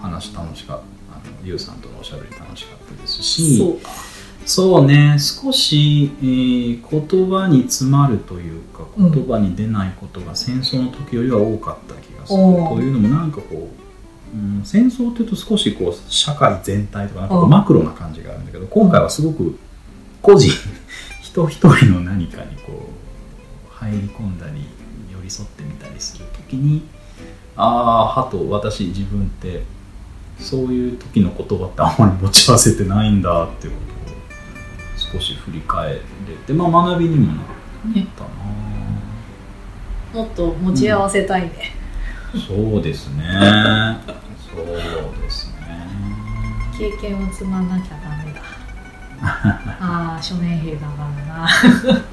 話楽しかったあのゆうさんとのおしゃべり楽しかったですしそうかそうね。少し、えー言葉に詰まるというかうん。言葉に出ないことが戦争の時よりは多かった気がする、おー。というのもなんかこう、うん、戦争というと少しこう社会全体とかなんかマクロな感じがあるんだけど今回はすごく個人 [LAUGHS] 人一人の何かにこう入り込んだり寄り添ってみたりする時にああはと私自分ってそういう時の言葉ってあんまり持ち合わせてないんだっていう少し振り返れてまあ学びにもなっねたな、もっと持ち合わせたいね、そうですね。そうですね。経験を積まなきゃダメだ。[LAUGHS] ああ初年兵だからな。[LAUGHS]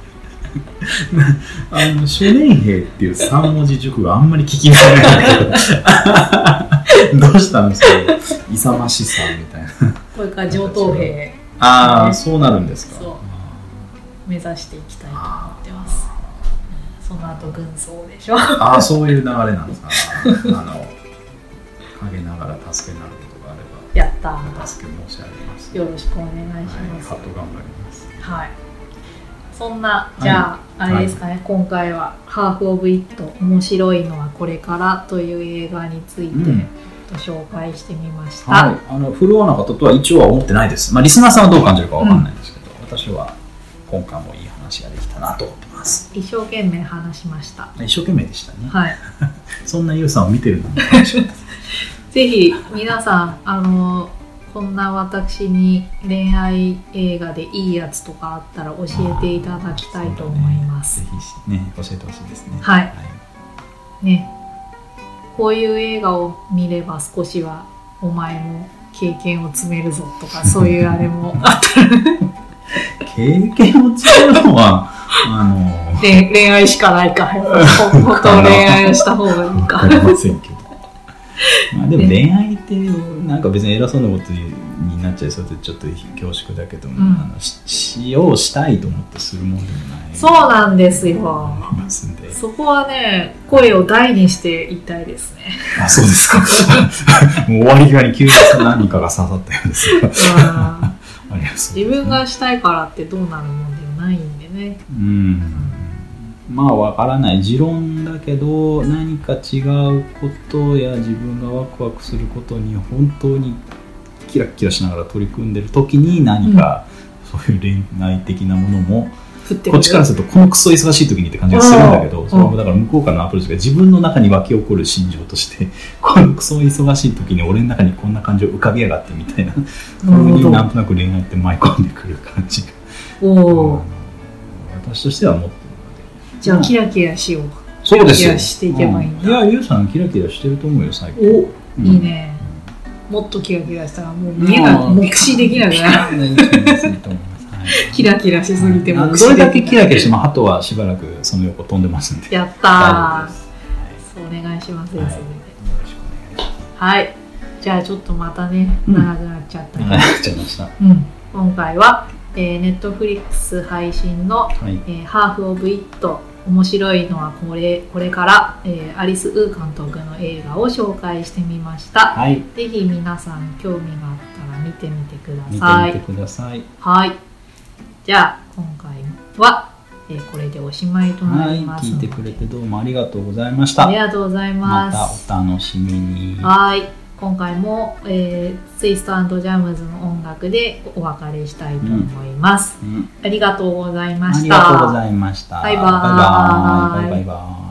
あの初年兵っていう三文字熟語あんまり聞き慣れないけど。[LAUGHS] どうしたんですか？勇ましさみたいな。これから上等兵ああそうなるんですか。そう。目指していきたいと思ってます。その後軍曹でしょ。ああそういう流れなんですか。あの陰ながら助けになることがあれやった。ば助け申し上げます。よろしくお願いしはい、ますハッと頑張ります。はい、そんなじゃあ、あれですかね、今回は「ハーフ・オブ・イット面白いのはこれから」という映画について、うんご紹介してみました、はい、あの振るわなかったとは一応は思ってないです。まあリスナーさんはどう感じるかわかんないんですけど、私は今回もいい話ができたなと思ってます。一生懸命話しました一生懸命でしたね。はい [LAUGHS] そんなユウさんを見てるのも楽しかったです。[LAUGHS] ぜひ皆さんあのこんな私に恋愛映画でいいやつとかあったら教えていただきたいと思いますぜひね教えてほしいですね。はいねこういう映画を見れば少しはお前も経験を積めるぞとか [LAUGHS] そういうあれも経験を積むのはあの恋 [LAUGHS] 恋愛しかないか。本当恋愛をした方がいいわか。かりませんけど。まあでも恋愛ってなんか別に偉そうなことになっちゃいそうでちょっと恐縮だけども、うんあのししようしたいと思ってするもんでもない。そうなんですよ。思いますんで。そこはね声を大にして言いたいですね。あそうですか。[LAUGHS] もう終わり際に急に何かが刺さったようです。自分がしたいからってどうなるもんでもないんでね。うん。まあわからない。持論だけど何か違うことや自分がワクワクすることに本当にキラッキラしながら取り組んでる時に何かそういう恋愛的なものもこっちからするとこのクソ忙しい時にって感じがするんだけうん。どそれもだから向こうからのアプローチが自分の中に湧き起こる心情としてこのクソ忙しい時に俺の中にこんな感情浮かび上がってみたいなそういうふうになんとなく恋愛って舞い込んでくる感じが。私としては持ってるのでじゃあキラキラしよう。そうですよ。キラキラしていけばいいんだ。うん。いやゆうさんキラキラしてると思うよ最近。おうん。いいねもっとキラキラしたらもう見えないもう目視できなくなる。キラキラしすぎてあの目どれだけキラキラしても鳩はしばらくその横飛んでますんで。やったー。お願いしますはいですのでよろしくお願い。しはい。じゃあちょっとまたねうん。長くなっちゃったけどます。なっちゃいました。はうん。今回は、えー、ネットフリックス配信のい。えーハーフ・オブ・イット面白いのはこれこれから、えーアリス・ウー監督の映画を紹介してみましたはい。ぜひ皆さん興味があったら見てみてく見ださいてみてください。はいじゃあ今回はえーこれでおしまいとなはい、りますので、聞いてくれてどうもありがとうございました。ありがとうございまます。たお楽しみに。はい。今回も、えーツイストジャムズの音楽でお別れしたいと思います。うんありがとうございまあした。りがとうございました。バイバイバイバイバイバイ